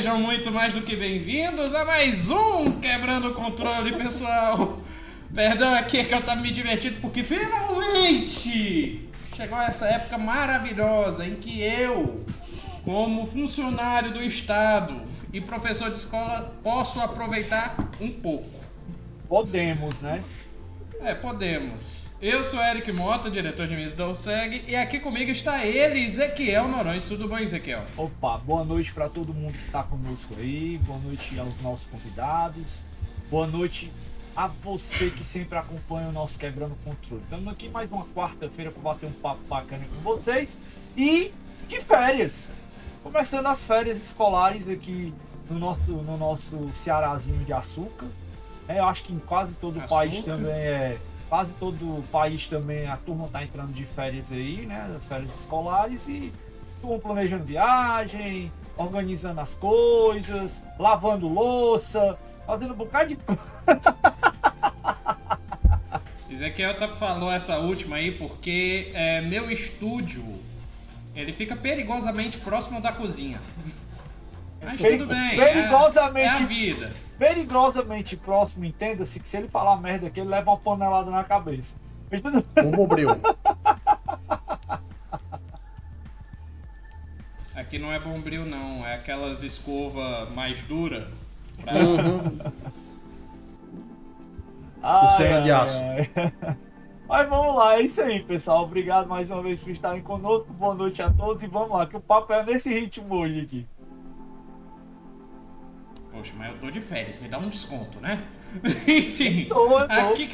sejam muito mais do que bem-vindos a mais um Quebrando o Controle, pessoal. Perdão aqui que eu tava me divertindo porque finalmente chegou essa época maravilhosa em que eu, como funcionário do Estado e professor de escola, posso aproveitar um pouco. Podemos, né? É, podemos. Eu sou Eric Mota, diretor de mídia da OSEG, e aqui comigo está ele, Ezequiel Norões. Tudo bom, Ezequiel? Opa, boa noite para todo mundo que está conosco aí, boa noite aos nossos convidados, boa noite a você que sempre acompanha o nosso Quebrando Controle. Estamos aqui mais uma quarta-feira para bater um papo bacana com vocês e de férias. Começando as férias escolares aqui no nosso, no nosso Cearazinho de açúcar. É, eu acho que em quase todo o país também é. Quase todo o país também a turma tá entrando de férias aí, né? As férias escolares e turma planejando viagem, organizando as coisas, lavando louça, fazendo um bocado de Ezequiel tá falou essa última aí porque é, meu estúdio ele fica perigosamente próximo da cozinha. Mas tudo bem. Perigosamente. É, é a vida. Perigosamente próximo, entenda-se que se ele falar merda aqui, ele leva uma panelada na cabeça. Um bombril. Aqui não é bombril, não. É aquelas escova mais dura. Pra... Uhum. Ai, Senha de aço. Mas vamos lá, é isso aí, pessoal. Obrigado mais uma vez por estarem conosco. Boa noite a todos e vamos lá, que o papo é nesse ritmo hoje aqui. Poxa, mas eu tô de férias, me dá um desconto, né? Enfim, aqui,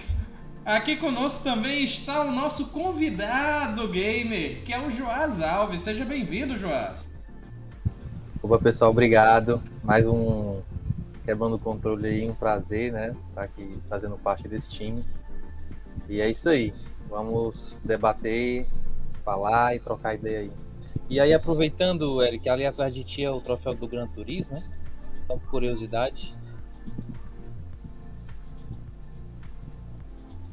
aqui conosco também está o nosso convidado gamer, que é o Joás Alves. Seja bem-vindo, Joás. Opa, pessoal, obrigado. Mais um quebrando o controle aí, um prazer, né? Estar tá aqui fazendo parte desse time. E é isso aí. Vamos debater, falar e trocar ideia aí. E aí, aproveitando, Eric, ali atrás de ti é o troféu do Gran Turismo, né? Só por curiosidade.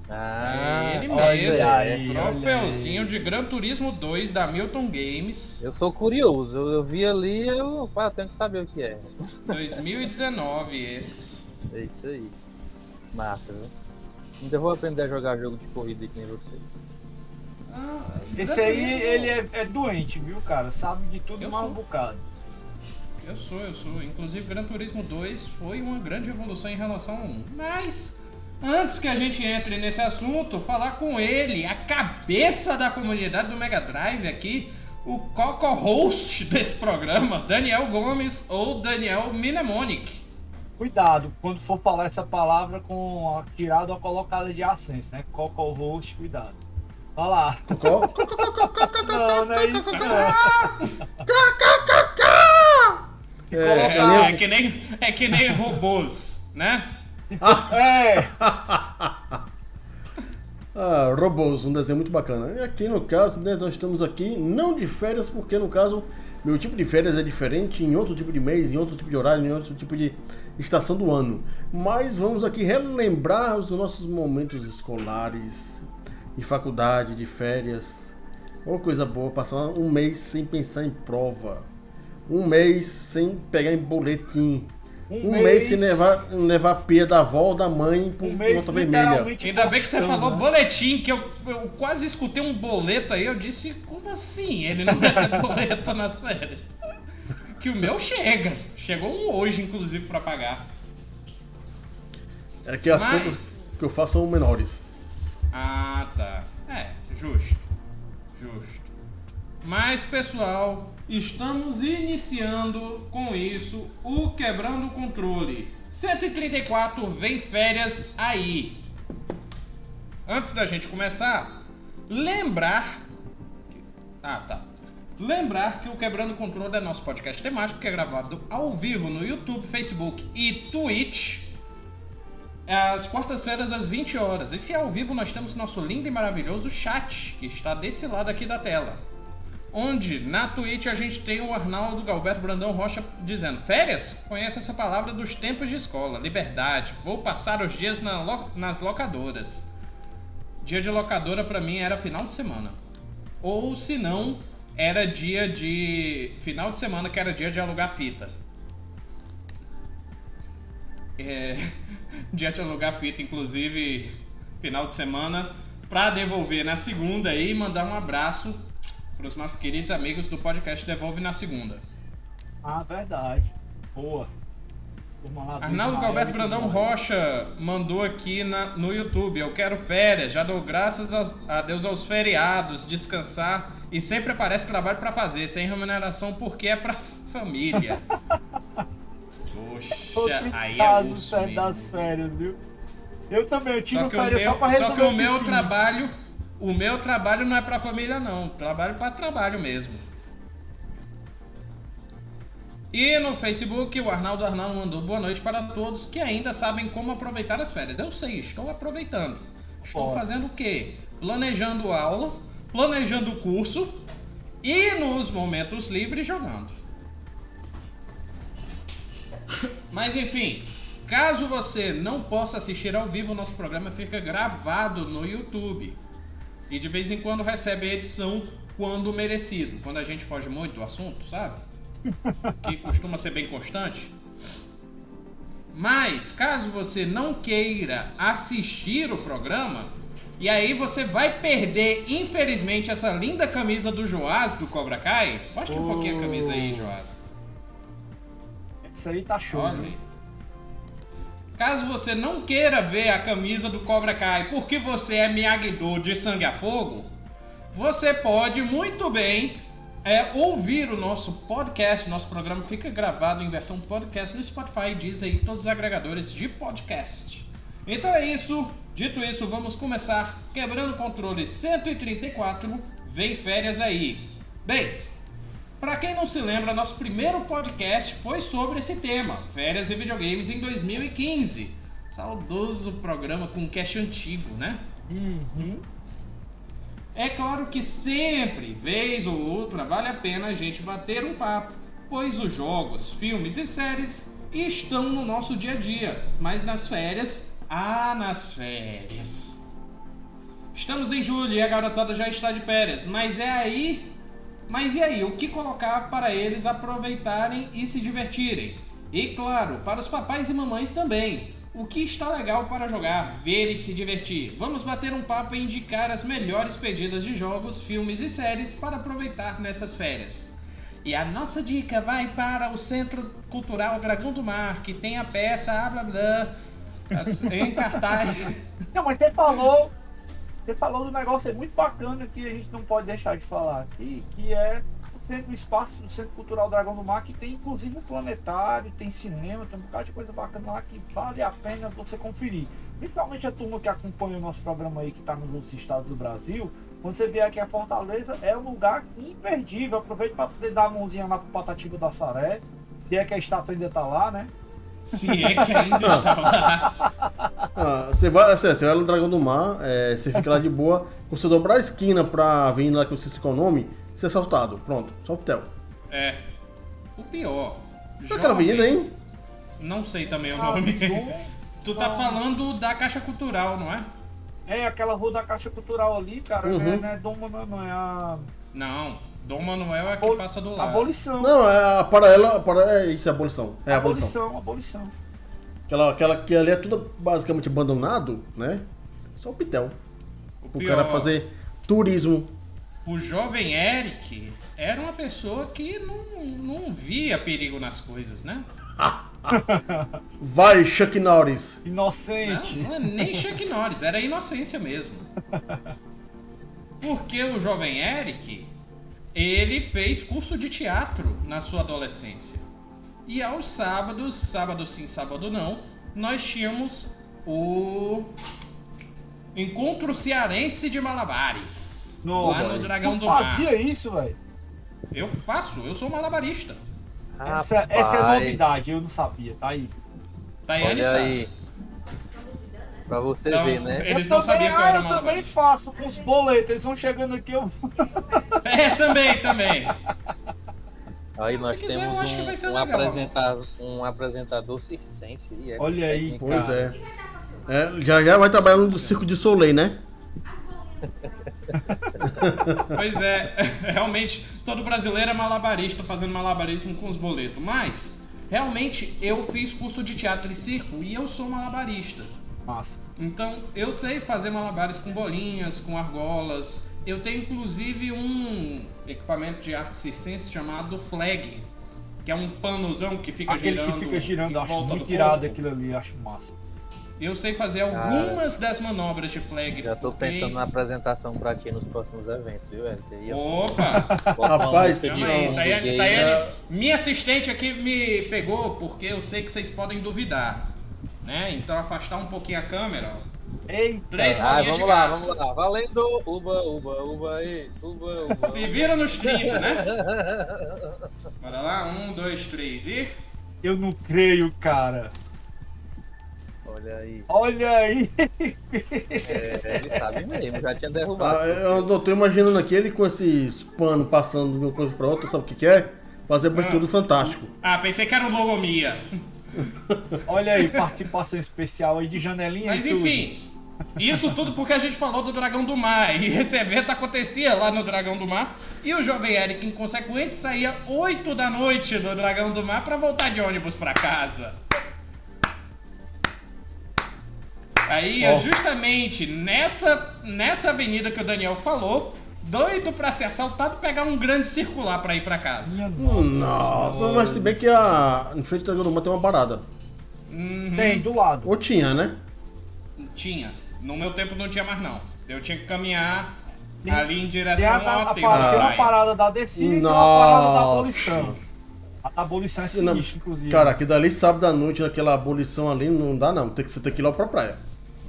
Ah, ele mesmo. Aí, troféuzinho de Gran Turismo 2 da Milton Games. Eu sou curioso, eu, eu vi ali, eu, eu tenho que saber o que é. 2019 esse. É isso aí. Massa, viu? Ainda vou aprender a jogar jogo de corrida que nem vocês. Ah, esse aí, ele é, é, doente, viu, cara? Sabe de tudo eu mais um bocado. Eu sou, eu sou. Inclusive, Gran Turismo 2 foi uma grande evolução em relação a 1. Mas, antes que a gente entre nesse assunto, falar com ele, a cabeça da comunidade do Mega Drive aqui, o coco-host desse programa, Daniel Gomes ou Daniel Mnemonic. Cuidado quando for falar essa palavra com a tirada ou colocada de ascenso, né? Coco-host, cuidado. Olha lá. não, não é isso não. É, é, é, que nem, é que nem robôs, né? é. Ah, Robôs, um desenho muito bacana. E aqui no caso, né, nós estamos aqui não de férias, porque no caso meu tipo de férias é diferente em outro tipo de mês, em outro tipo de horário, em outro tipo de estação do ano. Mas vamos aqui relembrar os nossos momentos escolares, de faculdade, de férias. Uma coisa boa, passar um mês sem pensar em prova um mês sem pegar em boletim. Um, um mês, mês, sem levar, levar pia da avó ou da mãe por um mês, nota vermelha. Ainda bem que você falou né? boletim, que eu, eu quase escutei um boleto aí. Eu disse, como assim? Ele não recebe boleto nas férias. Que o meu chega. Chegou um hoje, inclusive, para pagar. É que as Mas... contas que eu faço são menores. Ah, tá. É, justo. Justo. Mas, pessoal, Estamos iniciando com isso o Quebrando o Controle. 134 vem férias aí. Antes da gente começar, lembrar. Ah, tá. Lembrar que o Quebrando o Controle é nosso podcast temático que é gravado ao vivo no YouTube, Facebook e Twitch. Às quartas-feiras, às 20 horas. E se é ao vivo, nós temos nosso lindo e maravilhoso chat, que está desse lado aqui da tela onde na Twitch a gente tem o Arnaldo Galberto Brandão Rocha dizendo: Férias? Conhece essa palavra dos tempos de escola, liberdade. Vou passar os dias na lo nas locadoras. Dia de locadora para mim era final de semana. Ou se não, era dia de. Final de semana que era dia de alugar fita. É, dia de alugar fita, inclusive, final de semana, pra devolver na segunda e mandar um abraço pros nossos queridos amigos do podcast Devolve na Segunda. Ah, verdade. Boa. Arnaldo Galberto Brandão. Rocha mandou aqui na- no YouTube. Eu quero férias, já dou graças aos- a Deus aos feriados, descansar e sempre aparece trabalho pra fazer, sem remuneração porque é pra família. Poxa, aí é mesmo. das férias, viu? Eu também, eu tive Só férias só meu, resolver só que o meu trabalho, o meu trabalho não é pra família não, trabalho pra trabalho mesmo. E no Facebook, o Arnaldo Arnaldo mandou boa noite para todos que ainda sabem como aproveitar as férias. Eu sei, estou aproveitando. Estou fazendo o quê? Planejando aula, planejando o curso e nos momentos livres jogando. Mas enfim, caso você não possa assistir ao vivo, nosso programa fica gravado no YouTube. E de vez em quando recebe a edição quando merecido. Quando a gente foge muito do assunto, sabe? Que costuma ser bem constante. Mas caso você não queira assistir o programa, e aí você vai perder, infelizmente, essa linda camisa do Joás do Cobra Kai. Mostra um pouquinho a camisa aí, Joás. Isso aí tá show. Olha viu? Caso você não queira ver a camisa do Cobra Kai porque você é Miyagi-Do de sangue a fogo, você pode muito bem é, ouvir o nosso podcast. Nosso programa fica gravado em versão podcast no Spotify, diz aí todos os agregadores de podcast. Então é isso. Dito isso, vamos começar quebrando o controle 134. Vem férias aí. Bem, Pra quem não se lembra, nosso primeiro podcast foi sobre esse tema, férias e videogames em 2015. Saudoso programa com cast antigo, né? Uhum. É claro que sempre, vez ou outra, vale a pena a gente bater um papo, pois os jogos, filmes e séries estão no nosso dia a dia, mas nas férias, ah, nas férias. Estamos em julho e a garotada já está de férias, mas é aí mas e aí, o que colocar para eles aproveitarem e se divertirem? E claro, para os papais e mamães também. O que está legal para jogar, ver e se divertir? Vamos bater um papo e indicar as melhores pedidas de jogos, filmes e séries para aproveitar nessas férias. E a nossa dica vai para o Centro Cultural Dragão do Mar, que tem a peça blá blá as- em cartaz. Não, mas você falou. Você falou do negócio é muito bacana que a gente não pode deixar de falar aqui, que é o centro, o espaço do Centro Cultural Dragão do Mar, que tem inclusive um planetário, tem cinema, tem um bocado de coisa bacana lá que vale a pena você conferir. Principalmente a turma que acompanha o nosso programa aí, que está nos outros estados do Brasil, quando você vier aqui a Fortaleza, é um lugar imperdível. Aproveite para poder dar a mãozinha lá pro Patatiba da Saré, se é que a estátua ainda tá lá, né? Se é que ainda está lá. Ah, você vai, assim, você vai no Dragão do Mar, é, você fica lá de boa. Quando você dobrar a esquina pra avenida lá que você se qual é o nome, você é assaltado. Pronto, só o Theo. É. O pior. É aquela jovem- avenida, hein? Não sei também o Ah, nome. tu tá falando da Caixa Cultural, não é? É aquela rua da Caixa Cultural ali, cara, Uhum. não é, não é não é a. Não. Dom Manuel é que passa do lado. Abolição. Não, é a paralela. Para, é isso, é abolição. É abolição. abolição, abolição. Aquela, aquela que ali é tudo basicamente abandonado, né? Só o Pitel. O O pior, cara fazer turismo. o jovem Eric era uma pessoa que não, não via perigo nas coisas, né? Vai, Chuck Norris. Não, Inocente. não é nem Chuck Norris, era inocência mesmo. Porque o jovem Eric, ele fez curso de teatro na sua adolescência. E aos sábados, sábado sim, sábado não, nós tínhamos o Encontro Cearense de Malabares. Nossa, lá no Dragão do Mar. fazia isso, velho. Eu faço, eu sou malabarista. Essa, essa é novidade, eu não sabia, tá aí. Tayane Olha sabe. aí. Pra você Então, ver, né? Eles eu não também, sabiam que eu ah, era eu também malabarista. faço com os boletos, eles vão chegando aqui, eu. É, também, também. Aí nós quiser, eu temos acho que um, vai ser um, legal. apresentador, um apresentador circense. e é Olha aí, técnica. Pois é. é. Já já vai trabalhar no Circo de Soleil, né? Pois é, realmente, todo brasileiro é malabarista fazendo malabarismo com os boletos. Mas, realmente, eu fiz curso de teatro e circo e eu sou malabarista. Massa. Então, eu sei fazer malabares com bolinhas, com argolas. Eu tenho inclusive um equipamento de arte circense chamado flag, que é um panozão que fica Aquele girando. que fica girando, acho volta muito irado aquilo ali, acho massa. Eu sei fazer algumas das manobras de flag. Já tô porque- pensando na apresentação pra ti nos próximos eventos, viu, Opa! Rapaz, Calma aí, Tayane, Tayane, né? minha assistente aqui me pegou porque eu sei que vocês podem duvidar. Né? Então afastar um pouquinho a câmera. ó. Eita! Três Ah, de vamos lá, gato. vamos lá. Valendo! Uba, uba, uba aí. Uba, uba. Se vira nos 30, né? Bora lá, um, dois, três e. Eu não creio, cara. Olha aí. Olha aí! É, ele sabe mesmo, já tinha Ah, derrubado. eu eu tô imaginando aqui ele com esses panos passando de uma coisa pra outra, sabe o que, que é? Fazer abertura do Fantástico. Ah, pensei que era o Logomia. Olha aí, participação especial aí de janelinha Mas e enfim, isso tudo porque a gente falou do Dragão do Mar. E esse evento acontecia lá no Dragão do Mar. E o jovem Eric, inconsequente, saía 8 da noite do Dragão do Mar pra voltar de ônibus pra casa. Aí Ó. justamente nessa, nessa avenida que o Daniel falou, doido pra ser assaltado, pegar um grande circular pra ir pra casa. Minha nossa. Nossa, mas se bem que a. Em frente do Mar tem uma parada. Tem, do lado. Ou tinha, né? Tinha. No meu tempo não tinha mais não. Eu tinha que caminhar Tem- ali em Tem, direção a, ao a, a, aterro parada- da tem uma parada da descida e tem uma parada da abolição. A abolição é sinistra, inclusive. Cara, aqui dali sábado à noite, naquela abolição ali, não dá não. Tem que, você tem que ir lá pra praia.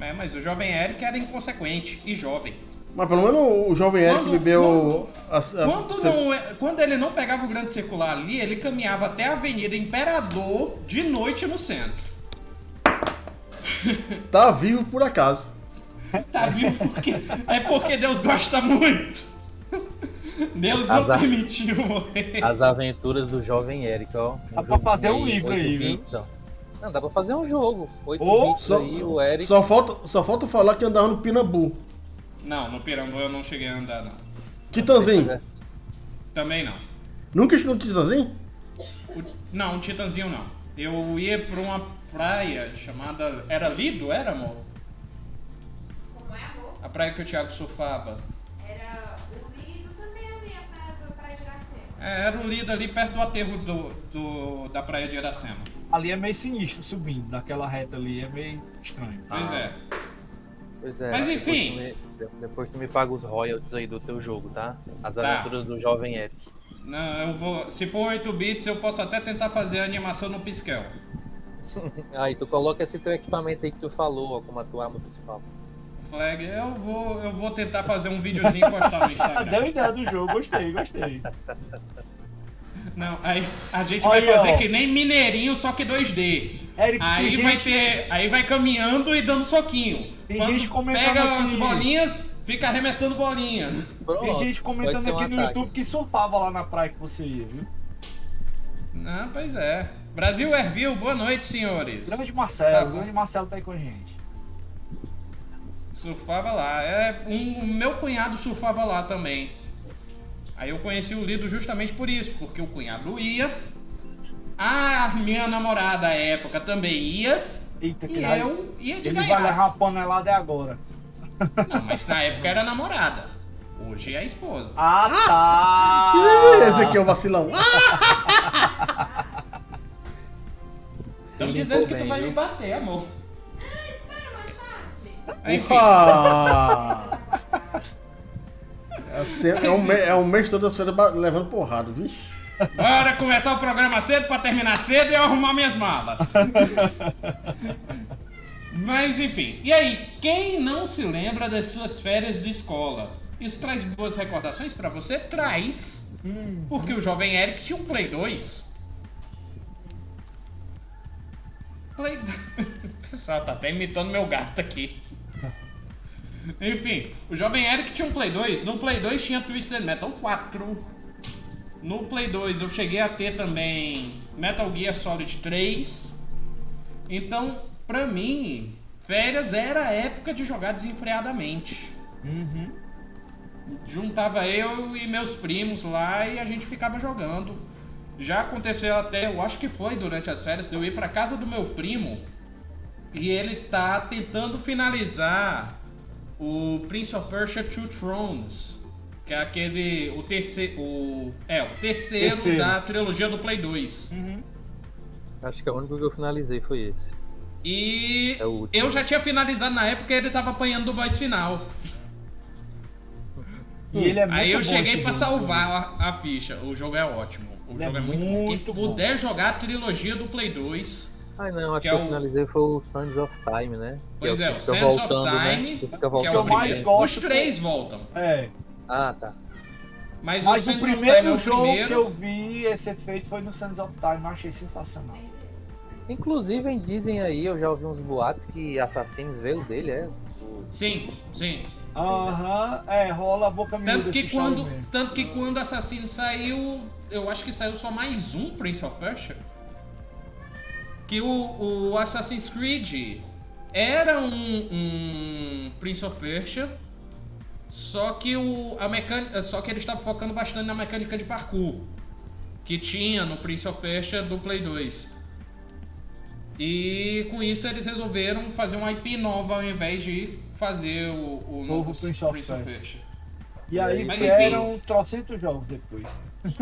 É, mas o jovem Eric era inconsequente e jovem. Mas pelo menos o jovem Eric Quando- bebeu. a- a- Quando, cê- não, é- quando ele não pegava o grande circular ali, ele caminhava até a Avenida Imperador de noite no centro. Tá vivo por acaso. Tá vivo porque. É porque Deus gosta muito. Deus não permitiu morrer. As aventuras do jovem Eric, ó. Dá pra fazer um livro oito aí, viu? Não, dá pra fazer um jogo. 8 Ô, bits Só, aí, o Eric. só, falta, só falta falar que andava no Pinabu. Não, no Pirambu eu não cheguei a andar, não. Titanzinho. Também não. Nunca chegou no Titanzinho? O- não, um Titanzinho não. Eu ia pra uma praia chamada. Era Lido, era, amor? Como é, amor? A praia que o Thiago surfava. Era o Lido também ali, a praia do Praia de Iracema. É, era o Lido ali perto do aterro do, do- da praia de Iracema. Ali é meio sinistro subindo, naquela reta ali é meio estranho. Pois Ah. é. Pois é. Mas depois enfim. tu me- de- depois tu me paga os royalties aí do teu jogo, tá? As Tá. aventuras do jovem Eric. Não, eu vou. Se for 8 bits, eu posso até tentar fazer a animação no piscão. Aí tu coloca esse teu equipamento aí que tu falou, ó, como a tua arma principal. Flag, eu vou, eu vou tentar fazer um videozinho e postar no Deu Instagram. ideia do jogo, gostei, gostei. Não, aí a gente Olha, vai fazer ó. que nem Mineirinho, só que 2D. Eric, Aí tem vai gente- ter. Aí vai caminhando e dando soquinho. Tem Quando gente comentando pega aqui- as bolinhas, fica arremessando bolinhas. Tem gente comentando ser um aqui no ataque. YouTube que surfava lá na praia que você ia, viu? Ah, pois é. Brasil Ervil, boa noite, senhores. Grande Marcelo, Tá grande Marcelo tá aí com a gente. Surfava lá. É, um, o meu cunhado surfava lá também. Aí eu conheci o Lido justamente por isso, porque o cunhado ia. A minha namorada à época também ia. Eita, que E eu ia de Ele vai levar uma panelada é agora. Não, mas na época era namorada. Hoje é a esposa. Ah, tá! Esse aqui é o vacilão. Estão limpou dizendo que tu bem, vai viu? me bater, amor. Ah, espera mais tarde. Enfim. Ah! É, é, um, é um mês todo férias ba- levando porrada, vixe. Bora começar o programa cedo pra terminar cedo e eu arrumar minhas malas. Mas enfim, e aí, quem não se lembra das suas férias de escola? Isso traz boas recordações pra você? Traz. Porque o jovem Eric tinha um Play 2. Play... o pessoal tá até imitando meu gato aqui. Enfim, o jovem Eric tinha um Play 2. No Play 2 tinha Twisted Metal 4. No Play 2 eu cheguei a ter também Metal Gear Solid 3. Então, pra mim, férias era a época de jogar desenfreadamente. juntava eu e meus primos lá e a gente ficava jogando. Já aconteceu até, eu acho que foi durante as férias, de eu ir pra casa do meu primo e ele tá tentando finalizar o Prince of Persia Two Thrones, que é aquele o terceiro, o é, o terceiro, Terceiro. da trilogia do Play 2. Acho que é o único que eu finalizei foi esse. E É eu já tinha finalizado na época e ele tava apanhando do boss final. E ele é muito Aí eu bom cheguei jogo. salvar a, a ficha. O jogo é ótimo. O Ele jogo é, é muito, bom. muito Quem bom. puder jogar a trilogia do Play 2. Ah, não, acho Que que, é eu o- finalizei foi o Sands of Time, né? Pois que é, que o fica Sands of né? Time, Que fica que é o eu mais gosto Os três voltam. É, Ah, tá. Mas, mas o o Time é primeiro o jogo primeiro. que eu vi esse efeito foi no Sands of Time, eu achei sensacional. Inclusive, dizem aí, eu já ouvi uns boatos que Assassins veio dele, é? Sim, sim. Aham, é, rola a boca miúda Tanto que, quando, tanto que quando Assassin saiu, eu acho que saiu só mais um Prince of Persia. Que o, o Assassin's Creed era um, um Prince of Persia, só que o a mecânica, só que ele estava focando bastante na mecânica de parkour que tinha no Prince of Persia do Play 2. E com isso eles resolveram fazer uma IP nova ao invés de fazer o, o novo Prince of Prince of Persia. Persia. E aí Mas vieram trocentos jogos depois.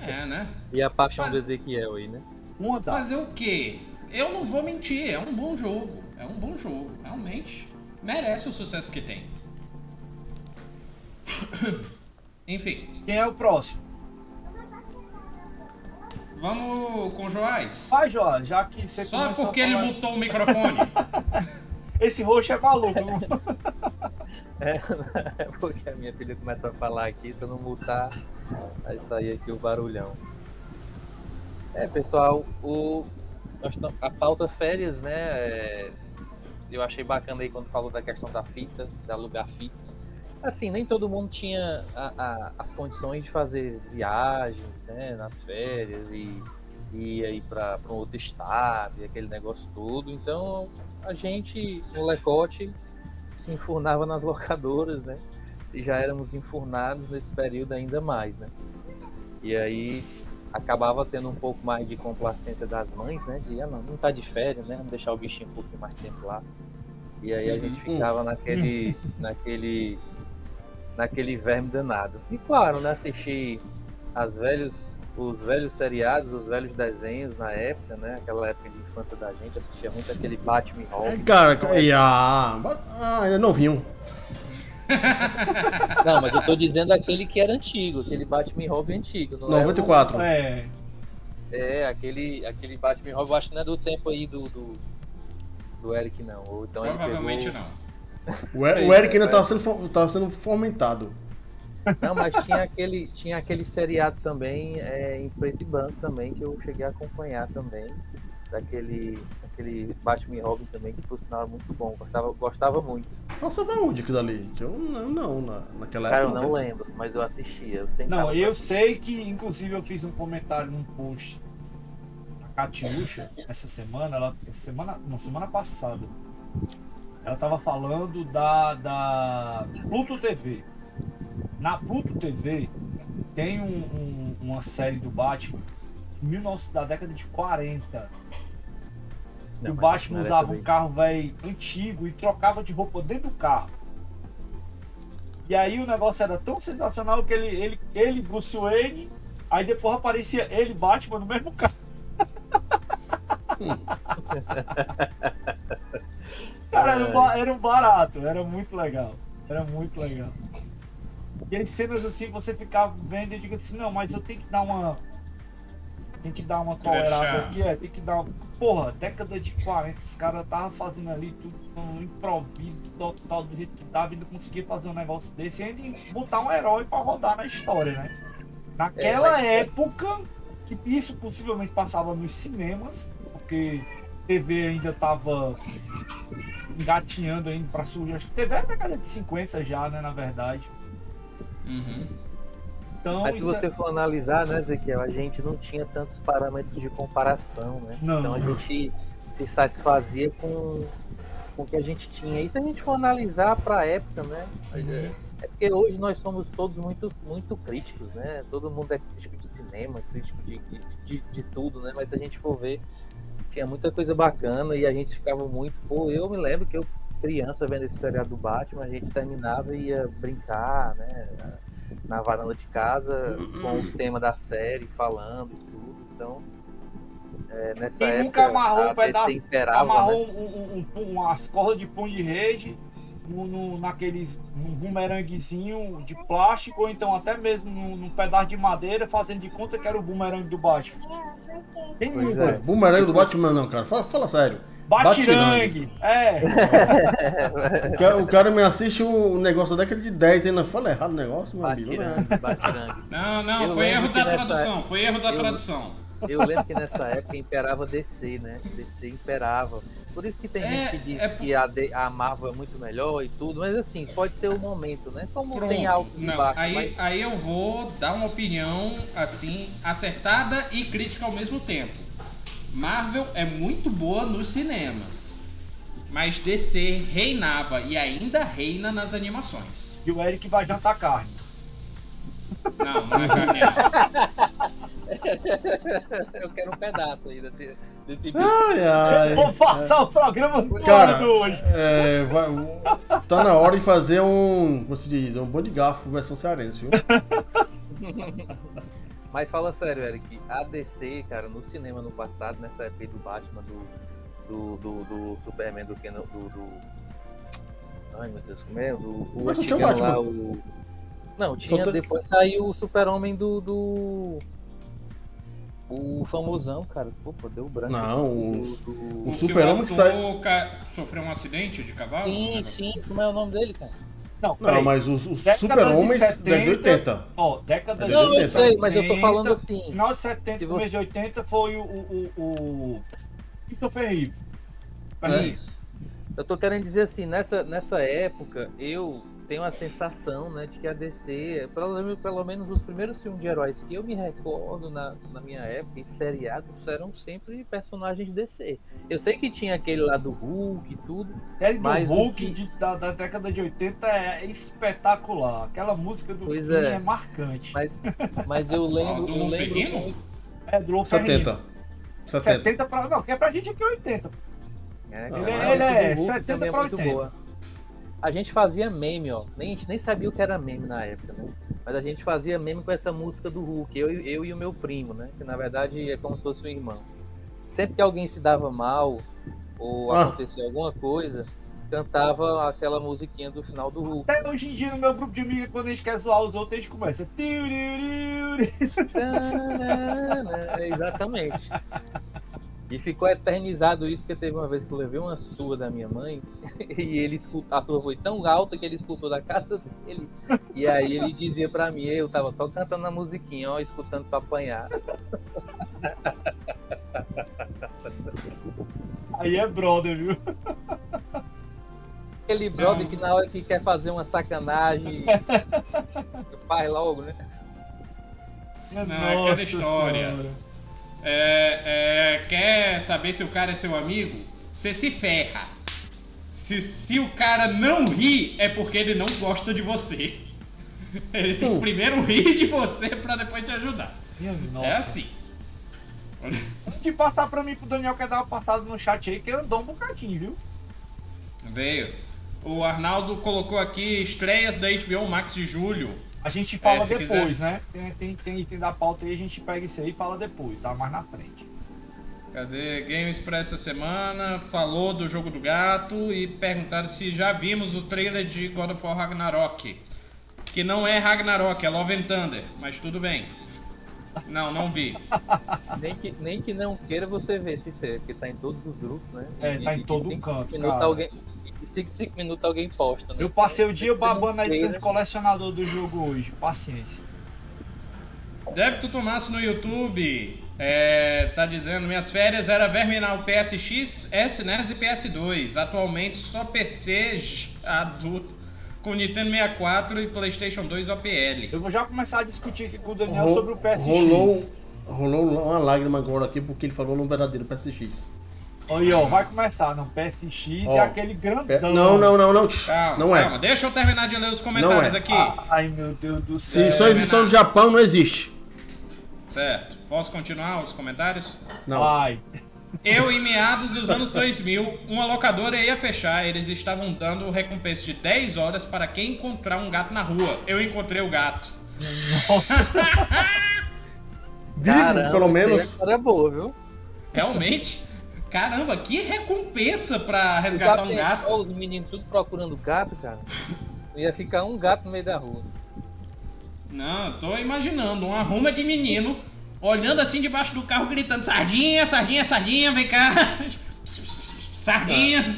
É, né? E a paixão Faz- do Ezequiel aí, né? Uma das. Fazer o quê? Eu não vou mentir, é um bom jogo. É um bom jogo, realmente. Merece o sucesso que tem. Enfim, Quem é o próximo? vamos com o Joás? Vai, João, já que você Só porque ele falar- mutou o microfone. Esse roxo é maluco. É, é porque a minha filha começa a falar aqui, se eu não mutar, vai sair aqui o barulhão. É, pessoal, o, a pauta férias, né? é, eu achei bacana aí quando falou da questão da fita, de alugar fita. Assim, nem todo mundo tinha a- a- as condições de fazer viagens, né? Nas férias e, ir para um outro estado e aquele negócio todo. Então, a gente, molecote, se enfurnava nas locadoras, né? Se já éramos enfurnados nesse período ainda mais, né? E aí acabava tendo um pouco mais de complacência das mães, né? De, ah, não, não tá de férias, né? Vamos deixar o bichinho um pouquinho mais tempo lá. E aí a gente ficava naquele, naquele, naquele verme danado. E claro, né? Assistir as velhos, os velhos seriados, os velhos desenhos na época, né? Aquela época de infância da gente, assistia muito aquele Batman e É, cara, e a. Ah, é novinho. Não, mas eu tô dizendo aquele que era antigo, aquele Batman e Robin antigo. Não é, 94. É. o- é aquele, aquele Batman e Robin, eu acho que não é do tempo aí do, do, do Eric, não. Ou então Provavelmente pegou- não. O, E- o Eric ainda tava sendo, tava sendo fomentado. Não, mas tinha aquele, tinha aquele seriado também é, em preto e branco também, que eu cheguei a acompanhar também. Daquele aquele Batman e Robin também, que por sinal era muito bom. Gostava, gostava muito. Passava onde aquilo ali? Que eu não, não na, naquela Cara, eu época. não lembro, mas eu assistia. Eu sentava Não, pra eu sei que, inclusive, eu fiz um comentário num post na Catiúcha essa semana, ela, semana, não, semana passada. Ela tava falando da, da Pluto TV. Na Pluto TV tem um- um- uma série do Batman de 19 da década de 40. Não, o Batman usava um carro velho antigo e trocava de roupa dentro do carro. E aí o negócio era tão sensacional que ele, ele, ele Bruce Wayne, aí depois aparecia ele, Batman, no mesmo carro. Cara, era um, era um barato, era muito legal. Era muito legal. E as cenas assim, você ficava vendo e diga assim, não, mas eu tenho que dar uma. Tem que dar uma tolerada aqui, é, tem que dar. Porra, década de 40, os caras estavam fazendo ali tudo no improviso total do jeito que dava e não conseguia fazer um negócio desse e ainda botar um herói pra rodar na história, né? Naquela mas- época, que isso possivelmente passava nos cinemas, porque TV ainda tava engatinhando ainda pra surgir. Acho que TV é na década de 50 já, né, na verdade. Uhum. Então, Mas se é- você for analisar, né, Ezequiel, a gente não tinha tantos parâmetros de comparação, né? Não. Então a gente se satisfazia com, com o que a gente tinha. E se a gente for analisar para a época, né? É, é porque hoje nós somos todos muito, muito críticos, né? Todo mundo é crítico de cinema, crítico de, de, de, de tudo, né? Mas se a gente for ver, tinha muita coisa bacana e a gente ficava muito. Pô, eu me lembro que eu, criança, vendo esse seriado do Batman, a gente terminava e ia brincar, né? Na varanda de casa, com o tema da série, falando e tudo. Então, é, nessa Quem época. nunca amarrou um pedaço, amarrou né? um, um, um, umas cordas de pão de rede no, no- naqueles um bumeranguezinho de plástico, ou então até mesmo num, num pedaço de madeira, fazendo de conta que era o bumerangue do Batman. Quem Pois nunca? é. Bumerangue do Batman não, cara. Fala, fala sério. Batirangue! É, O cara, o cara me assiste o negócio da década de 10 e ainda fala errado o negócio, meu amigo. Né? Batirangue, batirangue. Não, não, foi erro que da nessa tradução. Foi erro da tradução. Eu lembro que nessa época imperava DC, né? DC imperava. Por isso que tem É, gente que diz é- que a, D- a Marvel é muito melhor e tudo, mas assim, pode ser o momento, né? Como Pronto. tem altos e Não, baixos, aí, mas aí eu vou dar uma opinião assim acertada e crítica ao mesmo tempo. Marvel é muito boa nos cinemas, mas DC reinava e ainda reina nas animações. e o Eric vai jantar carne. Não, não é carne. eu quero um pedaço aí desse, desse vídeo. Ai, ai. Vou passar o programa Cara, todo hoje. é, vai- tá na hora de fazer um. Como se diz? Um bom de garfo versão cearense, viu? Mas fala sério, Eric, a DC, cara, no cinema no passado, nessa época do Batman, do, do, do, do Superman, do Ken, do, do. Ai meu Deus, como é? Do, o Mas não tinha antigão Batman. lá, o. Não, tinha. Depois saiu o Super-Homem do, do. O famosão, cara. Pô, pô, deu branco. Não, o- Do- do- o O super-homem que o sai- ator ca- sofreu um acidente de cavalo? Sim, sim, assim. como é o nome dele, cara? Não, Não, mas os, os Década super-homens de da década de 80. Ó, década Não, de eu 70, sei, mas eu tô falando assim, Final de 70, se começo você- de 80 foi o. o, o, o... Christopher Reeve. Peraí. Isso. Eu tô querendo dizer assim, nessa, nessa época, eu tenho a sensação, né, de que a DC, pelo, menos- pelo menos os primeiros filmes de heróis que eu me recordo na, na minha época, em seriados, eram sempre personagens DC. Eu sei que tinha aquele lá do Hulk e tudo, Série do Mas o Hulk que- de- da, da década de 80 é espetacular. Aquela música do Pois filme é. é. marcante. mas, mas eu lembro, do eu lembro muito. É do Lou Ferrigno. 70. 70. 70 pra. Não, que é pra gente aqui 80. É, Ele é- ele é do Hulk 70 também é pra muito 80. boa. A gente fazia meme, ó. Nem, a gente nem sabia o que era meme na época, né? Mas a gente fazia meme com essa música do Hulk, eu, e- eu e o meu primo, né? Que na verdade é como se fosse um irmão. Sempre que alguém se dava mal ou Ah. acontecia alguma coisa, cantava aquela musiquinha do final do Hulk. Até hoje em dia, no meu grupo de amigos, quando a gente quer zoar os outros, a gente começa. Exatamente. E ficou eternizado isso, porque teve uma vez que eu levei uma surra da minha mãe, e ele escutou, a surra foi tão alta que ele escutou da casa dele. E aí ele dizia pra mim, eu tava só cantando a musiquinha, ó, escutando pra apanhar. Aí é brother, viu? Aquele brother que na hora que quer fazer uma sacanagem, faz logo, né? Não, é aquela história. É, é, quer saber se o cara é seu amigo? Você se ferra. Se, se o cara não ri, é porque ele não gosta de você. Ele tem que primeiro rir de você pra depois te ajudar. Minha nossa. É assim. De passar pra mim pro Daniel quer dar uma passada no chat aí, que andou um bocadinho, viu? Veio. O Arnaldo colocou aqui estreias da HBO Max de julho. A gente fala É, depois, né? Tem, tem, tem item da pauta aí, a gente pega isso aí e fala depois, tá? Mais na frente. Cadê? Games pra essa semana. Falou do jogo do gato e perguntaram se já vimos o trailer de God of War Ragnarok. Que não é Ragnarok, é Love and Thunder, mas tudo bem. Não, não vi. Nem que, nem que não queira você ver esse trailer, porque tá em todos os grupos, né? É, tá em todo cinco, canto, cinco minutos cara. alguém, de 5 5 minutos alguém posta, né? Eu passei o dia babando a edição né? de colecionador do jogo hoje. Paciência. Débito Tomasso no YouTube é, tá dizendo: Minhas férias era verminal PSX, SNES e PS2. Atualmente só PC adulto com Nintendo 64 e PlayStation 2 OPL. Eu vou já começar a discutir aqui com o Daniel Ro- sobre o PSX. Rolou, rolou uma lágrima agora aqui porque ele falou no verdadeiro PSX. Olha, ó, vai começar, não. PSX Ó, é aquele É, grandão. não, não, não, não. Calma, não é. calma. Deixa eu terminar de ler os comentários Não é. aqui. Ai, meu Deus do Se céu. só existe no Japão, não existe. Certo. Posso continuar os comentários? Não. Vai. Eu, em meados dos anos 2000, uma locadora ia fechar. Eles estavam dando recompensa de 10 horas para quem encontrar um gato na rua. Eu encontrei o gato. Vivo, Caramba, pelo aí menos. É história boa, viu? Realmente? Caramba, que recompensa pra Já resgatar um gato. os meninos tudo procurando gato, cara? Ia ficar um gato no meio da rua. Não, eu tô imaginando uma ruma de menino olhando assim debaixo do carro, gritando: Sardinha, sardinha, sardinha, vem cá. Sardinha.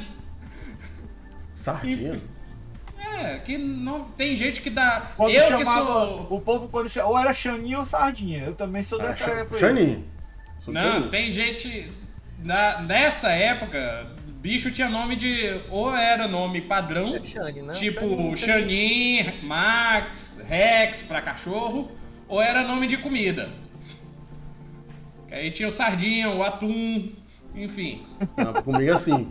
Sardinha. É, que não tem gente que dá. Quando eu que chamava, sou. O povo quando chamava, ou era Xaninha ou Sardinha. Eu também sou dessa época. aí. Xanin. Sou Não, tem gente. Na, nessa época, bicho tinha nome de. Ou era nome padrão, É Xande, né? tipo Xanin, Max, Rex pra cachorro, ou era nome de comida. Que aí tinha o sardinha, o atum, enfim. Não, comigo é assim.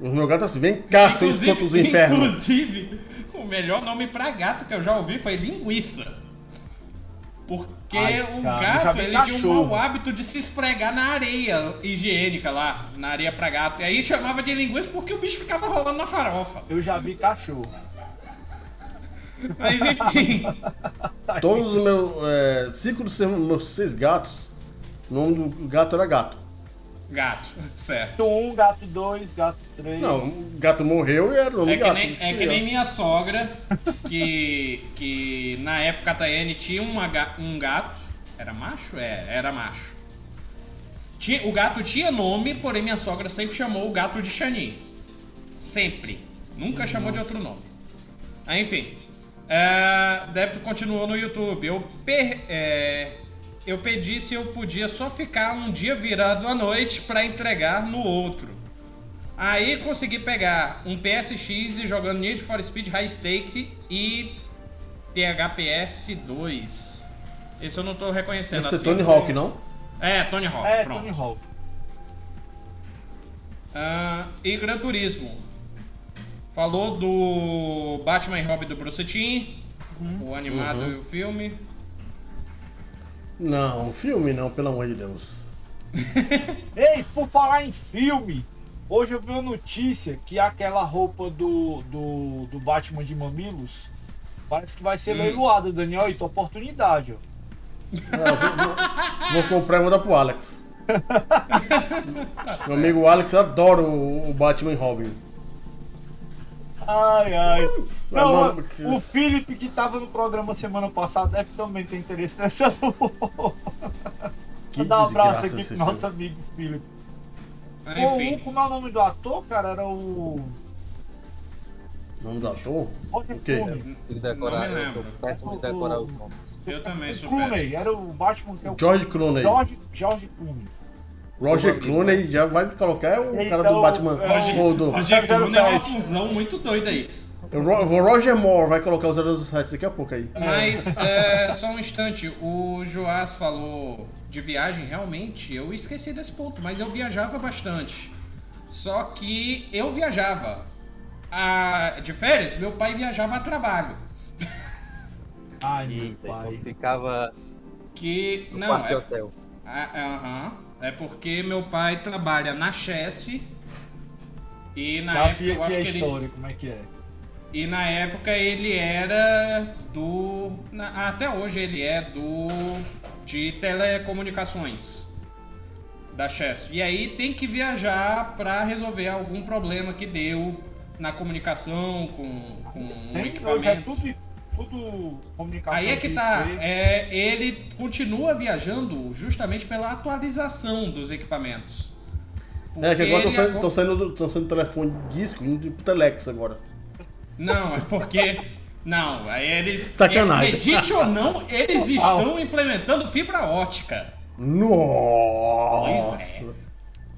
Os meus gatos assim, vem cá, seus contos do inferno. inclusive, o melhor nome pra gato que eu já ouvi foi linguiça. Porque Ai, o gato ele tinha um cachorro. mau hábito de se esfregar na areia higiênica lá, na areia pra gato. E aí chamava de linguiça porque o bicho ficava rolando na farofa. Eu já vi cachorro. Mas enfim. Todos os meus. É, cinco dos seus- meus seis gatos, o nome do gato era gato. Gato, certo. Gato 1, gato 2, gato 3. Não, o gato morreu e era o nome É gato. nem, é que nem minha sogra, que, que na época a Tayane tinha uma, um gato. Era macho? É, era macho. Tinha, o gato tinha nome, porém minha sogra sempre chamou o gato de Xani. Sempre. Nunca chamou de outro nome. Aí, enfim. É, débito continuou no YouTube. Eu, per- é, eu pedi se eu podia só ficar um dia virado à noite pra entregar no outro. Aí consegui pegar um PSX e jogando Need for Speed High Stake e THPS 2. Esse eu não tô reconhecendo Esse é assim. Tony Hawk, não? É, Tony Hawk, É, pronto. Tony Hawk. Ah, e Gran Turismo. Falou do Batman e Robin do Bruce Timm, o animado e o filme. Não, filme não, pelo amor de Deus. Ei, por falar em filme, hoje eu vi uma notícia que aquela roupa do, do, do Batman de Mamilos parece que vai ser leiloada, Daniel. E tua oportunidade, ó. Vou, vou- vou comprar e vou dar pro Alex. Meu amigo Alex adora o, o Batman e Robin. Ai, ai. Não, mano, o- o Felipe que tava no programa semana passada deve também ter interesse nessa. Que dar um abraço aqui pro filme. nosso amigo Felipe. Pô, o, Enfim. como é o nome do ator, cara? Era o. Nome do ator? Roger O quê? Que decorar, Não me eu lembro. de decorar os nomes. Eu também sou Clooney, era o Batman que é o. George Clooney. George, George Clooney. Roger Clooney já vai colocar é o cara Então, do Batman. é o- ou do- Roger Clooney é uma 007. fusão muito doida aí. o Ro- o Roger Moore vai colocar o 007 daqui a pouco aí. Mas, é, só um instante, o Joás falou de viagem, realmente, eu esqueci desse ponto, mas eu viajava bastante. Só que eu viajava. A, de férias, meu pai viajava a trabalho. Ai, meu pai. então ficava Que. no Não, quarto de é, hotel. é, é, aham. É porque meu pai trabalha na Chesf. E na Dá época eu acho que ele. história, como é que é? E na época ele era do. até hoje ele é do. de telecomunicações. Da Chess. E aí tem que viajar pra resolver algum problema que deu na comunicação com, com um hoje é equipamento. tudo, tudo comunicação. Aí é que tá. É, ele continua viajando justamente pela atualização dos equipamentos. É, que agora estão saindo, ago- tão saindo, do- tão saindo telefone de disco indo pro Telex agora. Não, é porque. Não, aí eles. Sacanagem. Acredite ou não, eles estão implementando fibra ótica. Nossa! Pois é.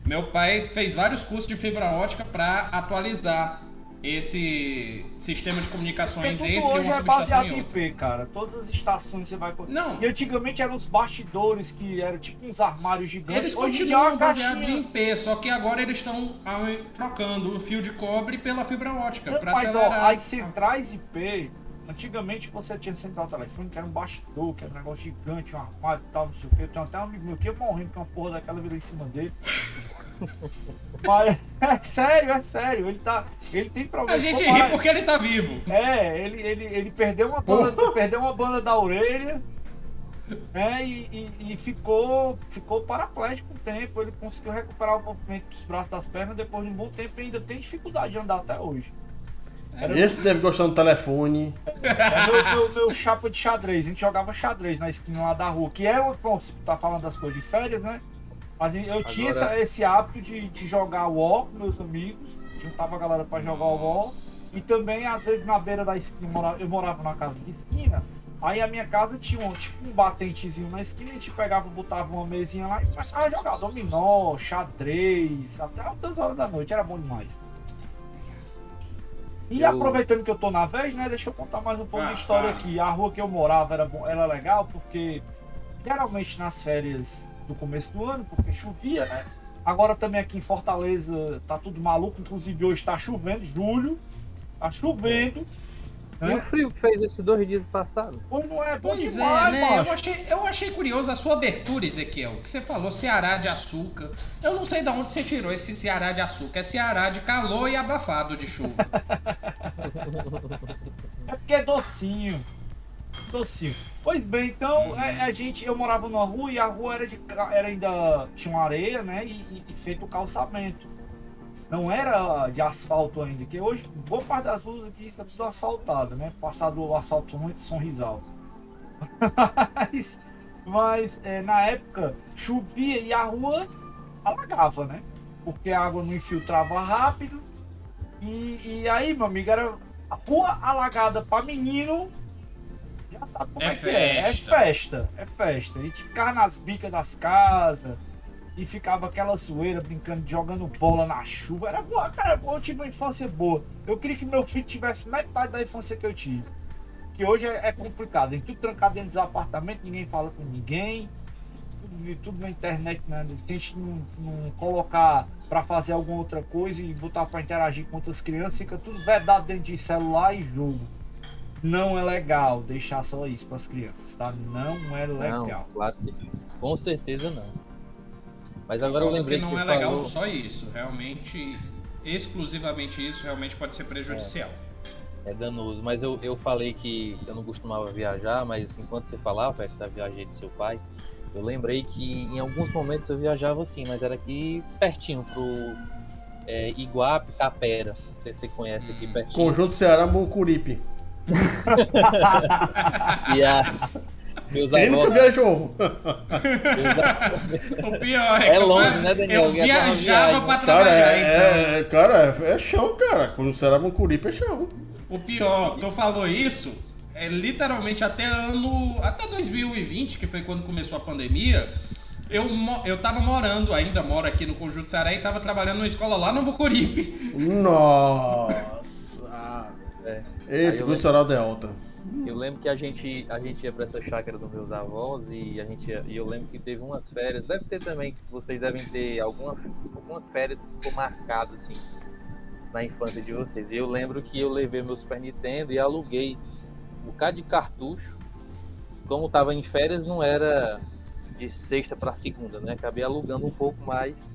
Meu pai fez vários cursos de fibra ótica para atualizar esse sistema de comunicações Porque entre tudo hoje uma é baseado em. IP, cara. Todas as estações você vai... Não. E antigamente eram os bastidores, que eram tipo uns armários gigantes. Eles hoje é continuam uma baseados caixinha. em P, só que agora eles estão ah, trocando o fio de cobre pela fibra ótica para Mas ó, acelerar. as centrais IP, antigamente você tinha central telefônica, que era um bastidor, que era um negócio gigante, um armário e tal, não sei o que. Tem até um amigo meu que ia morrendo com uma porra daquela virou em cima dele. Mas é sério, é sério. Ele tá. Ele tem problema. A gente Como ri é- porque ele tá vivo. É, ele, ele, ele perdeu uma banda, perdeu uma banda da orelha. É, e, e- e ficou, ficou paraplégico um tempo. Ele conseguiu recuperar o movimento dos braços das pernas depois de um bom tempo e ainda tem dificuldade de andar até hoje. Era Esse deve gostar do telefone. é meu, meu, meu chapa de xadrez. A gente jogava xadrez na esquina lá da rua. Que era, pronto, você tá falando das coisas de férias, né? Mas eu tinha Agora- essa- esse hábito de, de jogar War com meus amigos. Juntava a galera pra jogar War. Nossa. E também, às vezes, na beira da esquina, eu morava, eu morava numa casa de esquina. Aí a minha casa tinha um, tipo, um batentezinho na esquina, a gente pegava, botava uma mesinha lá e começava a jogar dominó, xadrez, até altas horas da noite, era bom demais. E Eu- aproveitando que eu tô na vez, né, deixa eu contar mais um pouco Ah, de história fala. aqui. A rua que eu morava era, era legal porque geralmente nas férias do começo do ano, porque chovia, né? Agora também aqui em Fortaleza tá tudo maluco, inclusive hoje tá chovendo, julho, tá chovendo. E né? o frio que fez esses dois dias passados? Pois não é bom Pois demais, é, né? Eu achei, eu achei curioso a sua abertura, Ezequiel. Que você falou Ceará de açúcar. Eu não sei de onde você tirou esse Ceará de açúcar. É Ceará de calor e abafado de chuva. É porque é docinho. Docinho. Pois bem, então é, a gente, eu morava numa rua e a rua era, de, era ainda tinha uma areia, né? E, e- feito o calçamento. Não era de asfalto ainda, que hoje boa parte das ruas aqui está tudo asfaltado, né? Passado o asfalto muito sonrisal. mas mas é, na época chovia e a rua alagava, né? Porque a água não infiltrava rápido. E, e aí, meu amigo, era a rua alagada pra menino. Sabe como É é, que é. É festa. é festa. A gente ficava nas bicas das casas e ficava aquela zoeira brincando, jogando bola na chuva. Era boa, cara. Eu tive uma infância boa. Eu queria que meu filho tivesse metade da infância que eu tive. Que hoje é, é complicado. Gente tudo trancado dentro dos apartamentos, ninguém fala com ninguém. Tudo, tudo na internet, né? Se a gente não, não colocar pra fazer alguma outra coisa e botar pra interagir com outras crianças, fica tudo vedado dentro de celular e jogo. Não é legal deixar só isso pras crianças, tá? Não é legal. Não, claro que com certeza não. Mas agora eu lembrei que que, não é você legal falou, só isso. Realmente, exclusivamente isso, realmente pode ser prejudicial. é danoso. Mas eu, eu falei que eu não costumava viajar, mas enquanto você falava é, da viagem de seu pai, eu lembrei que em alguns momentos eu viajava assim, mas era aqui pertinho pro é, Iguape, Capera. Não sei se você conhece aqui Hum. pertinho. Conjunto Ceará Moncuripe. E a, meus Quem nunca avós, viajou? meus avós- O pior é, É que eu, longe, né, Daniel? eu é só uma viajava viagem. pra Cara, trabalhar, então. é, é- cara, é, é chão, cara. Conjunto Ceará Moncuripe é chão. O pior, tu falou isso, é literalmente até ano. Até 2020, que foi quando começou a pandemia. Eu, eu tava morando, ainda moro aqui no Conjunto Ceará e tava trabalhando numa escola lá no Bucuripe. Nossa. É. Eita, Conjunto Ceará Delta. Eu lembro que a gente, a gente ia pra essa chácara dos meus avós e a gente ia- e eu lembro que teve umas férias, deve ter também, vocês devem ter alguma, algumas férias que ficou marcado assim na infância de vocês. E eu lembro que eu levei meu Super Nintendo e aluguei um bocado de cartucho. Como tava em férias, não era de sexta para segunda, né? Acabei alugando um pouco mais.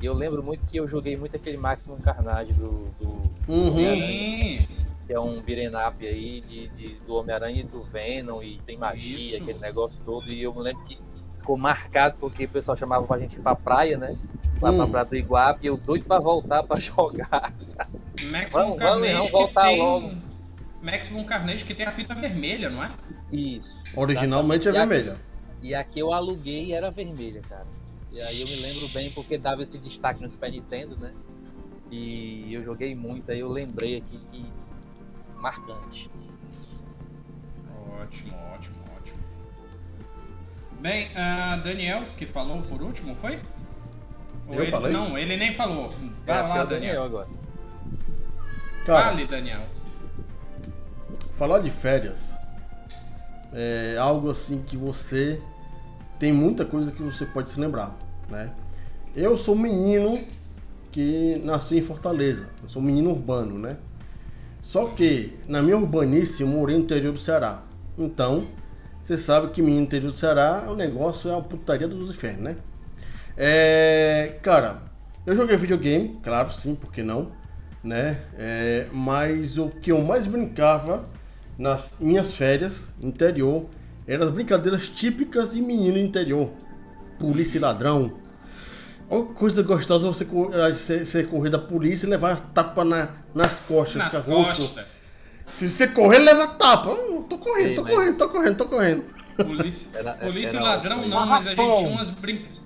E eu lembro muito que eu joguei muito aquele Maximum Carnage do, do Uhum. Sim. que é um up aí de, de- do Homem-Aranha e do Venom e tem magia, Isso. aquele negócio todo. E eu me lembro que ficou marcado porque o pessoal chamava pra gente ir pra praia, né? Lá pra Hum. Praia do Iguape, e eu doido pra voltar pra jogar. Maximum Vamos, vamos, Carnage vamos que voltar tem. logo. Maximum Carnage que tem a fita vermelha, não é? Isso. Originalmente é E aqui- vermelha. E a que eu aluguei era vermelha, cara. E aí eu me lembro bem porque dava esse destaque no Super Nintendo, né? E eu joguei muito, aí eu lembrei aqui que marcante. Ótimo, ótimo, ótimo. Bem, ah, Daniel, que falou por último, foi? Eu ele- falei? Não, ele nem falou. Vai é lá, o Daniel Daniel. agora. Cara, Fale, Daniel. falar de férias é algo assim que você tem muita coisa que você pode se lembrar, né? Eu sou um menino que nasci em Fortaleza, eu sou um menino urbano, né? Só que na minha urbanice eu morei no interior do Ceará. Então, você sabe que menino no interior do Ceará, o negócio é uma putaria dos infernos, né? É, cara, eu joguei videogame, claro, sim, por que não? Né? É, mas o que eu mais brincava nas minhas férias interior eram as brincadeiras típicas de menino interior. Polícia e ladrão. Uma coisa gostosa você, eh, você, você correr da polícia e levar as tapas na, nas costas. Nas costas. Se você correr, leva tapa. Hum, tô correndo, Ei, tô mas- correndo, tô correndo, tô correndo. Polícia, Era- polícia e ladrão não, mas a gente Garrafão. tinha umas brincadeiras.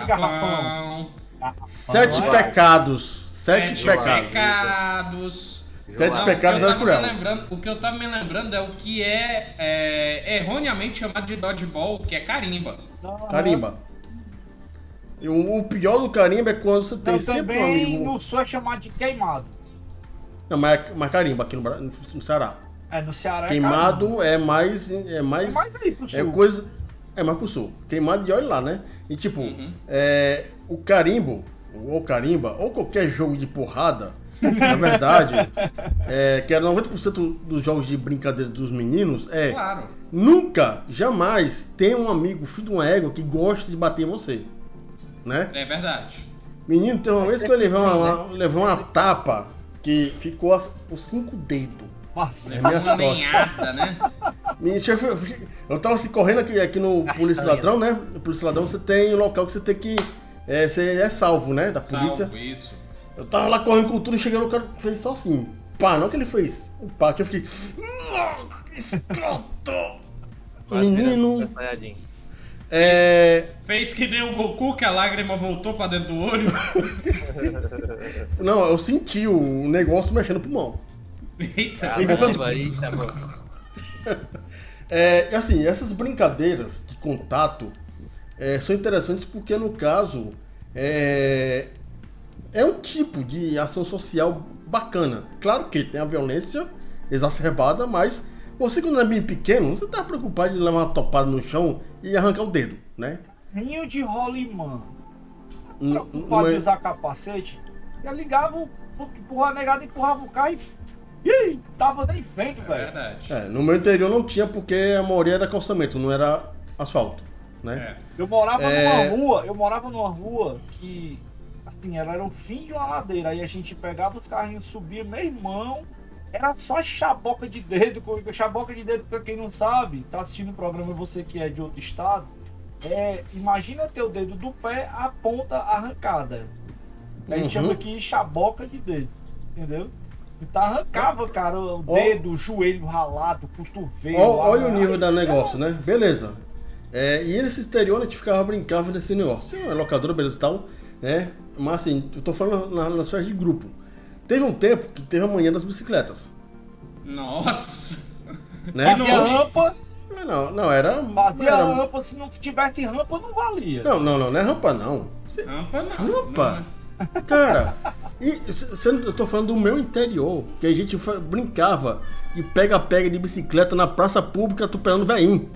De garrafão. Sete Vai. pecados. Sete, pecados. pecados. Sete Não, pecados o que eu era tava cruel. me lembrando, O que eu tava me lembrando é o que é, é, erroneamente chamado de dodgeball, que é carimba. Carimba. E o, o pior do carimba é quando você tem Eu sempre um também amigo. no sul é chamado de queimado. Não, mas, mas carimba aqui no, no Ceará. É, no Ceará é Queimado é mais. É mais. É mais ali pro É sul. coisa. É mais pro sul. Queimado de olho lá, né? E tipo, é, o carimbo, ou carimba, ou qualquer jogo de porrada, na verdade, é, que era 90% dos jogos de brincadeira dos meninos, é. Claro. Nunca, jamais tem um amigo, filho de uma égua, que gosta de bater em você. Né? É verdade. Menino, tem uma vez que eu levei uma, uma- levei uma tapa que ficou as- os cinco dedos. Nossa, Uma costas. lenhada, né? Eu tava assim, correndo aqui, aqui no Polícia Ladrão, né? No Polícia Ladrão você tem um local que você tem que. É, você é salvo, né? Da polícia. Salvo isso. Eu tava lá correndo com tudo e chegando, o cara fez só assim. Pá, não que ele fez. Um pá, que eu fiquei. Escroto! Menino. É. Fez que nem o Goku, que a lágrima voltou pra dentro do olho. Não, eu senti o negócio mexendo no pulmão. Eita. Caramba, eita, bro. É, e assim, essas brincadeiras de contato é, são interessantes porque, no caso, é, é um tipo de ação social bacana. Claro que tem a violência exacerbada, mas você, quando é bem pequeno, você tá preocupado de levar uma topada no chão e arrancar o dedo, né? Ninho de rolimã. Preocupado não de é- usar capacete. Eu ligava, o- empurrava a negada, empurrava o carro e. Ih, tava nem feito, É velho. verdade. É, no meu interior não tinha porque a maioria era calçamento, não era asfalto, né? É. Eu morava É. numa rua, eu morava numa rua que, assim, ela era o fim de uma ladeira. Aí a gente pegava os carrinhos, subia, meu irmão, era só chaboca de dedo. Chaboca de dedo, pra quem não sabe, tá assistindo o programa, você que é de outro estado, é, imagina teu dedo do pé, a ponta arrancada. A gente Uhum. chama aqui chaboca de dedo, entendeu? Então arrancava, cara, o Ó. dedo, o joelho ralado, o cotovelo. Ó- olha o nível da é negócio, né? Beleza. É, e nesse exterior a gente ficava brincando desse negócio. É locadora, beleza e tal, né? Mas assim, eu tô falando na- nas festas de grupo. Teve um tempo que teve a manhã das bicicletas, Nossa. né? não- rampa, Não, não, era. Fazia era- rampa, se não tivesse rampa, não valia. Não, não, não, não é rampa não. Rampa não. Rampa? Não, Cara, e eu tô falando do meu interior, que a gente brincava de pega-pega de bicicleta na praça pública atropelando veinho.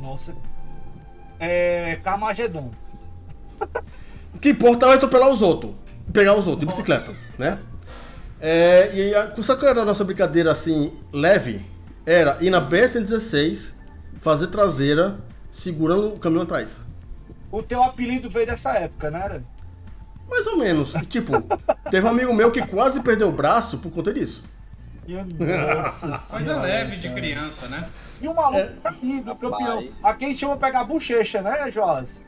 Nossa. É. Carmagedon. O que importa é atropelar os outros. Pegar os outros de bicicleta, né? É, e a, sabe qual era a nossa brincadeira assim, leve? Era ir na BS-16, fazer traseira, segurando o caminhão atrás. O teu apelido veio dessa época, né? Era? Mais ou menos. Tipo, teve um amigo meu que quase perdeu o braço por conta disso. Nossa Coisa leve de criança, né? E o maluco tá rindo, campeão. Aqui a gente chama pegar bochecha, né, Joás?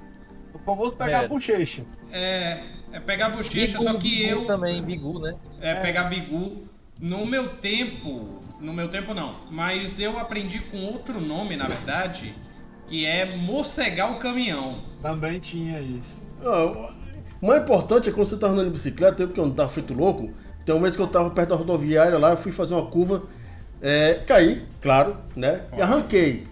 O famoso pegar É. bochecha. É, é pegar bochecha, Bigu, só que Bigu eu. também, Bigu, né? É pegar bigu. No meu tempo. No meu tempo não. Mas eu aprendi com outro nome, na verdade. Que é morcegar o caminhão. Também tinha isso. Ah, O mais importante é quando você tá andando de bicicleta, eu porque eu não tava feito louco. Tem uma vez que eu tava perto da rodoviária lá, eu fui fazer uma curva, é, caí, claro, né? E arranquei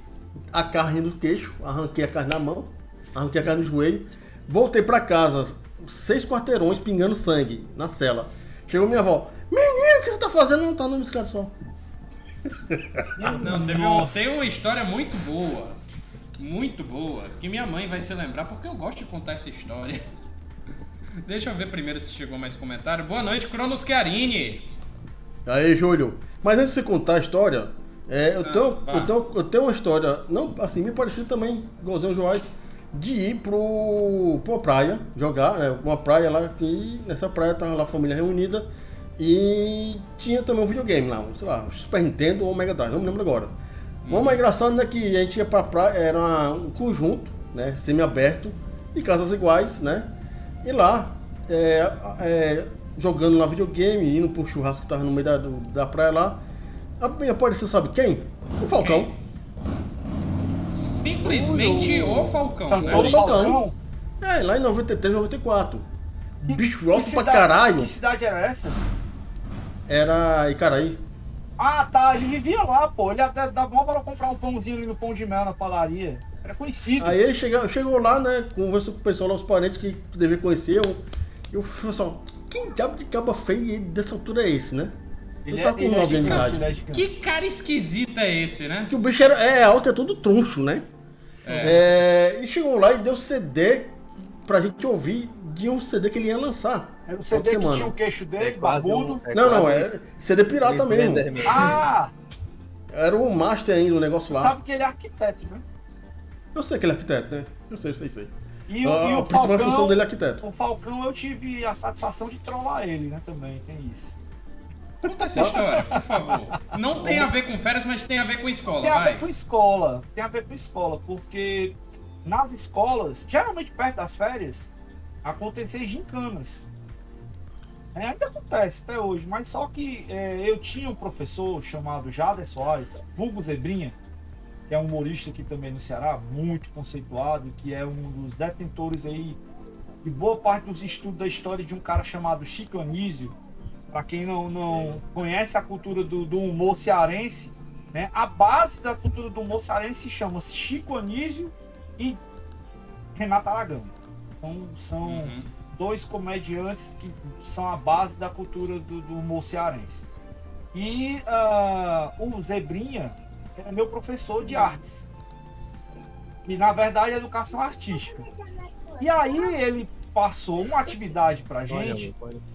a carne do queixo, arranquei a carne na mão, arranquei a carne no joelho, voltei pra casa, seis quarteirões pingando sangue na cela. Chegou minha avó, Menino, o que você tá fazendo? Não, tá no escada só. Não, teve um, tem uma história muito boa. Muito boa. Que minha mãe vai se lembrar, porque eu gosto de contar essa história. Deixa eu ver primeiro se chegou mais comentário. Boa noite, Cronos Chiarini. Aí, Júlio. Mas antes de você contar a história, é, eu, Ah, tenho, eu, tenho, eu tenho uma história, não, assim, me parecia também, igualzinho o Joás, de ir pro, pra praia, jogar, né, uma praia lá, e nessa praia tava lá a família reunida, e tinha também um videogame lá, sei lá, Super Nintendo ou Mega Drive, não me lembro agora. O mais engraçado é que a gente ia pra praia, era um conjunto, né, semi-aberto, e casas iguais, né, e lá, é, é, jogando lá videogame, indo pro churrasco que tava no meio da, da praia lá, a- apareceu, sabe quem? O Falcão. Quem? Simplesmente o Falcão, Cantor né? Falcão. É, lá em 93, 94. Bicho Que grosso pra cidade- caralho. Que cidade era essa? Era Icaraí. Ah, tá. Ele vivia lá, pô. Ele até dava mal para comprar um pãozinho ali no pão de mel na padaria. Era conhecido. Aí ele chegou, chegou lá, né? Conversou com o pessoal lá, os parentes que devia conhecer. Eu, eu falei assim, quem diabo de caba feio dessa altura é esse, né? Ele ele tá é, com ele é nove anos de gigante, idade. ele é gigante. Que cara esquisito é esse, né? Que o bicho era, é alto, é todo troncho, né? É, e chegou lá e deu CD pra gente ouvir de um CD que ele ia lançar. Era o outra CD que semana. tinha o queixo dele, É barbudo. um- é não, não, é CD pirata um mesmo. Slenderman. Ah, Era o master ainda, o negócio lá. sabe que ele é arquiteto, né? Eu sei que ele é arquiteto, né? Eu sei, eu sei, eu sei. E o, a, e a o principal Falcão, função dele é arquiteto. o Falcão eu tive a satisfação de trollar ele, né? Também, tem isso. Conta essa história, por favor. Não tem a ver com férias, mas tem a ver com escola, Tem a ver com escola, tem a ver com escola, porque nas escolas, geralmente perto das férias, aconteciam gincanas. É, ainda acontece até hoje, mas só que é, eu tinha um professor chamado Jader Soares, vulgo Zebrinha, que é um humorista aqui também no Ceará, muito conceituado, que é um dos detentores aí de boa parte dos estudos da história de um cara chamado Chico Anísio. Para quem não, não conhece a cultura do, do humor cearense, né? A base da cultura do humor cearense se chama Chico Anísio e Renato Aragão. Então são Uhum. dois comediantes que são a base da cultura do, do humor cearense. E ah, o Zebrinha era meu professor de artes. E na verdade é educação artística. E aí ele passou uma atividade pra gente. Olha, olha.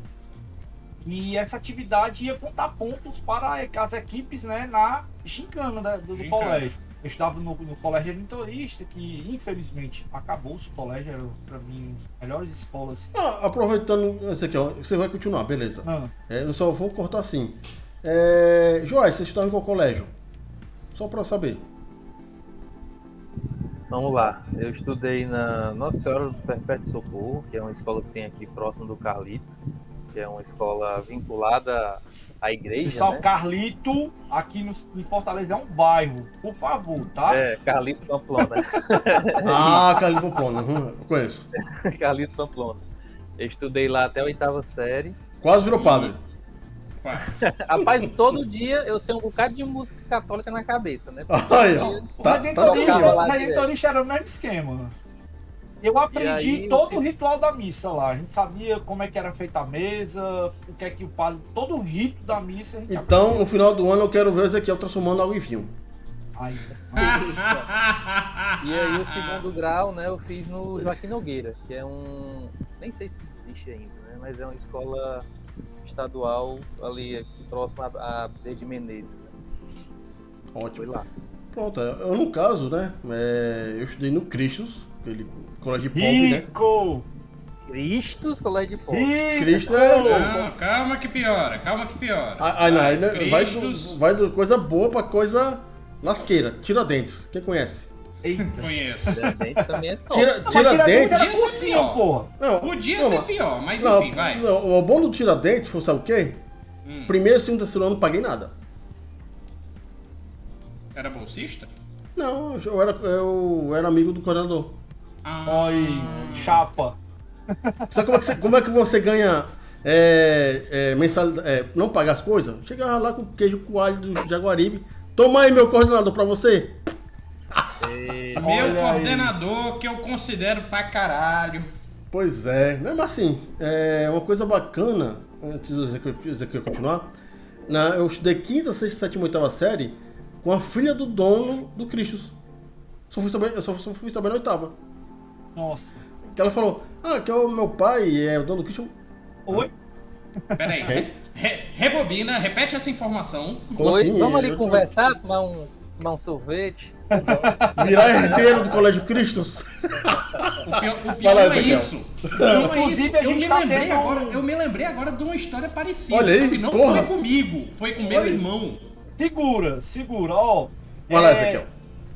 E essa atividade ia contar pontos para as equipes né, na gincana da- do, Gincana. colégio. Eu estava no, no colégio editorista, que infelizmente acabou-se o colégio, era para mim uma das melhores escolas. Ah, aproveitando isso aqui, ó, você vai continuar, beleza. Ah, É, eu só vou cortar assim. É, Joás, você está em qual colégio? Só pra eu saber. Vamos lá. Eu estudei na Nossa Senhora do Perpétuo Socorro, que é uma escola que tem aqui próximo do Carlito, que é uma escola vinculada à igreja, pessoal, né? Carlito, aqui no, em Fortaleza é um bairro, por favor, tá? É, Carlito Pamplona. Ah, Carlinhos Pamplona, uhum, eu conheço. Carlito Pamplona. Eu estudei lá até a oitava série. Quase virou padre. Quase. Rapaz, todo dia eu sei um bocado de música católica na cabeça, né? Aí, ó. O Tá, tá tocando lá o redentorista era o mesmo esquema. Eu aprendi aí, todo você- o ritual da missa lá. A gente sabia como é que era feita a mesa, o que é que o padre. Todo o rito da missa a gente Então, no final do ano, eu quero ver o Ezequiel transformando água em vinho. aprendeu. E aí o segundo grau, né, eu fiz no Joaquim Nogueira, que é um. Nem sei se existe ainda, né? Mas é uma escola estadual ali aqui próximo a, Bezerra de Menezes. Foi Ótimo. lá. Pronto, eu no caso, né? é, eu estudei no Cristos, aquele colégio de pobre, né? Rico! Cristos Colégio de Povo. Rico! Cristo é. Não, calma que piora, calma que piora. Ah, ah, não, né, vai, do, vai do coisa boa pra coisa lasqueira. Tiradentes, quem conhece? Eita! Conheço. Tiradentes também é top. Tira, Mas Tiradentes Tiradentes. era Podia ser cursinho, pior. porra! Não, Podia não, ser mas- pior, mas não, enfim, vai. não, o bom do Tiradentes foi, sabe o quê? Hum. Primeiro, segundo, terceiro ano, não paguei nada. Era bolsista? Não, eu era, eu era amigo do coordenador. Ah, Oi, chapa! Sabe como é que você, como é que você ganha é, é, mensalidade, é, não pagar as coisas? Chegava lá com queijo coalho do Jaguaribe. Toma aí meu coordenador pra você. E- meu Olha aí. coordenador, que eu considero pra caralho. Pois é, né? mas assim, é uma coisa bacana, antes do Ezequiel Ezequiel continuar, na, eu estudei quinta, sexta, sétima, oitava série com a filha do dono do Cristos. Só fui saber, eu só, só fui saber na oitava. Nossa. Que ela falou, ah, que é o meu pai, é o dono do Cristo. Oi? Peraí. Quem? Re- rebobina, repete essa informação. Como Oi, assim? vamos ali Eu- conversar, tomar um, tomar um sorvete. Virar herdeiro do Colégio Cristos? O pior, o pior lá, é isso. Pior é Inclusive, isso. a Eu gente me, tá lembrei tendo agora, eu me lembrei agora de uma história parecida. Olha aí, não porra. foi comigo, foi com meu Olha aí. irmão. Segura, segura, ó. Lá, É, Ezequiel.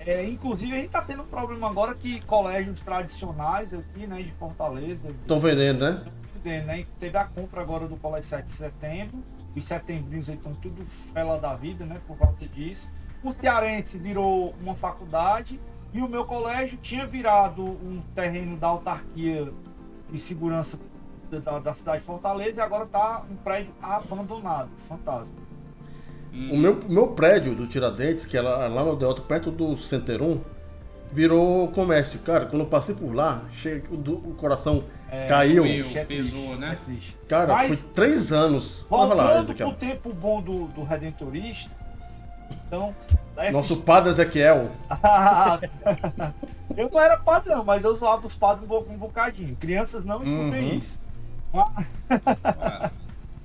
É, inclusive, a gente tá tendo um problema agora que colégios tradicionais aqui, né, de Fortaleza, Estão vendendo, né? vendendo, né? Teve a compra agora do Colégio 7 de setembro. Os setembrinhos aí estão tudo fela da vida, né? Por causa disso. O Cearense virou uma faculdade e o meu colégio tinha virado um terreno da autarquia de segurança da, da cidade de Fortaleza e agora tá um prédio abandonado, fantasma. O meu, meu prédio do Tiradentes, que é lá, lá no Delta, perto do Centerum, virou comércio. Cara, quando eu passei por lá, chega, o, do- o coração caiu. doeu. É pesou, triste, né? É. Cara, Mas- foi três anos. Lá, Voltando Ezequiel. pro tempo bom do, do Redentorista, então... essa Nosso padre Ezequiel. eu não era padre, não, mas eu zoava os padres um, bo- um bocadinho. Crianças não escutem Uhum. isso.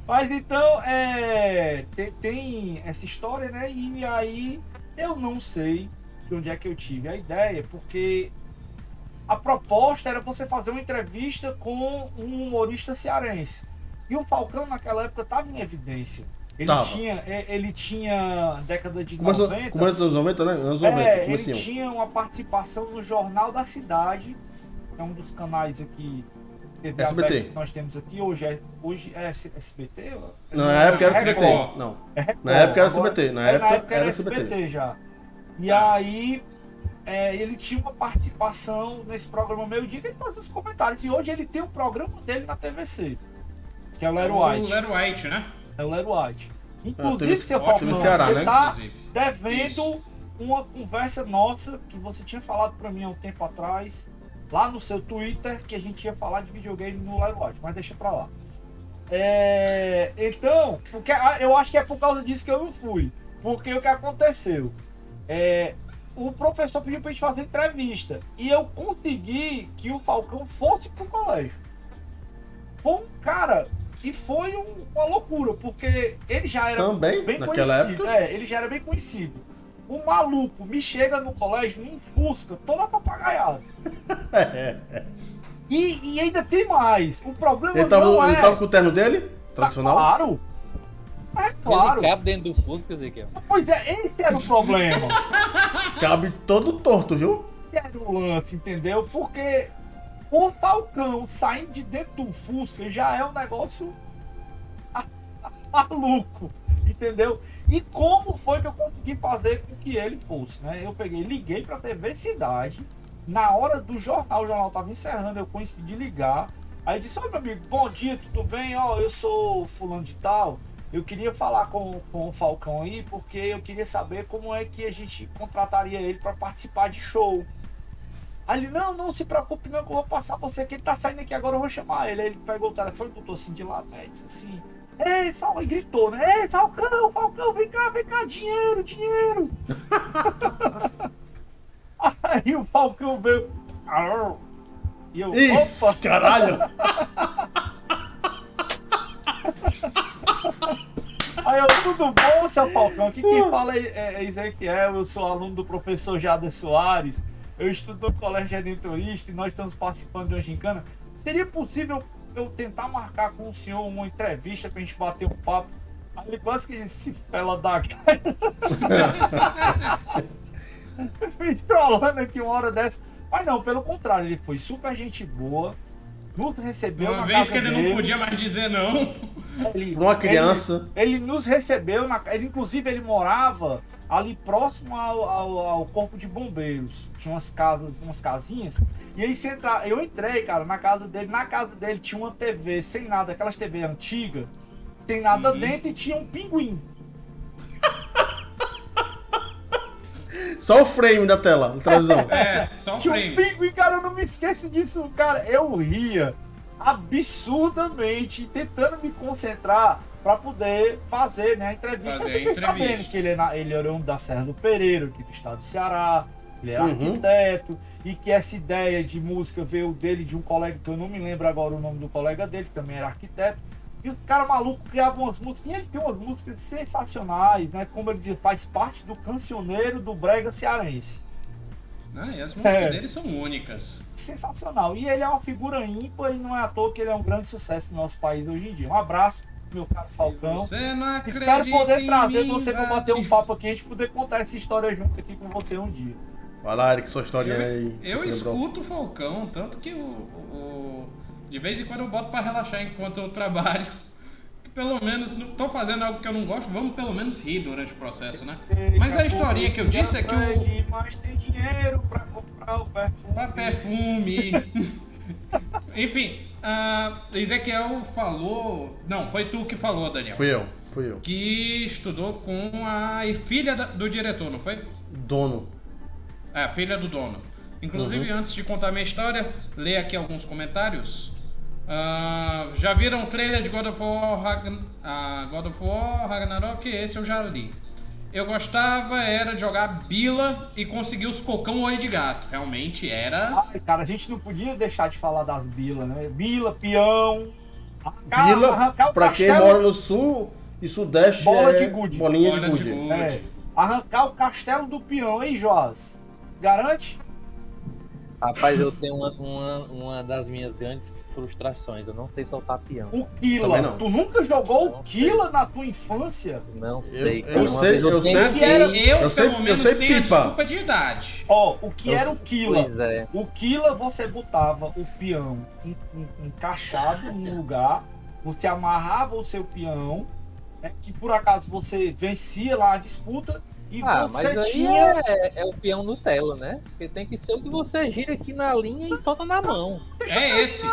Mas então, é, tem, tem essa história, né? E aí eu não sei de onde é que eu tive a ideia, porque a proposta era você fazer uma entrevista com um humorista cearense. E o Falcão naquela época estava em evidência. Ele Tava. tinha, é, ele tinha década de Começou, 90. começo dos anos 90, né? Anos 90, É, ele tinha uma participação no Jornal da Cidade, que é um dos canais aqui TV SBT. aberta que nós temos aqui. Hoje é, hoje é SBT? Não, na época era Record. SBT. Não. É Record. Na época era Agora- SBT, na é, época era SBT. SBT. já. E aí é, ele tinha uma participação nesse programa meio dia que ele fazia os comentários. E hoje ele tem o programa dele na TVC, que é o Lero o White. Lero White, né? É o Lero White. Inclusive, teve- seu Falcão, você né? tá Inclusive. devendo Isso. uma conversa nossa que você tinha falado pra mim há um tempo atrás, lá no seu Twitter, que a gente ia falar de videogame no Live Watch, mas deixa pra lá. É, então, porque, ah, eu acho que é por causa disso que eu não fui. Porque o que aconteceu? É, o professor pediu pra gente fazer entrevista. E eu consegui que o Falcão fosse pro colégio. Foi um cara. E foi um- uma loucura, porque ele já era Também, bem naquela conhecido. época. É, ele já era bem conhecido. O maluco me chega no colégio num Fusca, toda papagaiada. E, e ainda tem mais. O problema Ele tava, não é. ele tava com o terno dele? Tá Tradicional? claro. É claro. Ele cabe dentro do Fusca, Ezequiel. Pois é, esse era o problema. Cabe todo torto, viu? esse era o lance, entendeu? Porque o Falcão saindo de dentro do Fusca já é um negócio maluco, entendeu? E como foi que eu consegui fazer com que ele fosse, né? Eu peguei, liguei pra TV Cidade, na hora do jornal, o jornal tava encerrando, eu consegui ligar. Aí disse, ó meu amigo, bom dia, tudo bem? Ó, eu sou fulano de tal. Eu queria falar com, com o Falcão aí, porque eu queria saber como é que a gente contrataria ele para participar de show. Aí ele, não, não se preocupe não que eu vou passar você que ele tá saindo aqui agora, eu vou chamar ele. Aí ele pegou o telefone, botou assim de lado, né? Disse assim, ei, Falcão, e gritou, né? Ei, Falcão, Falcão, vem cá, vem cá, dinheiro, dinheiro. Aí o Falcão veio. E eu, Isso, opa! caralho! Aí eu, tudo bom, seu Falcão? Aqui quem fala é, é Ezequiel, eu sou aluno do professor Jada Soares. Eu estudo no Colégio Redentorista e nós estamos participando de uma gincana. Seria possível eu tentar marcar com o senhor uma entrevista pra gente bater um papo? Aí ele quase que disse, "Se fela da cara. Me trollando aqui uma hora dessa. Mas não, pelo contrário, ele foi super gente boa. Nos recebeu Uma na vez casa que ele dele. não podia mais dizer não. Ele- uma criança. Ele, ele nos recebeu, na, ele, inclusive ele morava ali próximo ao, ao, ao corpo de bombeiros. Tinha umas casas, umas casinhas. E aí você entra, eu entrei, cara, na casa dele. Na casa dele tinha uma TV sem nada, aquelas TV antigas, sem nada Uhum. dentro e tinha um pinguim. Só o frame da tela, da televisão. É, só um Tinha um frame. pinguim, cara, eu não me esqueço disso, cara. Eu ria absurdamente, tentando me concentrar pra poder fazer né, a entrevista. Fazer eu fiquei sabendo entrevista. que ele, é ele era um da Serra do Pereira, aqui do estado do Ceará. Ele era Uhum. arquiteto e que essa ideia de música veio dele de um colega que eu não me lembro agora o nome do colega dele, que também era arquiteto. E os caras malucos criavam umas músicas. E ele tem umas músicas sensacionais, né? Como ele diz, faz parte do cancioneiro do Brega Cearense. Ah, e as músicas É. dele são únicas. sensacional. E ele é uma figura ímpar e não é à toa que ele é um grande sucesso no nosso país hoje em dia. Um abraço, meu caro Falcão. Espero poder trazer mim, você para vai bater um papo aqui e a gente poder contar essa história junto aqui com você um dia. Vai lá, Eric, sua história aí. Eu, eu você lembrou. escuto o Falcão, tanto que o, o- de vez em quando eu boto pra relaxar enquanto eu trabalho. Que pelo menos não tô fazendo algo que eu não gosto, vamos pelo menos rir durante o processo, né? Mas a historinha que eu disse é que o o. Mas tem dinheiro para comprar o perfume. pra perfume. Enfim, ah, Ezequiel falou, não, foi tu que falou, Daniel. Fui eu, fui eu. Que estudou com a filha do diretor, não foi? Dono. É, a filha do dono. Inclusive, Uhum. antes de contar minha história, ler aqui alguns comentários. Ah, já viram o trailer de God of War, Ragn... ah, God of War Ragnarok? Esse eu já li. Eu gostava era de jogar bila e conseguir os cocão olho de gato. Realmente era. Ai, cara, a gente não podia deixar de falar das bilas, né? Bila, peão. arrancar- Bila, arrancar o pra quem castelo- mora no sul e sudeste, Bola é de gude. bolinha Bola de de gude. gude. É, arrancar o castelo do peão, hein, Joás? Garante? Rapaz, eu tenho uma, uma, uma das minhas grandes frustrações. Eu não sei soltar peão. O Kila. não. Tu nunca jogou o Kila na tua infância? Não sei. eu. Uma sei- vez eu sei- era- eu, eu sei- pelo eu menos sei tenho a pipa. desculpa de idade. Ó, o que Eu era o Kila? Pois é. O Kila você botava o peão en- en- encaixado no lugar, você amarrava o seu peão, né, que por acaso você vencia lá a disputa e Ah, você mas aí tinha. é, é o peão Nutella, né? Porque tem que ser o que você gira aqui na linha e solta na mão. É esse.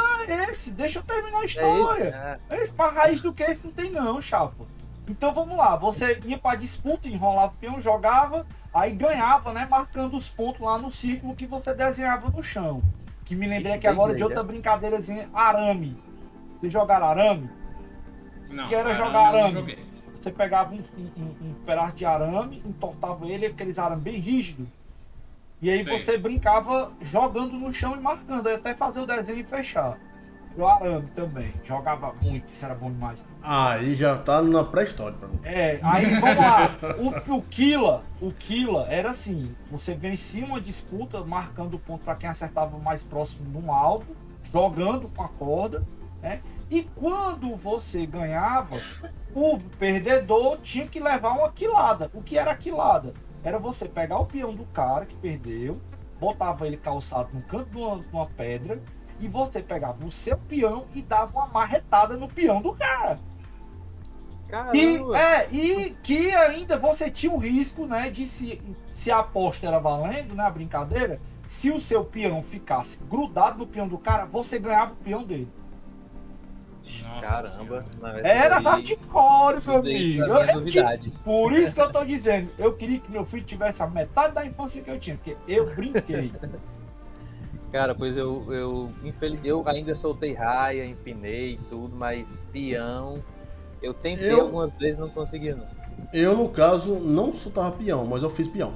Esse, deixa eu terminar a É história. esse, né? Esse mais raiz do que esse não tem não, chapa. Então vamos lá, você ia pra disputa, enrolava o peão, jogava, aí ganhava, né? Marcando os pontos lá no círculo que você desenhava no chão. Que me lembrei Ixi, aqui agora de outra brincadeirazinha, arame. Vocês jogaram arame? Não, Que era arame jogar eu não arame. Você pegava um, um- um pedaço de arame, entortava ele, aqueles arame bem rígido. E aí Sei. você brincava jogando no chão e marcando, aí até fazer o desenho e fechar. O arame também. Jogava muito, isso era bom demais. Aí já tá na pré-história pra mim. É, aí vamos lá. O, o Killa, o Killa era assim: você vencia uma disputa marcando o ponto para quem acertava mais próximo de um alvo, jogando com a corda, né? E quando você ganhava, o perdedor tinha que levar uma quilada. O que era quilada? Era você pegar o peão do cara que perdeu, botava ele calçado no canto de uma, de uma pedra, e você pegava o seu peão e dava uma marretada no peão do cara. E, é, e que ainda você tinha o risco, né, de se, se a aposta era valendo, né, a brincadeira, se o seu peão ficasse grudado no peão do cara, você ganhava o peão dele. Caramba. Era hardcore, meu amigo. é Eu- eu novidade. por isso que eu tô dizendo, eu queria que meu filho tivesse a metade da infância que eu tinha, porque eu brinquei. Cara, pois eu, eu, infeliz... eu ainda soltei raia, empinei e tudo, mas peão. Eu tentei Eu- algumas vezes não conseguia, não. Eu, no caso, não soltava peão, mas eu fiz peão.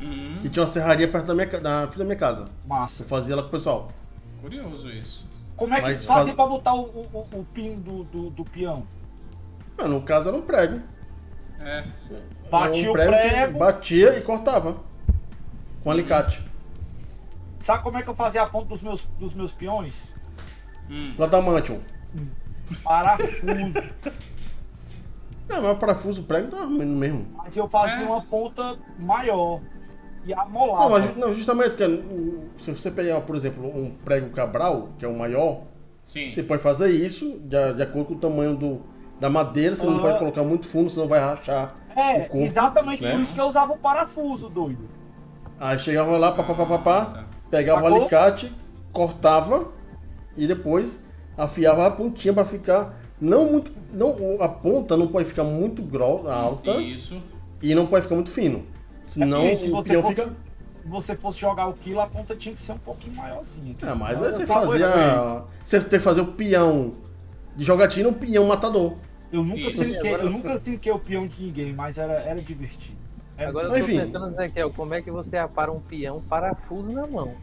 Uhum, Que tinha uma serraria perto da minha, da da minha casa. Eu Massa. fazia lá com o pessoal. curioso isso. Como é que fazia faz- pra botar o, o, o- o pin do, do, do peão? Ah, no caso era um prego. É. Batia um o prego. que prego. Batia e cortava. Com alicate. Sabe como é que eu fazia a ponta dos meus, dos meus peões? Hum. Com adamantium. Parafuso. É, mas parafuso, o prego tá no mesmo. Mas eu fazia É. uma ponta maior. E Não, amolava. mas não, justamente, que o- se você pegar, por exemplo, um prego cabral, que é o maior, Sim. você pode fazer isso de, de acordo com o tamanho do, da madeira, você não pode colocar muito fundo, senão vai rachar. é, o corpo, exatamente né? por isso que eu usava o parafuso, doido. Aí chegava lá, papapá, tá. pegava o Sacou? alicate, cortava e depois afiava a pontinha pra ficar não muito, não a ponta não pode ficar muito grossa, alta Isso. e não pode ficar muito fino. Senão E se você fosse, fica. se você fosse jogar o quilo, a ponta tinha que ser um pouquinho maiorzinha. que É, mas aí você fazia. Você tem que fazer o peão de jogatina, o peão matador. Eu nunca trinquei, Agora- eu nunca trinquei o peão de ninguém, mas era, era divertido. Era Agora eu Mas tô pensando, Ezequiel, como é que você apara um peão parafuso na mão?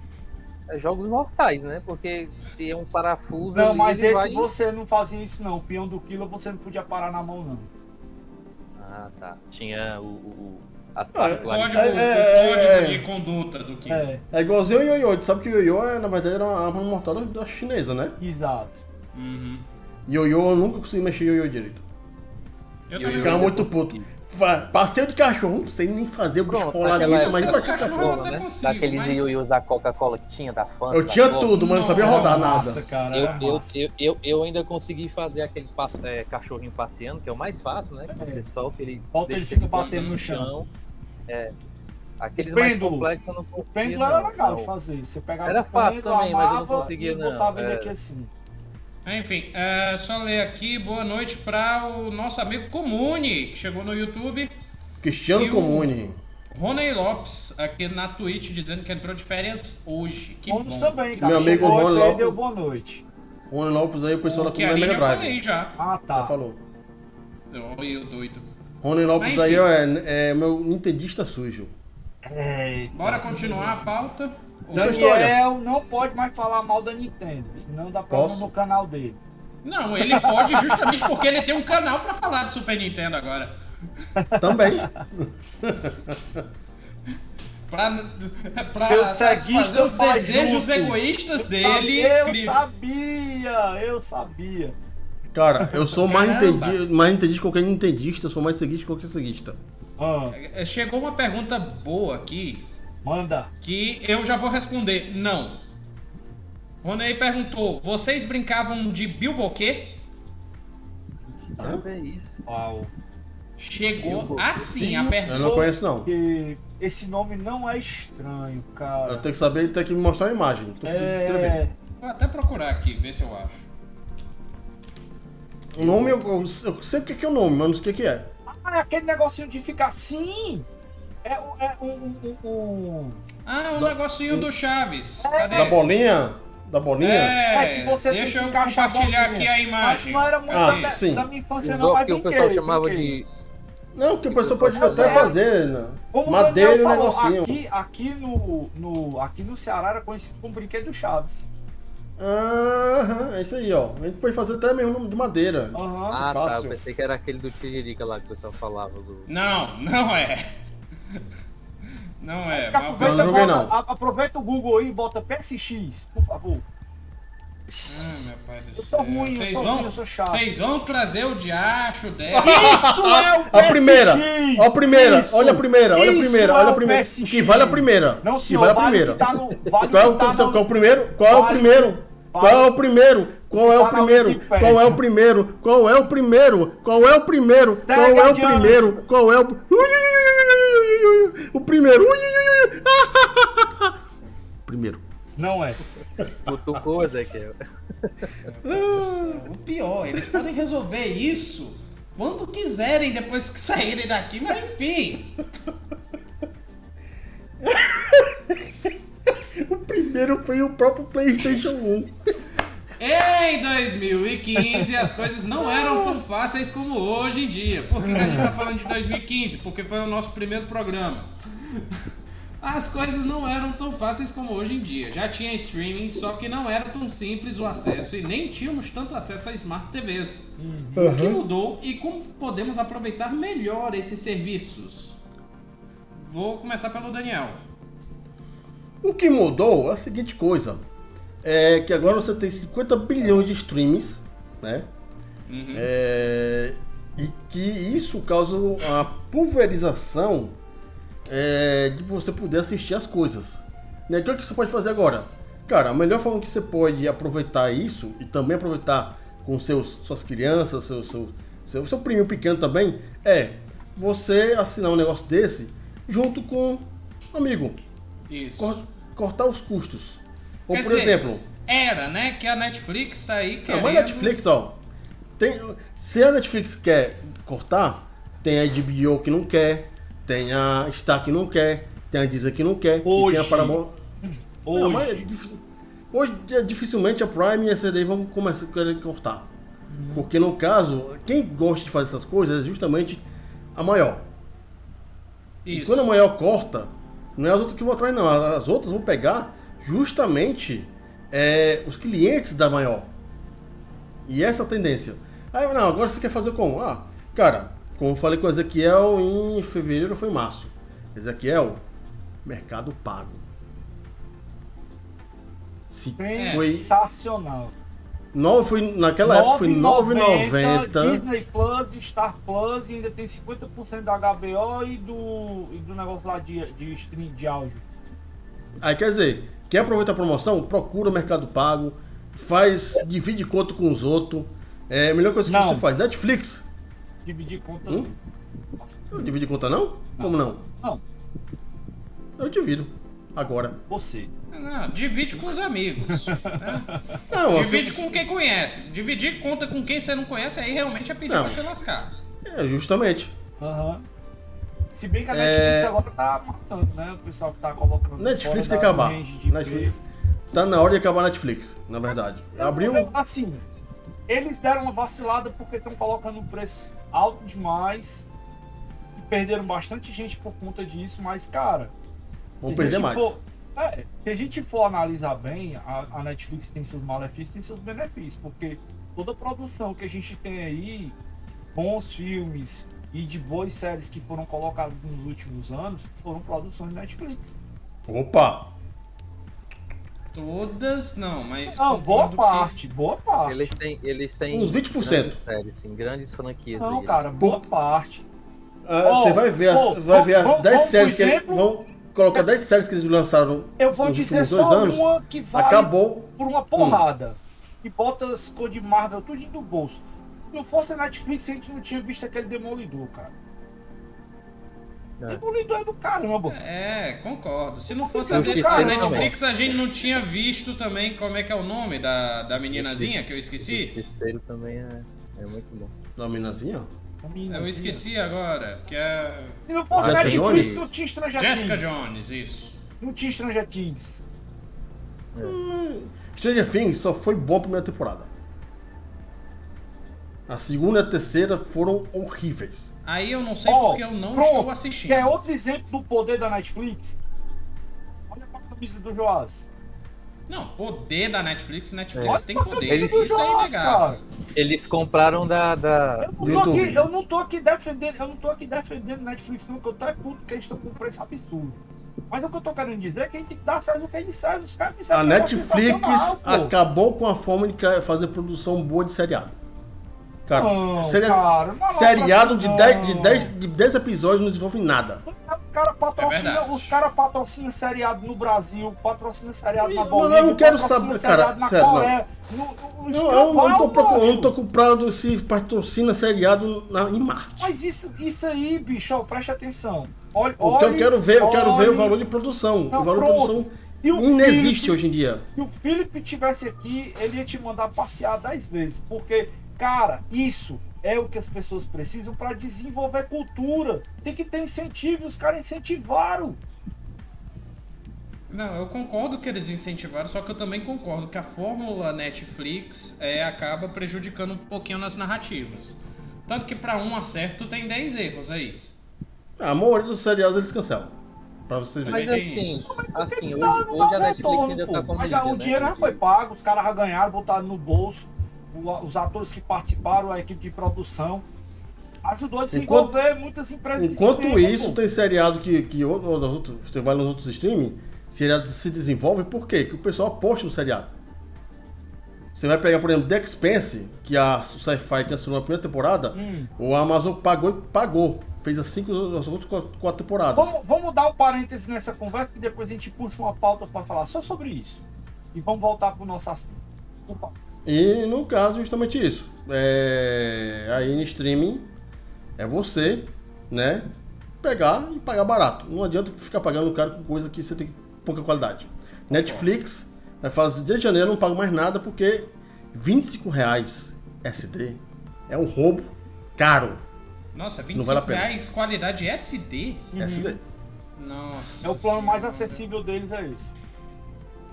É jogos mortais, né? Porque se é um parafuso. Não, ali, mas ele ele, vai... você não fazia isso não. O peão do quilo você não podia parar na mão, não. Ah, tá. Tinha o, o- o- as Ah, Código. É, é, o código é. de conduta do que. É, É igualzinho o ioiô. Tu sabe que o ioiô, é, na verdade, era uma arma mortal da- chinesa, né? exato. Uhum. Ioiô, eu nunca consegui mexer ioiô direito. Eu E também ficava muito puto. Passeio de cachorro, não sei nem fazer o bicho dentro, mas época pra do cachorro. né? consigo, Daqueles mas- ioiôs da Coca-Cola que tinha, da Fanta. Eu tinha tudo, mas não sabia rodar nada. Nossa, cara, Eu, era eu, eu, eu, eu ainda consegui fazer aquele passo- é, cachorrinho passeando, que é o mais fácil, né? Que você solta ele. Solta, ele fica batendo no chão. É. Aqueles O mais complexos eu não O conseguia. pêndulo era legal de fazer. Você pegava Era o fácil pêndulo, também, mas eu não conseguia, não. botava ele É. aqui assim. Enfim, é, só ler aqui, boa noite para o nosso amigo Comune, que chegou no YouTube. Cristiano Comune. Rony Lopes, aqui na Twitch, dizendo que entrou de férias hoje. Que Vamos bom. também, cara. Meu amigo Chegou Ron antes aí, Lopes. deu boa noite. Rony Lopes aí, o pessoal da ali Mega Drive. falei já. Ah, Já tá. falou. Olha eu doido. Rony Lopes Mas, aí enfim. é, é meu nintendista sujo. É. Bora continuar a pauta? História. Daniel não pode mais falar mal da Nintendo, senão dá problema Posso? no canal dele. Não, ele pode justamente porque ele tem um canal pra falar de Super Nintendo agora. Também. Pra, pra Meu satisfazer os desejos junto. egoístas dele. eu cri- sabia, eu sabia. Cara, eu sou mais entendido, mais entendido que qualquer nintendista, eu sou mais seguista que qualquer seguista. Ah, É, Chegou uma pergunta boa aqui manda. que eu já vou responder. Não. Ronei perguntou: vocês brincavam de bilboquê? Sabe, é isso. Uau. Chegou Bilboquê. assim a Eu pergunta. não conheço não. Porque esse nome não é estranho, cara. Eu tenho que saber, tem que me mostrar uma imagem. que Tu precisa escrever. É, Vou até procurar aqui, ver se eu acho. O nome, eu, eu, eu sei o que que é o nome, mas não sei o que que é. ah, é aquele negocinho de ficar assim. É, um- é um, um, um- Ah, um negocinho do Chaves. É. Cadê? Da bolinha? Da bolinha? É, É que você deixa tem eu que encaixar compartilhar a aqui a imagem. Mas não era muito Ah, da, sim. da minha infância, não, mas que o pessoal chamava brinquei. de. Não, que o pessoal pode até fazer, né? Como Madeira e um negocinho. Aqui, aqui, no, no, aqui no Ceará era conhecido como brinquedo do Chaves. Aham, é isso aí, ó. A gente pode fazer até mesmo nome de madeira. Aham. Ah, tá. Eu pensei que era aquele do Tiririca lá que o pessoal falava. Do... Não, não é. Não é. Mas Aproveita, não joguei, bota- não. aproveita o Google aí e bota PSX, por favor. Ah, meu pai do Eu céu. sou ruim, eu Vocês sou vão, ruim, eu sou chato. Vocês vão trazer o diacho dela. Isso é o PSX! A primeira, ó a primeira, Isso, olha a primeira, olha a primeira, é olha a o primeira. PSX. Que vale a primeira. Não, que senhor, vale a vale primeira. que tá no... Vale Qual é o, que tá qual é o primeiro? Qual é o Vale- primeiro? Qual é o primeiro? Qual é o Tá primeiro? Qual é o primeiro? Qual é o primeiro? Qual é o primeiro? Qual é o primeiro? Qual é o o primeiro? Primeiro. Não é. Cutucou, Ezequiel. O pior, eles podem resolver isso quando quiserem depois que saírem daqui, mas enfim. O primeiro foi o próprio PlayStation 1. Em 2015 as coisas não eram tão fáceis como hoje em dia. Por que que a gente tá falando de 2015? Porque foi o nosso primeiro programa. As coisas não eram tão fáceis como hoje em dia. Já tinha streaming, só que não era tão simples o acesso e nem tínhamos tanto acesso a smart TVs. O que mudou e como podemos aproveitar melhor esses serviços? Vou começar pelo Daniel. O que mudou é a seguinte coisa. É que agora você tem 50 bilhões de streams, né? É, e que isso causa a pulverização é, de você poder assistir as coisas. Né? O que, é que você pode fazer agora? Cara, a melhor forma que você pode aproveitar isso e também aproveitar com seus, suas crianças, seu, seu, seu, seu primo pequeno também, é você assinar um negócio desse junto com um amigo. Isso. Cor- cortar os custos. Ou, Quer por dizer, exemplo, Era, né? Que a Netflix tá aí não, querendo... mas Netflix, ó. Tem, se a Netflix quer cortar, tem a HBO que não quer, tem a Star que não quer, tem a Disney que não quer, e Hoje. tem a Paramount. Hoje, Não, mas é hoje é, dificilmente a Prime e a CD vão começar a querer cortar. Porque no caso, quem gosta de fazer essas coisas é justamente a maior. E Isso. quando a maior corta, não é as outras que vão atrás, não. As outras vão pegar justamente é, os clientes da maior. E essa tendência. Aí, não, agora você quer fazer como? Ah, cara, como eu falei com o Ezequiel em fevereiro foi em março. Ezequiel, mercado pago. Se foi sensacional. nove, foi naquela época foi 9,90. Disney Plus, Star Plus e ainda tem 50% da HBO e do, e do negócio lá de, de stream de áudio. Aí quer dizer, quer aproveitar a promoção? Procura o Mercado Pago, faz, divide conta com os outros. É a melhor coisa que Não. você faz. Netflix. Dividir conta. Hum? Nossa, Não divide conta não? Como não? Não, Eu divido. Agora. você. Não, divide com os amigos. né? Não, Divide assim, com quem conhece. Dividir conta com quem você não conhece, aí realmente é pedir Não. pra você lascar. É, justamente. Aham. Se bem que a É. Netflix agora tá matando, né? O pessoal que tá colocando. Netflix tem que acabar. Netflix. Tá na hora de acabar a Netflix, na verdade. Abriu. Eu- Assim, eles deram uma vacilada porque estão colocando um preço alto demais e perderam bastante gente por conta disso, mas, cara. A perder mais. for- é, se a gente for analisar bem, a, a Netflix tem seus malefícios tem seus benefícios, porque toda produção que a gente tem aí, bons filmes e de boas séries que foram colocadas nos últimos anos, foram produções Netflix. Opa! Todas não, mas. Não, boa concordo que- parte, boa parte. Eles têm, eles têm Uns 20%. grandes séries, sim, grandes franquias. Não, aí, cara, boa parte. Ah, Ó, você vai ver as, ó, vai ver as vamos- 10 vamos, séries que eles exemplo- vão colocar 10 séries que eles lançaram Eu vou nos dizer últimos dois só anos. uma que vale Acabou. por uma porrada. E bota as cores de Marvel tudo no bolso. Se não fosse a Netflix, a gente não tinha visto aquele Demolidor, cara. É. Demolidor é do caramba. É, concordo. Se não fosse Eu a, fiquei de- a caramba. Netflix, a gente não tinha visto também como é que é o nome da, da meninazinha que eu O esqueci. terceiro também é, é muito bom. Da minazinha? Eu esqueci agora, que é Se não fosse a Jessica Netflix, Jones? não tinha Stranger Jessica. Jones, isso. Não tinha Stranger Things. Stranger Things só foi bom a primeira temporada. A segunda e a terceira foram horríveis. Aí eu não sei Ó, porque eu não pronto. estou assistindo. Quer outro exemplo do poder da Netflix? Olha pra camisa do Joás. Não, poder da Netflix, Netflix Olha tem poder. do Isso é Joás, inegável. cara. Eles compraram da. da... Eu não, tô aqui, eu não tô aqui defendendo, eu não tô aqui defendendo Netflix, não, que eu tô é puto que eles estão com um preço absurdo. Mas o que eu tô querendo dizer é que a gente tem que dar certo no que eles servem. Os caras A Netflix acabou com a forma de fazer produção boa de seriado. Cara, Não, seria- cara, não é seriado de assim, 10 de não. 10 de 10 episódios não desenvolve nada. Cara É patrocina, verdade. os caras patrocinam seriado no Brasil, patrocina seriado na Ih, Bolívia, eu não quero saber, cara, seriado na sério, não. Coreia. No, no, no Não, eu não tô, procurando, eu não tô comprando se patrocina seriado na, em Marte. Mas isso, isso aí, bicho, ó, preste atenção. Olha, O que eu olhe- quero ver, eu quero ver o olhe- valor de produção. Não, o valor pronto. de produção E inexiste Felipe- hoje em dia. Se o Felipe tivesse aqui, ele ia te mandar passear 10 vezes. Porque, cara, isso é o que as pessoas precisam para desenvolver cultura. Tem que ter incentivo, os caras incentivaram. Não, eu concordo que eles incentivaram, só que eu também concordo que a fórmula Netflix é, acaba prejudicando um pouquinho nas narrativas. Tanto que pra um acerto tem 10 erros aí. A maioria dos seriados eles cancelam. Pra vocês verem. Mas assim, isso. assim hoje, hoje a Netflix ainda tá com Mas já, o dinheiro já foi pago, os caras já ganharam, botaram no bolso. O- Os atores que participaram, a equipe de produção. Ajudou a desenvolver muitas empresas Enquanto cinema, isso, tem seriado que, que ou- ou outras- você vai nos outros streaming, seriado se desenvolve, por quê? Que o pessoal aposta no seriado. Você vai pegar, por exemplo, The Expense, que a Sci-Fi cancelou na primeira temporada, Hum. o Amazon pagou e pagou. Fez as cinco, as outras quatro, temporadas. Vamos, vamos dar um parêntese nessa conversa que depois a gente puxa uma pauta para falar só sobre isso. E vamos voltar pro nosso assunto. Por favor. E no caso, justamente isso. É... Aí no streaming, é você, né? Pegar e pagar barato. Não adianta ficar pagando caro com coisa que você tem pouca qualidade. Netflix vai fazer desde janeiro, eu não pago mais nada porque 25 reais SD é um roubo caro. Nossa, Não 25 vale reais, qualidade SD? SD. Nossa. É o plano mais acessível deles é esse.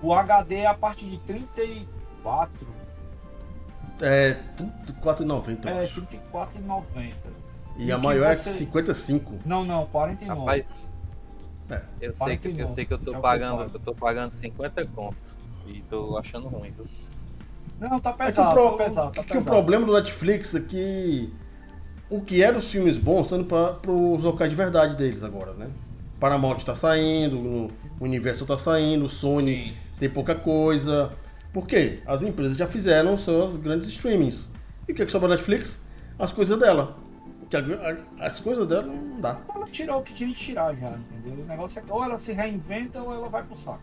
O HD é a partir de 34, É R$34,90. eu é acho. 34,90. E a que maior você- é 55. Não, não, 49. Rapaz, É. eu sei, que, eu 49. sei que eu tô É o que eu pagando, eu tô pagando 50 conto. E tô achando ruim, viu? Não, tá É que o pesado, pro- tá pesado, tá que o pesado. problema do Netflix é que o que eram os filmes bons estão indo para os locais de verdade deles agora, né? Paramount tá saindo, o Universo tá saindo, o Sony Sim. tem pouca coisa. Por quê? As empresas já fizeram seus grandes streamings. E o que, que sobra na Netflix? As coisas dela. Que a- a- as coisas dela não dá. Mas Ela tirou o que tinha de tirar já, entendeu? O negócio é que ou ela se reinventa ou ela vai pro saco.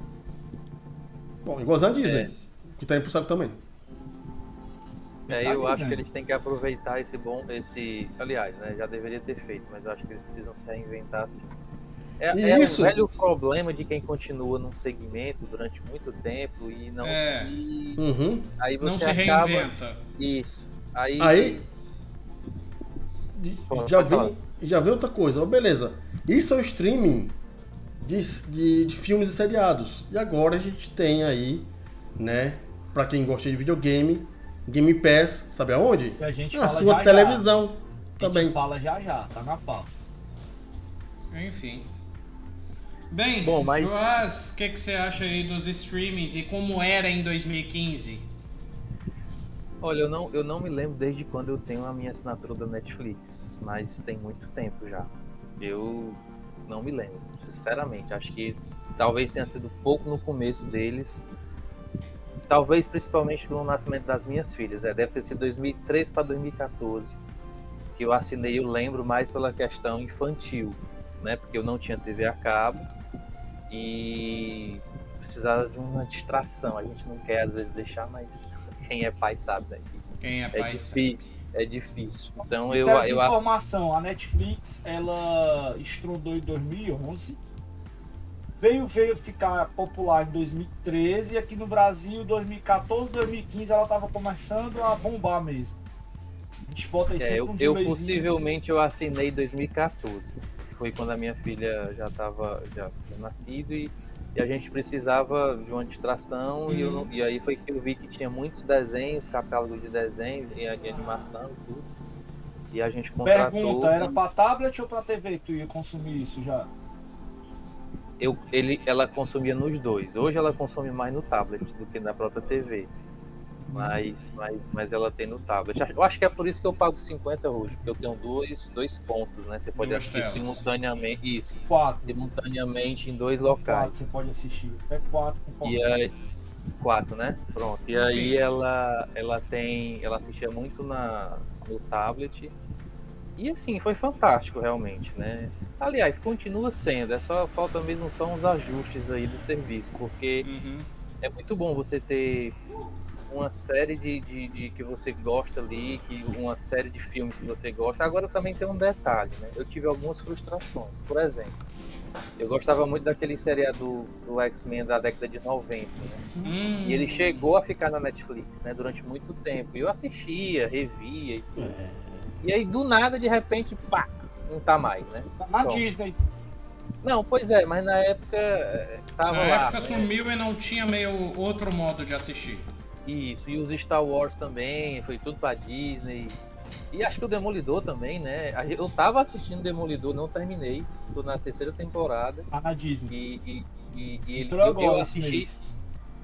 Bom, igualzinho a Disney, É. que tá indo pro saco também. É, Tá eu acho que eles têm que aproveitar esse bom, esse, aliás, né, já deveria ter feito, mas eu acho que eles precisam se reinventar assim. É, E é isso- um velho problema de quem continua num segmento durante muito tempo e não É. se, Uhum. aí você Não se acaba reinventa. isso. Aí, Aí- Pode já, vem, já vem outra coisa, ó, beleza. Isso é o streaming de, de, de filmes e seriados. E agora a gente tem aí, né, pra quem gosta de videogame, Game Pass, sabe aonde? A gente Na fala sua já televisão já. A também. gente fala já já, tá na pauta. Enfim. Bem, Bom, mas- Joás, o que, que você acha aí dos streamings e como era em 2015? olha, eu não, eu não me lembro desde quando eu tenho a minha assinatura da Netflix, mas tem muito tempo já. Eu não me lembro, sinceramente. Acho que talvez tenha sido pouco no começo deles. Talvez principalmente no nascimento das minhas filhas. É, deve ter sido 2013 para 2014 que eu assinei. Eu lembro mais pela questão infantil, né? Porque eu não tinha TV a cabo e precisava de uma distração. A gente não quer às vezes deixar, mas quem é pai sabe, né? que Quem é É pai difícil, é difícil. Então eu, Critério de eu informação, a Netflix, ela estrondou em 2011. Veio, veio ficar popular em 2013 e aqui no Brasil, 2014, 2015, ela tava começando a bombar mesmo. A gente bota aí É, sempre eu, um eu possivelmente eu assinei em 2014. Foi quando a minha filha já estava já tinha nascido e, e a gente precisava de uma distração e, eu Uhum. e aí foi que eu vi que tinha muitos desenhos, catálogos de desenhos e de animação e tudo. E a gente contratou. Pergunta, era pra tablet ou pra TV tu ia consumir isso já? eu, ele, ela consumia nos dois. Hoje ela consome mais no tablet do que na própria TV. Mas, mas, mas ela tem no tablet. Eu acho que é por isso que eu pago 50 hoje, porque eu tenho dois, dois pontos, né? Você pode Duas assistir telas. simultaneamente. Isso, Quatro. simultaneamente em dois locais. Quatro, você pode assistir. Até quatro com E aí, quatro, né? Pronto. E aí Sim. ela, ela tem. Ela assistia muito na, no tablet. E assim, foi fantástico realmente, né? Aliás, continua sendo, é só falta mesmo só uns ajustes aí do serviço, porque Uhum. é muito bom você ter uma série de, de, de que você gosta ali, que uma série de filmes que você gosta. Agora também tem um detalhe, né? Eu tive algumas frustrações. Por exemplo, eu gostava muito daquele seriado do, do X-Men da década de 90, né? Hum, E ele chegou a ficar na Netflix, né, durante muito tempo. E eu assistia, revia e tudo. E aí, do nada, de repente, pá, não tá mais, né? Na Bom. Disney. Não, pois é, mas na época eh, tava Na lá. época né? sumiu e não tinha meio outro modo de assistir. Isso, e os Star Wars também, foi tudo pra Disney. E acho que o Demolidor também, né? Eu tava assistindo Demolidor, não terminei. Tô na terceira temporada. Tá na Disney. E, e, e, e ele, Entrou eu, agora eu esse assisti, mês.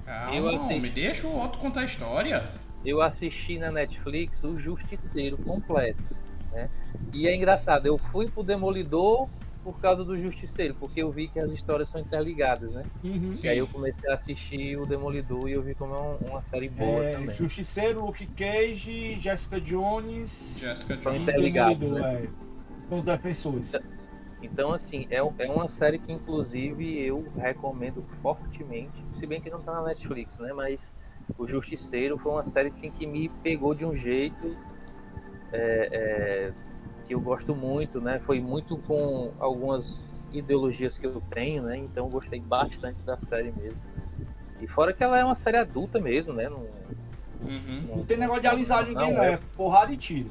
Calma, Eu não, assisti. me deixa o outro contar a história. eu assisti na Netflix o Justiceiro completo, né? E é engraçado, eu fui pro Demolidor por causa do Justiceiro, porque eu vi que as histórias são interligadas, né? Uhum. Sim. E aí eu comecei a assistir o Demolidor e eu vi como é um- uma série boa É, também. Justiceiro, Luke Cage, Jessica Jones Jessica São Jones. e interligados, né? é. São os defensores. Então, assim, é, é uma série que, inclusive, eu recomendo fortemente. Se bem que não tá na Netflix, né? Mas O Justiceiro foi uma série, assim, que me pegou de um jeito é, é, que eu gosto muito, né? Foi muito com algumas ideologias que eu tenho, né? Então, eu gostei bastante da série mesmo. E fora que ela é uma série adulta mesmo, né? Não, Uhum. Não tem negócio de alisar ninguém, não. é É porrada e tiro.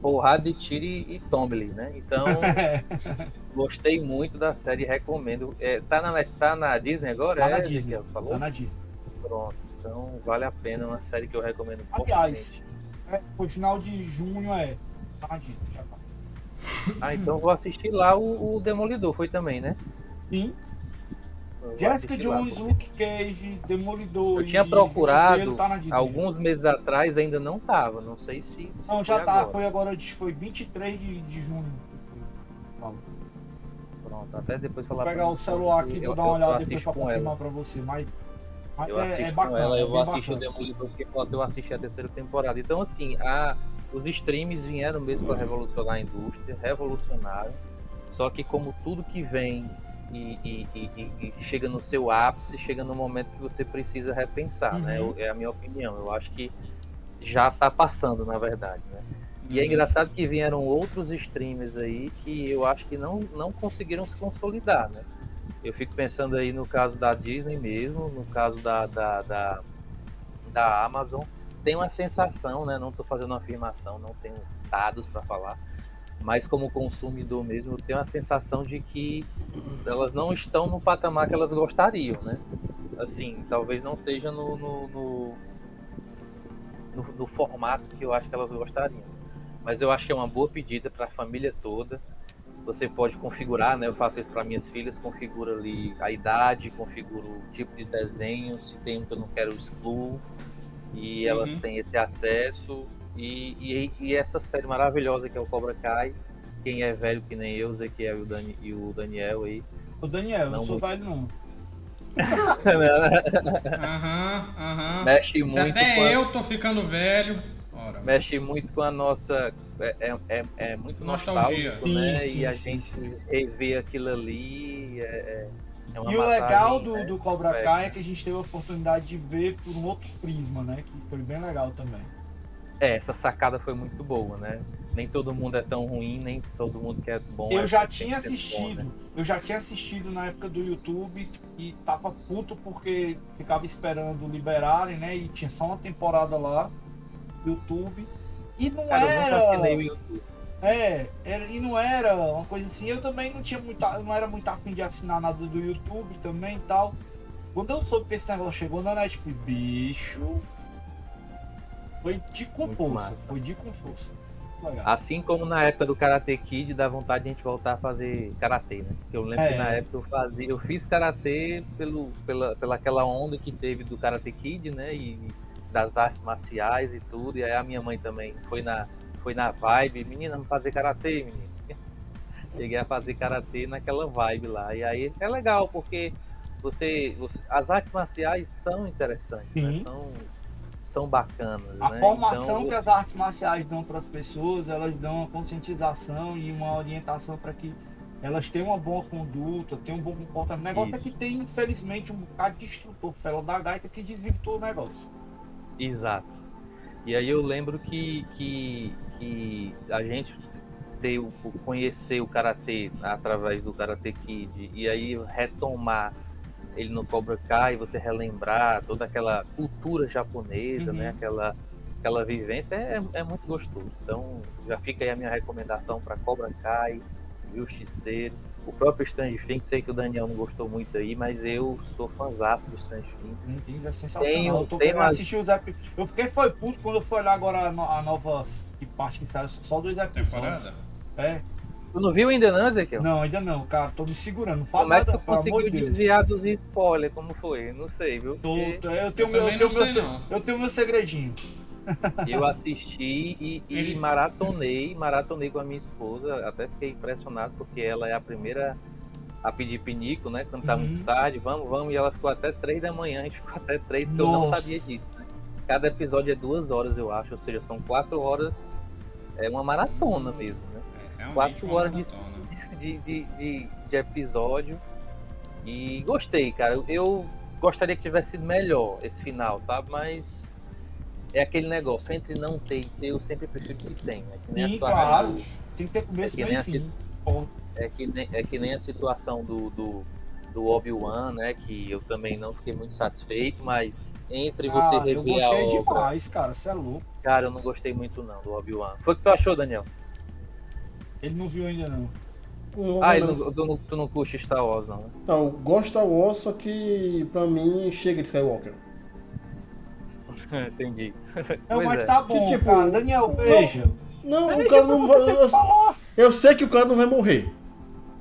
porrada de tiro e, e né? Então, É, gostei muito da série, recomendo. É, tá, na, tá na Disney agora? Tá na é, Disney. Ezequiel, falou? tá na Disney. Pronto. Então, vale a pena, é uma série que eu recomendo Aliás, é, foi final de junho, é. Tá na Disney, já tá. Ah, então vou assistir lá o, o Demolidor, foi também, né? Sim, vou Jessica lá, Jones, porque Luke Cage, Demolidor Eu tinha procurado tá. Alguns meses atrás ainda não tava, não sei se. se Não, já tá, agora. foi agora, foi 23 de, de junho. Pronto, até depois Vou falar pra pegar o celular aqui, vou dar uma olhada depois pra com ela. confirmar pra você, mas, mas Eu é, é bacana. ela, eu é vou assistir o. Demolidor porque falta eu assistir a terceira temporada. Então, assim, a, os streams vieram mesmo para revolucionar a indústria, revolucionaram. Só que como tudo que vem e, e- e- e- chega no seu ápice, chega no momento que você precisa repensar, né? Uhum. Eu- É a minha opinião. Eu acho que já tá passando, na verdade, né? E é Uhum. engraçado que vieram outros streamers aí que eu acho que não, não conseguiram se consolidar, né? Eu fico pensando aí no caso da Disney mesmo, no caso da, da, da, da Amazon. Tem uma sensação, né? Não estou fazendo uma afirmação, não tenho dados para falar, mas como consumidor mesmo, eu tenho a sensação de que elas não estão no patamar que elas gostariam, né? Assim, talvez não esteja no, no, no, no- no formato que eu acho que elas gostariam. Mas eu acho que é uma boa pedida para a família toda. Você pode configurar, né? Eu faço isso para minhas filhas, configuro ali a idade, configuro o tipo de desenho, se tem um que eu não quero, excluo. E elas Uhum. têm esse acesso. E, e, e essa série maravilhosa que é o Cobra Kai. Quem é velho que nem eu, Ezequiel e o, Dani, e o Daniel aí. O Daniel, eu Não não sou velho não. Aham, aham. mexe Se muito com até a- eu tô ficando velho. Ora, mexe mas- muito com a nossa. É, é, é- é muito Nostalgia. nostálgico, né? Sim, e a sim, gente sim. rever aquilo ali é, é, é E o legal do, né? do Cobra. Kai é que a gente teve a oportunidade de ver por um outro prisma, né? Que foi bem legal também. É, essa sacada foi muito boa, né? Nem todo mundo é tão ruim, nem todo mundo que é bom. Eu é- já tinha ser bom, assistido, né? eu já tinha assistido na época do YouTube e tava puto porque ficava esperando liberarem, né? E tinha só uma temporada lá YouTube. E não Cara, eu nunca era. assinei o YouTube. É, era, e não era uma coisa assim. Eu também não tinha muita, não era muito afim de assinar nada do YouTube também e tal. Quando eu soube que esse negócio chegou na Netflix, bicho, foi de com Muito força, massa. foi de com força. Muito legal. Assim como na época do Karate Kid, dá vontade de a gente voltar a fazer karatê, né? Porque eu lembro É. que na época eu fazia, eu fiz karatê pelo, pela, pela aquela onda que teve do Karate Kid, né? E das artes marciais e tudo. E aí a minha mãe também foi na, foi na vibe, menina, vamos fazer karatê, menina. Cheguei a fazer karatê naquela vibe lá. E aí é legal, porque você, você- as artes marciais são interessantes, né? Sim. São, são bacanas. A né? formação Então, que as artes marciais dão para as pessoas, elas dão uma conscientização e uma orientação para que elas tenham uma boa conduta, tenham um bom comportamento. O negócio é Isso. que tem, infelizmente, um bocado de instrutor fela da gaita que desvirtua o negócio. Exato. E aí eu lembro que, que, que a gente deu conhecer o karatê através do Karate Kid e aí retomar ele no Cobra Kai, você relembrar toda aquela cultura japonesa, Uhum. né? Aquela aquela vivência é, é muito gostoso. Então já fica aí a minha recomendação para Cobra Kai, Justiceiro, o próprio Strange Things, sei que o Daniel não gostou muito aí, mas eu sou fãzaço do Strange Things. Entende? É sensacional. Tenho- eu tô tenho assistir os episódios. Eu fiquei foi puto quando eu fui olhar agora a, no- a nova que parte que saiu, só dois episódios. Temporada? É. Tu não viu ainda não, Ezequiel? Não, ainda não, cara. Tô me segurando. Não fala Como é que nada, tu conseguiu desviar dos spoilers? Como foi? Não sei, viu? Tô- Porque tô- eu tenho Eu meu, eu tenho meu, eu tenho meu segredinho. Eu assisti e, e Ele- maratonei, maratonei com a minha esposa. Até fiquei impressionado porque ela é a primeira a pedir pinico, né? Quando tá Uhum. muito tarde, vamos, vamos. E ela ficou até três da manhã, a gente ficou até três, porque eu não Nossa. sabia disso. né? Cada episódio é duas horas, eu acho. Ou seja, são quatro horas. É uma maratona mesmo, né? É, Quatro horas de- de, de, de, episódio. E gostei, cara. Eu- Eu gostaria que tivesse sido melhor esse final, sabe? Mas é aquele negócio, entre não ter e ter, eu sempre prefiro que tem. É que nem a Sim, situação claro. do- Tem que ter começo, É que meio nem e fim. Ó, é, que nem, é que nem a situação do, do, do Obi-Wan, né? Que eu também não fiquei muito satisfeito, mas entre você Ah, eu rever a gostei obra. demais, cara. Você é louco. Cara, eu não gostei muito não do Obi-Wan. Foi o que tu achou, Daniel? Ele não viu ainda, não. Não, Ah, não. tu, não, tu não curte Star Wars, não, né? Não, eu gosto de Star Wars, só que pra mim chega de Skywalker. Entendi. Não, Pois mas é. tá bom, Que tipo, cara. Daniel, veja. Não, o Veja, cara não vai. Eu, eu sei que o cara não vai morrer.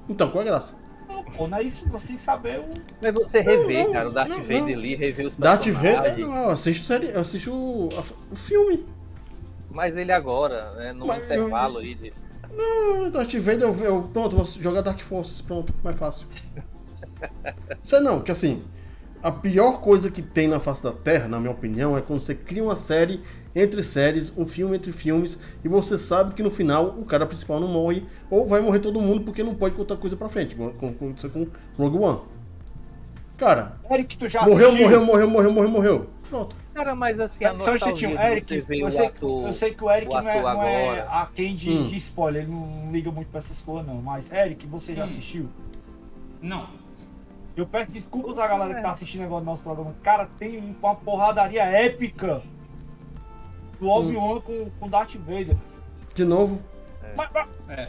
Então, qual é a graça? Não, pô, não é isso. Você tem que saber o... Mas você revê, não, cara, o Darth não, Vader não. ali, rever os Darth. Vader, não, eu assisto, série, eu assisto o, a- o filme. Mas ele agora, né, num Mas eu- intervalo aí de... Não, Darth Vader, eu, eu, pronto, vou jogar Dark Forces, pronto, mais fácil. Sei não, que assim, a pior coisa que tem na face da Terra, na minha opinião, é quando você cria uma série entre séries, um filme entre filmes, e você sabe que no final o cara principal não morre, ou vai morrer todo mundo porque não pode contar coisa pra frente, como aconteceu com Rogue One. Cara, Eric, tu já morreu, assistiu? morreu, morreu, morreu, morreu, morreu. Pronto. Cara, mas assim, a Só um instantinho, Eric, você eu sei, ator, eu sei que o Eric o não é, não é agora. a quem de, Hum. de spoiler, ele não liga muito pra essas coisas não. Mas, Eric, você já Hum. assistiu? Não. Eu peço desculpas à galera que tá assistindo agora no nosso programa. Cara, tem um- uma porradaria épica do Obi-Wan com, com Darth Vader. De novo. Mas, mas- É.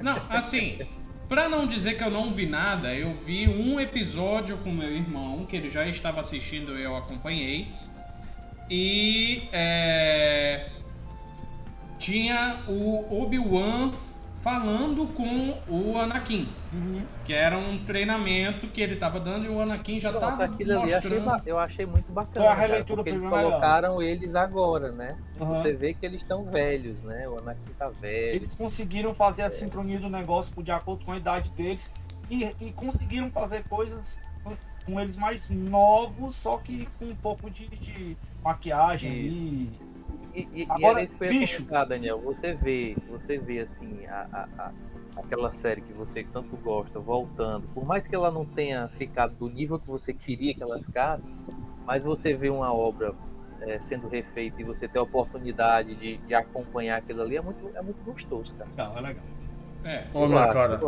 Não, assim, pra não dizer que eu não vi nada, eu vi um episódio com meu irmão, que ele já estava assistindo e eu acompanhei. E é, tinha o Obi-Wan falando com o Anakin. Que era um treinamento que ele tava dando e o Anakin já Pronto, tava aquilo ali eu achei, mostrando. ba- eu achei muito bacana. Foi a cara, releitura porque eles melhor. colocaram eles agora, né? Aham. Você vê que eles estão velhos, né? O Anakin tá velho. eles conseguiram fazer a sincronia do negócio de acordo com a idade deles e, e conseguiram fazer coisas com, eles mais novos, só que com um pouco de, de maquiagem Isso. E E, e, e Agora, era isso que eu ia bicho. comentar, Daniel. Você vê, você vê assim, a, a- a- aquela série que você tanto gosta voltando, por mais que ela não tenha ficado do nível que você queria que ela ficasse, mas você vê uma obra é, sendo refeita e você ter a oportunidade de, de acompanhar aquilo ali, é muito, é muito gostoso, cara. legal, é legal. É. Olha a Eu minha acho, cara.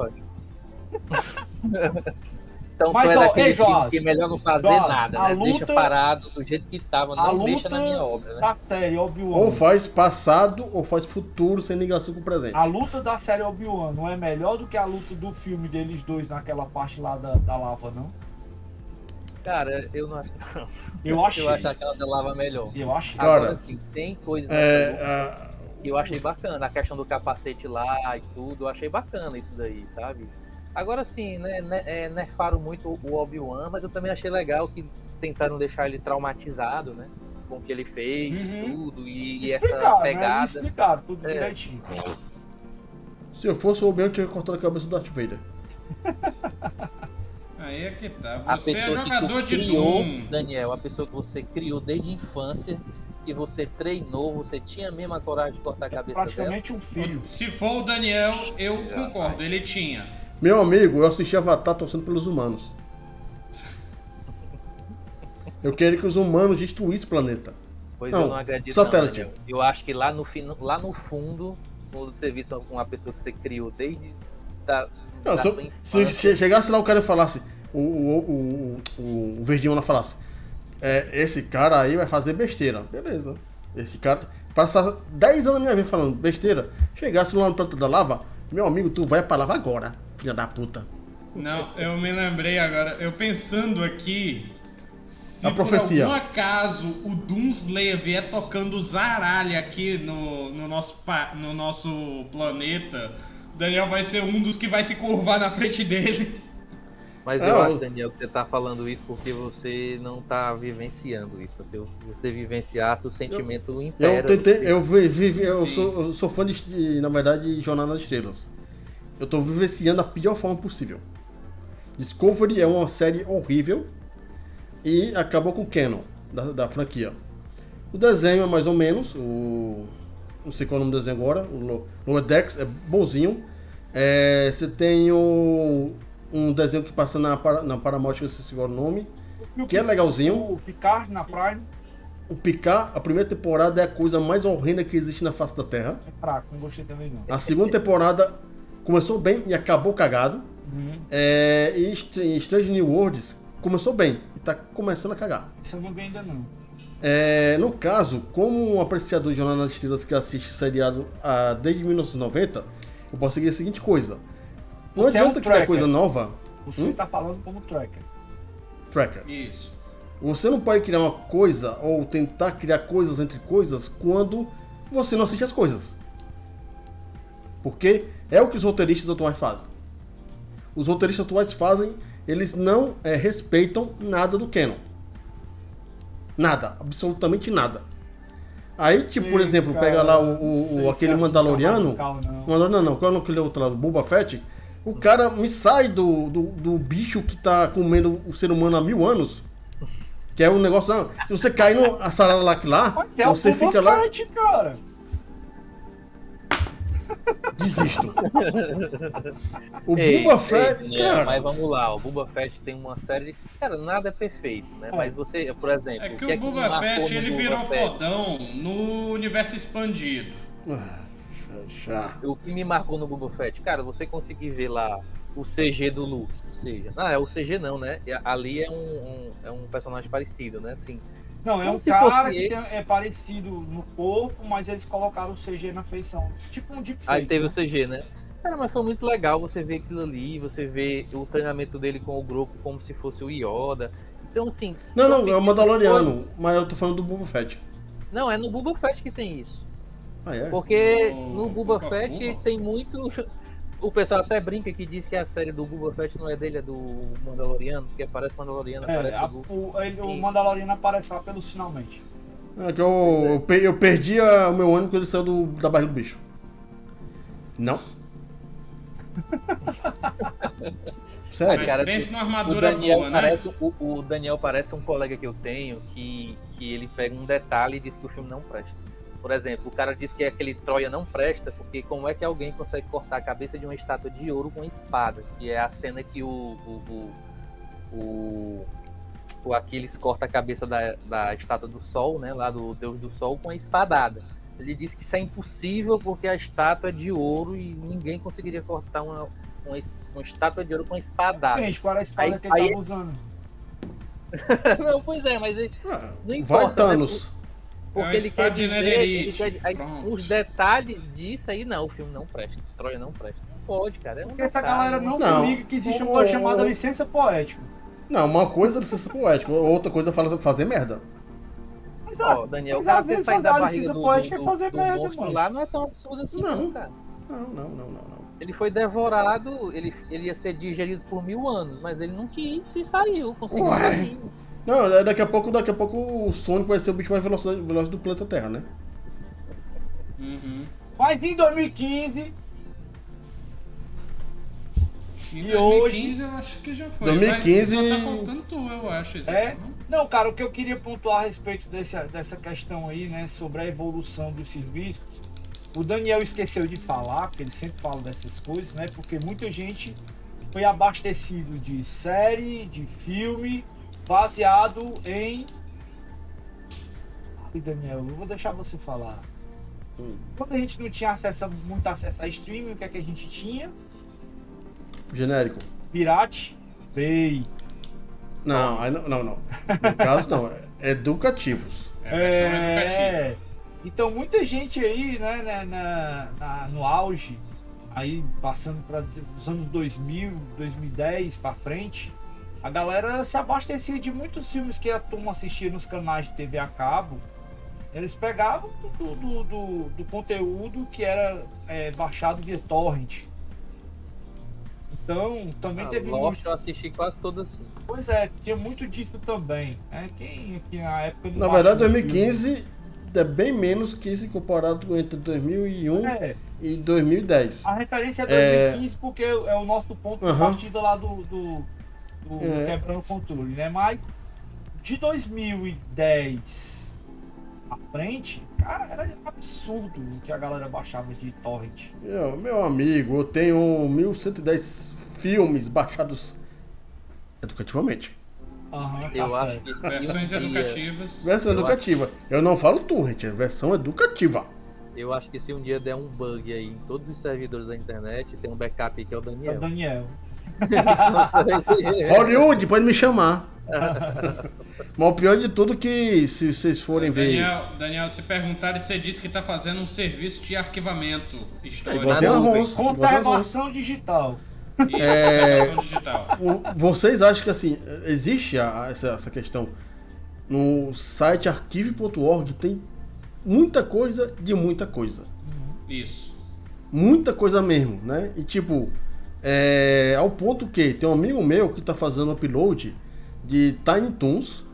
acho. então, Mas, tu é ó, ei, time Joás, que é melhor não fazer Joás, nada, a né? Deixa luta- parado do jeito que tava, a não deixa na luta minha obra, né? Da série Obi-Wan. Ou faz passado ou faz futuro sem ligação com o presente. A luta da série Obi-Wan não é melhor do que a luta do filme deles dois naquela parte lá da, da lava, não? Cara, eu não acho. Não. Eu achei. Eu acho aquela da lava melhor. Eu achei. Cara, Agora, assim, tem coisas luta É, a- que eu achei bacana. A questão do capacete lá e tudo, eu achei bacana isso daí, sabe? Agora, sim, né, né, é, nerfaram muito o Obi-Wan, mas eu também achei legal que tentaram deixar ele traumatizado, né? Com o que ele fez, Uhum. tudo, e, e essa né? pegada. Explicaram tudo É. direitinho. se eu fosse o Obi-Wan, eu tinha cortado a cabeça do Darth Vader. Aí é que tá. Você é jogador de criou, Doom. Daniel, a pessoa que você criou desde a infância, que você treinou, você tinha mesmo a coragem de cortar a É cabeça praticamente um filho. Se for o Daniel, eu Já, concordo, ele tinha. Meu amigo, eu assisti Avatar torcendo pelos humanos. Eu queria que os humanos destruíssem o planeta. Pois Não, eu não acredito. satélite. Não, eu acho que lá no, lá no fundo, quando você visse uma pessoa que você criou desde da, Não, da se, se chegasse lá o cara falasse, o, o, o, o, o Verdinho lá falasse, é, esse cara aí vai fazer besteira. Beleza. Esse cara, passar 10 anos da minha vida falando besteira, chegasse lá no planeta da lava, meu amigo, tu vai pra lava agora, filha da puta. Não, eu me lembrei agora, eu pensando aqui. Se A profecia. por algum acaso o Doomslayer vier tocando zaralha aqui no, no, nosso, no nosso planeta, o Daniel vai ser um dos que vai se curvar na frente dele. Mas É, eu eu- acho, Daniel, que você tá falando isso porque você não tá vivenciando isso. Se você vivenciasse, o sentimento impera. Eu tentei, eu, vi, vi- eu, sou, eu sou fã de, de, na verdade, de Jornada nas Estrelas. Eu tô vivenciando da pior forma possível. Discovery é uma série horrível e acabou com o canon da, da franquia. O desenho é mais ou menos, o, não sei qual é o nome do desenho agora, o Lo- Lower Decks é bonzinho. É, você tem o, um desenho que passa na, na Paramount, que eu esqueci agora o nome, o que é legalzinho. O Picard na Prime O Picard, a primeira temporada é a coisa mais horrenda que existe na face da Terra. é fraco, não gostei também não. A segunda temporada começou bem e acabou cagado. Uhum. É, e Str- Strange New Worlds começou bem e tá começando a cagar. Isso eu não vi ainda não. É, no caso, como um apreciador de Jornal nas Estrelas que assiste seriado ah, desde 1990, eu posso seguir a seguinte coisa. Não Você é um adianta criar coisa nova, Você Hum? tá falando como tracker. tracker. Isso. Você não pode criar uma coisa ou tentar criar coisas entre coisas quando você não assiste as coisas. Porque é o que os roteiristas atuais fazem. Os roteiristas atuais fazem, eles não eh, respeitam nada do canon. Nada, absolutamente nada. Aí, tipo, por Sim, exemplo, cara, pega lá o, o- aquele é assim Mandaloriano. não. Mandaloriano não, qual é aquele outro lá, o Boba Fett? O cara me sai do, do, do bicho que tá comendo o ser humano há mil anos. Que é um negócio. Não, se você cair no Saralak lá, Mas é você o Boba fica lá. Fett, cara. Desisto. O Ei, Boba ei, Fett. Daniel, cara, Mas vamos lá, o Boba Fett tem uma série. Cara, nada é perfeito, né? É. Mas você, por exemplo. É que que o Boba marcou Fett no ele Boba virou Fett? fodão no universo expandido. Ah, já. O que me marcou no Boba Fett, cara, você conseguir ver lá o CG do Luke, que seja. Não, é o CG não, né? É- Ali é um, um- é um personagem parecido, né? Assim, Não, é Como um se cara fosse que tem- é parecido no corpo, mas eles colocaram o CG na feição. Tipo um deepfake. Aí teve né? o CG, né? Cara, mas foi muito legal você ver aquilo ali, você ver o treinamento dele com o grupo como se fosse o Yoda. Então, assim. Não, não, é o Mandaloriano, coisas. mas eu tô falando do Boba Fett. Não, é no Boba Fett que tem isso. Ah, é? Porque No no Boba Fett? tem muito. O pessoal até brinca que diz que a série do Boba Fett não é dele, é do Mandaloriano, porque aparece Mandaloriano, É, aparece a- o o, ele- o. Mandaloriano aparece lá pelos finalmente. É que eu, eu, pe- eu perdi a- o meu ônibus quando ele saiu do- da barriga do bicho. Não. Sério? Mas cara, pense numa O armadura Daniel, boa, né? parece, o, o Daniel parece um colega que eu tenho que, que ele pega um detalhe e diz que o filme não presta. Por exemplo, o cara diz que aquele Troia não presta porque como é que alguém consegue cortar a cabeça de uma estátua de ouro com espada? Que é a cena que o, o, o, o, o Aquiles corta a cabeça da, da estátua do Sol, né, lá do Deus do Sol, com a espadada. Ele diz que isso é impossível porque a estátua é de ouro e ninguém conseguiria cortar uma, uma, uma estátua de ouro com espadada. Gente, qual era a espada Aí- que ele aí- tava usando? não, pois é, mas ele- Ah, Não vai, importa, né? Porque É ele quer dizer, ele quer, aí, os detalhes disso aí, não, o filme não presta, Troia não presta. Não pode, cara, é um Porque essa galera não? Não. se liga que existe uma coisa chamada licença poética. Não, uma coisa é licença poética, outra coisa é fala- fazer merda. Mas, Ó, Daniel, Mas o cara às vezes saído da barriga do, poética do, é fazer do merda, monstro mano. lá não é tão absurdo assim, Não. não, cara. Não, não, não, não, não. Ele foi devorado, ele, ele ia ser digerido por mil anos, mas ele não quis e saiu, conseguiu Ué. sair. Não, é daqui a pouco, daqui a pouco o Sonic vai ser o bicho mais veloz, veloz do planeta Terra, né? Uhum. Mas em 2015, Em E 2015 eu acho que já foi. 2015 Mas só tá faltando tu, eu acho. É? não? Não, cara, o que eu queria pontuar a respeito desse, dessa questão aí, né, sobre a evolução dos serviços, o Daniel esqueceu de falar, porque ele sempre fala dessas coisas, né, porque muita gente foi abastecido de série, de filme, baseado em... Ai, Daniel, eu vou deixar você falar. Quando a gente não tinha acesso, muito acesso a streaming, o que é que a gente tinha? Genérico. Pirate Bay. Não, não, não, não. No caso, não. é Educativos. É educativa. Então muita gente aí, né, né, na, na- no auge, aí passando para os anos 2000, 2010 para frente, a galera se abastecia de muitos filmes que a turma assistia nos canais de TV a cabo. Eles pegavam do, do, do, do conteúdo que era é, baixado via torrent. Então, também Ah, teve Lost muito. eu assisti quase todo assim. Pois é, tinha muito disso também. Né? Quem aqui na época não Na verdade, baixou 2015 é bem menos que se comparado entre 2001 filme. É, e 2010. a referência é É. 2015 porque é o nosso ponto de Aham. partida lá do, do, do É. Quebrando o Controle, né? Mas de 2010 à frente, cara, era absurdo o que a galera baixava de torrent. Meu, meu amigo, eu tenho 1110 filmes baixados educativamente. Aham, tá eu acho certo. que Versões educativas. Versão Eu educativa. Eu não falo torrent, é versão educativa. Eu acho que se um dia der um bug aí em todos os servidores da internet, tem um backup que é o É o Daniel. Daniel. Hollywood, pode me chamar. Mas o pior de tudo é que se vocês forem ver. Daniel, Daniel, se perguntarem, você disse que tá fazendo um serviço de arquivamento É, histórico. nuvem. Rons. Conservação digital. e conservação digital. Vocês acham que assim, existe a- essa, essa questão? No site arquive.org tem muita coisa de muita coisa. Isso. Muita coisa mesmo, né? E tipo, é, ao ponto que tem um amigo meu que tá fazendo upload de Tiny Toons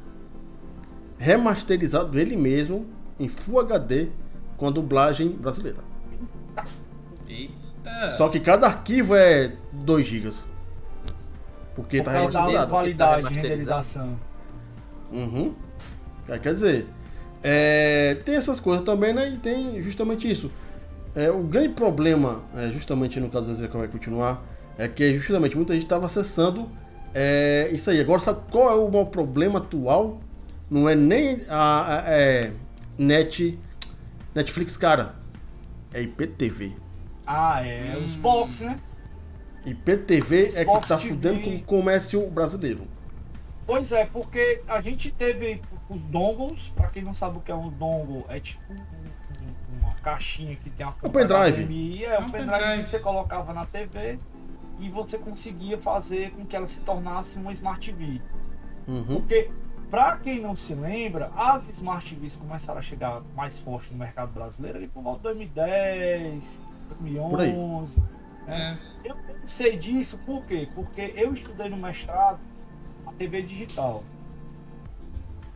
remasterizado ele mesmo em Full HD com a dublagem brasileira. Eita. Só que cada arquivo é 2 GB. Porque Por tá remasterizado. qualidade de Remasterizado. renderização. Uhum. É, quer dizer, é, tem essas coisas também, né? E tem justamente isso. É, o grande problema, é, justamente no caso do Zé que vai continuar, é que justamente muita gente estava acessando é, isso aí. Agora, sabe qual é o maior problema atual? Não é nem a, a- é, net, Netflix, cara. É IPTV. Ah, é. Os box, né? IPTV é que tá TV. fudendo com o comércio brasileiro. Pois é, porque a gente teve os dongles, pra quem não sabe o que é um dongle, é tipo um- um- uma caixinha que tem a Um pendrive. É É um um pendrive. que você colocava na TV e você conseguia fazer com que ela se tornasse uma Smart TV. Uhum. Porque, pra quem não se lembra, as Smart TVs começaram a chegar mais forte no mercado brasileiro ali por volta de 2010, 2011. É. Eu não sei disso por quê? Porque eu estudei no mestrado a TV digital.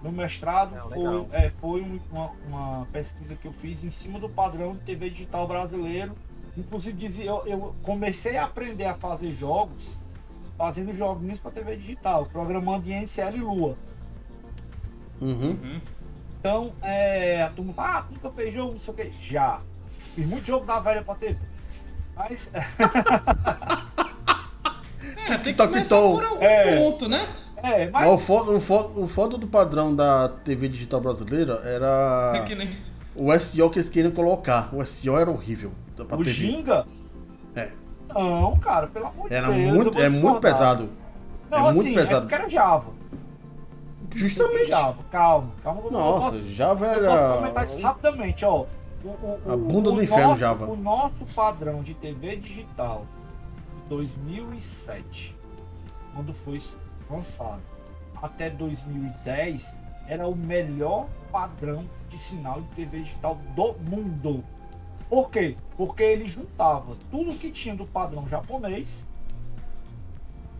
No mestrado Ah, foi, legal. é, foi um- uma, uma pesquisa que eu fiz em cima do padrão de TV digital brasileiro. Inclusive dizia, eu, eu comecei a aprender a fazer jogos fazendo joguinhos para TV digital, programando em NCL e Lua. Uhum. Uhum. Então, é, a turma ah, nunca fez jogo, não sei o que. Já. Fiz muito jogo da velha pra TV. Mas É, tem que começar por algum É. ponto, né? É, Mas mas o foda, o, foda, o foda do padrão da TV digital brasileira era É que nem... o SEO que eles queriam colocar. O SEO era horrível o TV. Ginga. É. Não, cara, pelo amor de Era Deus. eu muito, é muito pesado. Não, é muito assim, pesado. é porque era Java. Justamente. Java, calma, calma. Nossa, posso- Java Eu posso era. comentar isso rapidamente, ó. O, o- A bunda do inferno, nosso- Java. O nosso padrão de TV digital de 2007, quando foi lançado, até 2010, era o melhor padrão de sinal de TV digital do mundo. Por quê? Porque ele juntava tudo que tinha do padrão japonês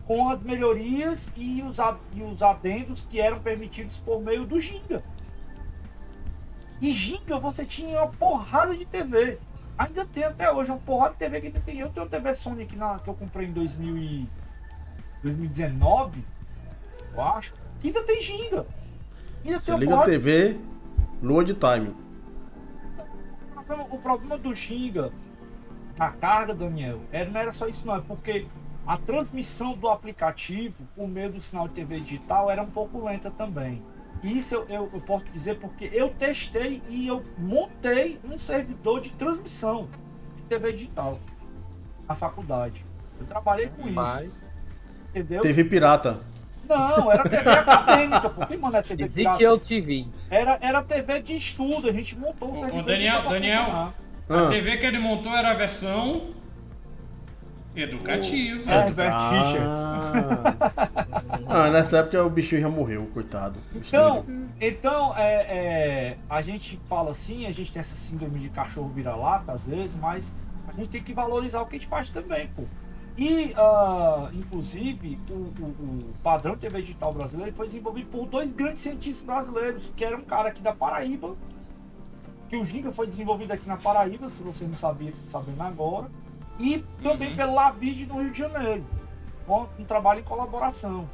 com as melhorias e os, e os adendos que eram permitidos por meio do Ginga. E Ginga você tinha uma porrada de TV. Ainda tem até hoje uma porrada de TV que ainda tem. Eu tenho uma TV Sony aqui na, que eu comprei em 2000 e 2019, eu acho, que ainda tem Ginga. Ainda Você tem uma liga a TV, lua de time. O problema- o problema do Ginga, a carga, Daniel, era, não era só isso não, é porque a transmissão do aplicativo por meio do sinal de TV digital era um pouco lenta também. Isso eu, eu, eu posso dizer porque eu testei e eu montei um servidor de transmissão de TV digital na faculdade. Eu trabalhei com Mas isso, entendeu? TV pirata. Não, era TV acadêmica, porque, mano, é TV. Ezekiel TV. Era, era TV de estudo, a gente montou um Ô, servidor. Daniel, pra Daniel. funcionar. A Ah, TV que ele montou era a versão educativa. É, Herbert Richards. Ah. ah, nessa época o bichinho já morreu, coitado. Então, então é, é, a gente fala assim, a gente tem essa síndrome de cachorro vira-lata às vezes, mas a gente tem que valorizar o que a gente faz também, pô. E, ah, inclusive, o, o- o padrão TV digital brasileiro foi desenvolvido por dois grandes cientistas brasileiros, que era um cara aqui da Paraíba, que o Giga foi desenvolvido aqui na Paraíba, se você não sabia, sabendo agora, e também Uhum. pelo Lavide no Rio de Janeiro, com um trabalho em colaboração.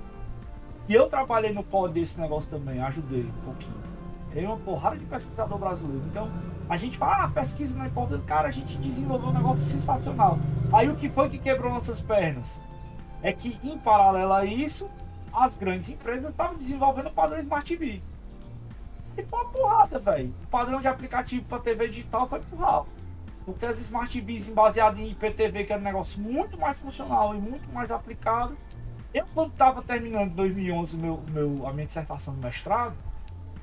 E eu trabalhei no core desse negócio também, ajudei um pouquinho. Tem uma porrada de pesquisador brasileiro. Então, a gente fala, ah, pesquisa não é importante. Cara, a gente desenvolveu um negócio sensacional. Aí o que foi que quebrou nossas pernas? É que, em paralelo a isso, as grandes empresas estavam desenvolvendo padrão Smart TV. E foi uma porrada, velho. O padrão de aplicativo para TV digital foi ralo. Porque as Smart TVs baseadas em IPTV, que era um negócio muito mais funcional e muito mais aplicado, Eu, quando estava terminando em 2011 meu, meu, a minha dissertação de mestrado,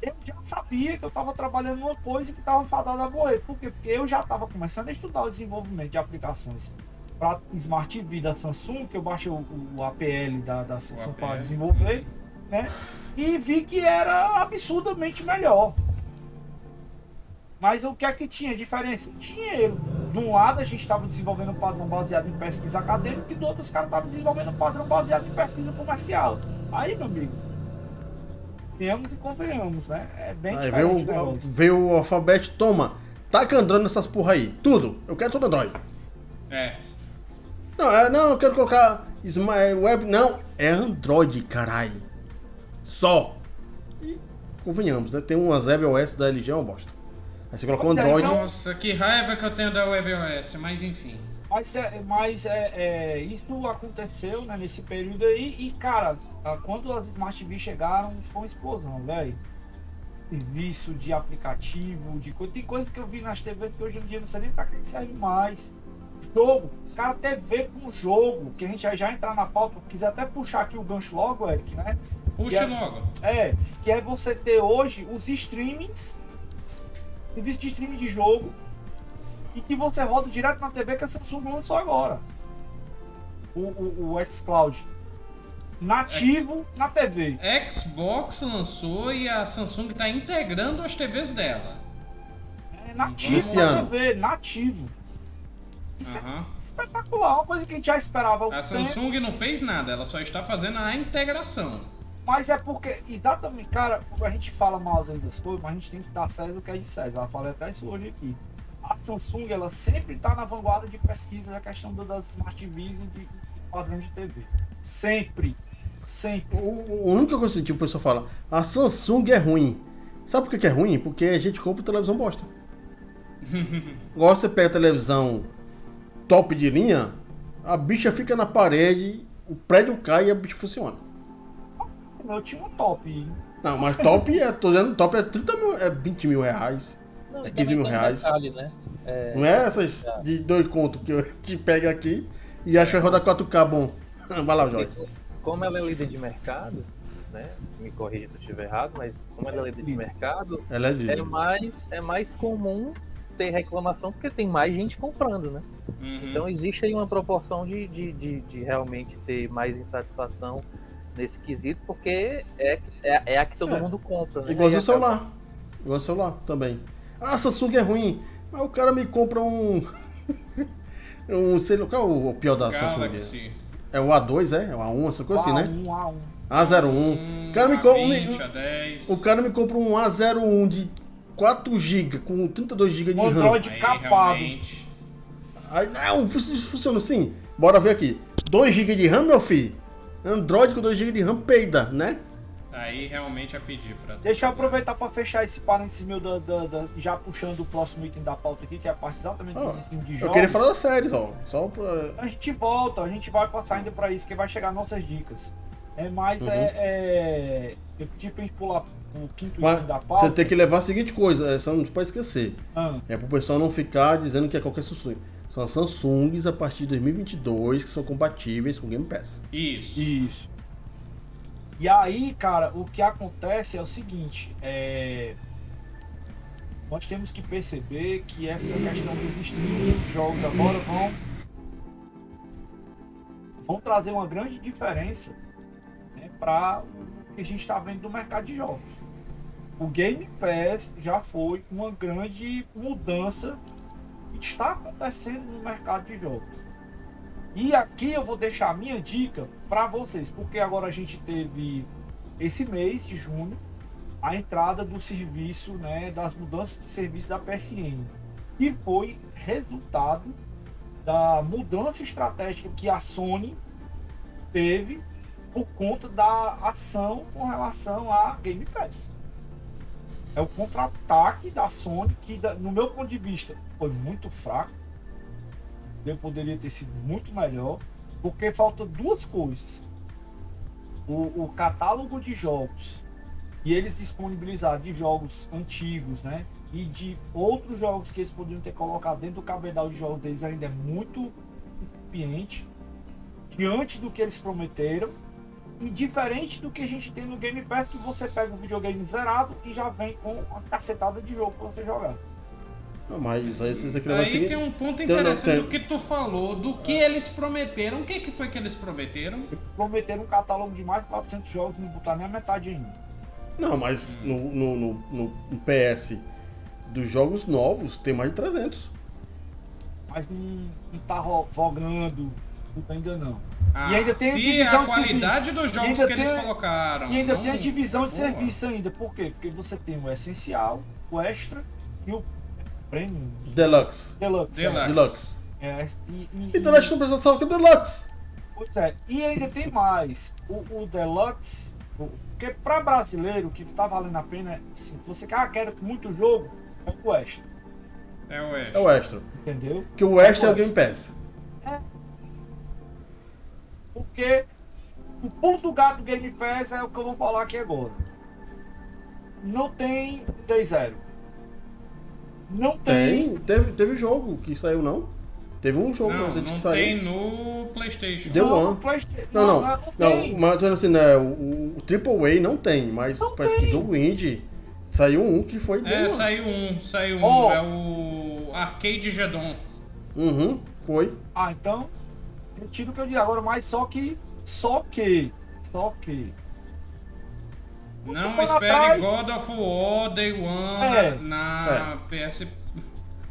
eu já sabia que eu estava trabalhando numa coisa que estava fadada a morrer. Por quê? Porque eu já estava começando a estudar o desenvolvimento de aplicações para Smart TV da Samsung, que eu baixei o, o APL da, da Samsung para desenvolver, né? E vi que era absurdamente melhor. Mas o que é que tinha diferença? Dinheiro. De um lado a gente estava desenvolvendo um padrão baseado em pesquisa acadêmica e do outro os caras estavam desenvolvendo um padrão baseado em pesquisa comercial. Aí, meu amigo, venhamos e convenhamos, né? É bem Aí veio, diferente o veio o alfabeto, toma, taca Android nessas porra aí. Tudo. Eu quero tudo Android. É. Não, é, não, eu quero colocar é, web. Não, é Android, caralho. Só. E convenhamos, né? Tem uma ZBOS da LG, é uma bosta. Aí você coloca o Android. Nossa, que raiva que eu tenho da WebOS, mas enfim. Mas, é, mas é, é, isso aconteceu né, nesse período aí e, cara, quando as Smart TV chegaram, foi uma explosão, velho. Serviço de aplicativo, de coisa. Tem coisa que eu vi nas TVs que hoje em dia não sei nem pra que serve mais. Jogo. Cara, TV com jogo, que a gente já, já entrar na pauta, quiser até puxar aqui o gancho logo, Eric, né? Que é- logo. É, que é você ter hoje os streamings, serviço de streaming de jogo, e que você roda direto na TV que a Samsung lançou agora. O, o, o xCloud. Nativo na TV. Xbox lançou e a Samsung está integrando as TVs dela. É nativo na ano. TV, nativo. Isso é Aham. espetacular, uma coisa que a gente já esperava A tempo. Samsung não fez nada, ela só está fazendo a integração. Mas é porque, exatamente, cara, a gente fala mal às vezes das coisas, mas a gente tem que dar César o que é de César. Ela falei até isso hoje aqui. A Samsung, ela sempre está na vanguarda de pesquisa da questão das Smart TVs e de padrão de TV. Sempre. Sempre. O, o único que eu senti, o pessoal fala, a Samsung é ruim. Sabe por que é ruim? Porque a gente compra televisão bosta. Agora você pega a televisão top de linha, a bicha fica na parede, o prédio cai e a bicha funciona. Eu tinha um top. Não, mas top é, tô dizendo, top é 30 mil, é 20 mil reais. Não, É e 15 mil também tem um reais. detalhe, né? É, Não é essas de dois contos que eu te pego aqui e acho que vai rodar 4K bom. Vai lá, Joyce. Como ela é líder de mercado, né? Me corrija se eu estiver errado, mas como ela é líder de mercado, Ela é é linda. mais, é mais comum ter reclamação porque tem mais gente comprando, né? Uhum. Então existe aí uma proporção de, de, de, de realmente ter mais insatisfação nesse quesito, porque é, é, é a que todo É. mundo compra, né? Igualzinho E o celular. Igual o celular também. Ah, Samsung é ruim. Mas o cara me compra um. um sei lá, qual é o pior da Samsung? É o A2, é? É o A1, essa coisa assim, né? A1, A1. A01. Um, O cara me compra. 20, a 10. O cara me compra um A01 de 4GB com 32GB de Um RAM. Android Aí, capado. realmente, Aí, não, funciona assim. Bora ver aqui. 2GB de RAM, meu filho. Android com 2GB de RAM peida, né? Aí realmente é pedir pra Deixa eu aproveitar para fechar esse parênteses meu, da, da- da- já puxando o próximo item da pauta aqui, que é a parte exatamente Ó, dos streams de Eu jogos. queria falar das séries, ó. Só pra. A gente volta, a gente vai passar ainda para isso, que vai chegar nossas dicas. É, mas Uhum. é, é- Eu pedi pra gente pular o quinto Mas item da pauta. você tem que levar a seguinte coisa, é, só não pode esquecer. Ah, É pro pessoal não ficar dizendo que é qualquer Samsung. São Samsungs a partir de 2022 que são compatíveis com Game Pass. Isso. Isso. E aí, cara, o que acontece é o seguinte, é... nós temos que perceber que essa questão dos streaming de jogos agora vão vão trazer uma grande diferença né, para o que a gente está vendo do mercado de jogos. O Game Pass já foi uma grande mudança que está acontecendo no mercado de jogos. E aqui eu vou deixar a minha dica para vocês, porque agora a gente teve esse mês de junho a entrada do serviço, né, das mudanças de serviço da PSN, que foi resultado da mudança estratégica que a Sony teve por conta da ação com relação a Game Pass. É o contra-ataque da Sony que, no meu ponto de vista, foi muito fraco ele poderia ter sido muito melhor, porque falta duas coisas. O, o catálogo de jogos e eles disponibilizaram de jogos antigos, né? E de outros jogos que eles poderiam ter colocado dentro do cabedal de jogos deles ainda é muito incipiente diante do que eles prometeram. E diferente do que a gente tem no Game Pass, que você pega um videogame zerado e já vem com uma cacetada de jogo pra você jogar. Não, mas aí aqui seguir. tem um ponto interessante tem- do que tu falou, do que eles prometeram. O que, que foi que eles prometeram? Prometeram um catálogo de mais de 400 jogos e não botar nem a metade ainda. Não, mas no, no, no, no- no PS dos jogos novos tem mais de 300. Mas não, não tá ro- vogando tudo ainda não. Ah, E ainda tem a divisão a de qualidade dos E jogos ainda que eles tem- colocaram. E ainda não- tem a divisão de Boa. serviço ainda. Por quê? Porque você tem o essencial, o extra e o premium. Deluxe. Deluxe. Deluxe. Deluxe. É, é, e, e, Então a gente não precisa só que Deluxe. Pois é, e ainda tem mais. O, o Deluxe, o- porque para brasileiro, o que tá valendo a pena é assim, se você quer, ah, quero muito jogo, é o extra, É o Ash. É o extra. entendeu? Que o extra é o o Game Pass. Porque o pulo do gato do Game Pass é o que eu vou falar aqui agora. Não tem Day Zero. Não tem. Tem, teve, teve jogo que saiu, não? Teve um jogo Não, recente não que saiu. tem no PlayStation. Deu não, One. Playsta- Não, não, não, não, tem. mas assim, né, o, o, o Triple A não tem, mas Não parece tem. que jogo indie saiu um que foi Day É, One. saiu um, saiu um. Ó. É o Arcade Gedon. Uhum, foi. Ah, então, retiro o que eu disse agora, mas só que, só que, só que. Não semana espere atrás- God of War Day One É. na PS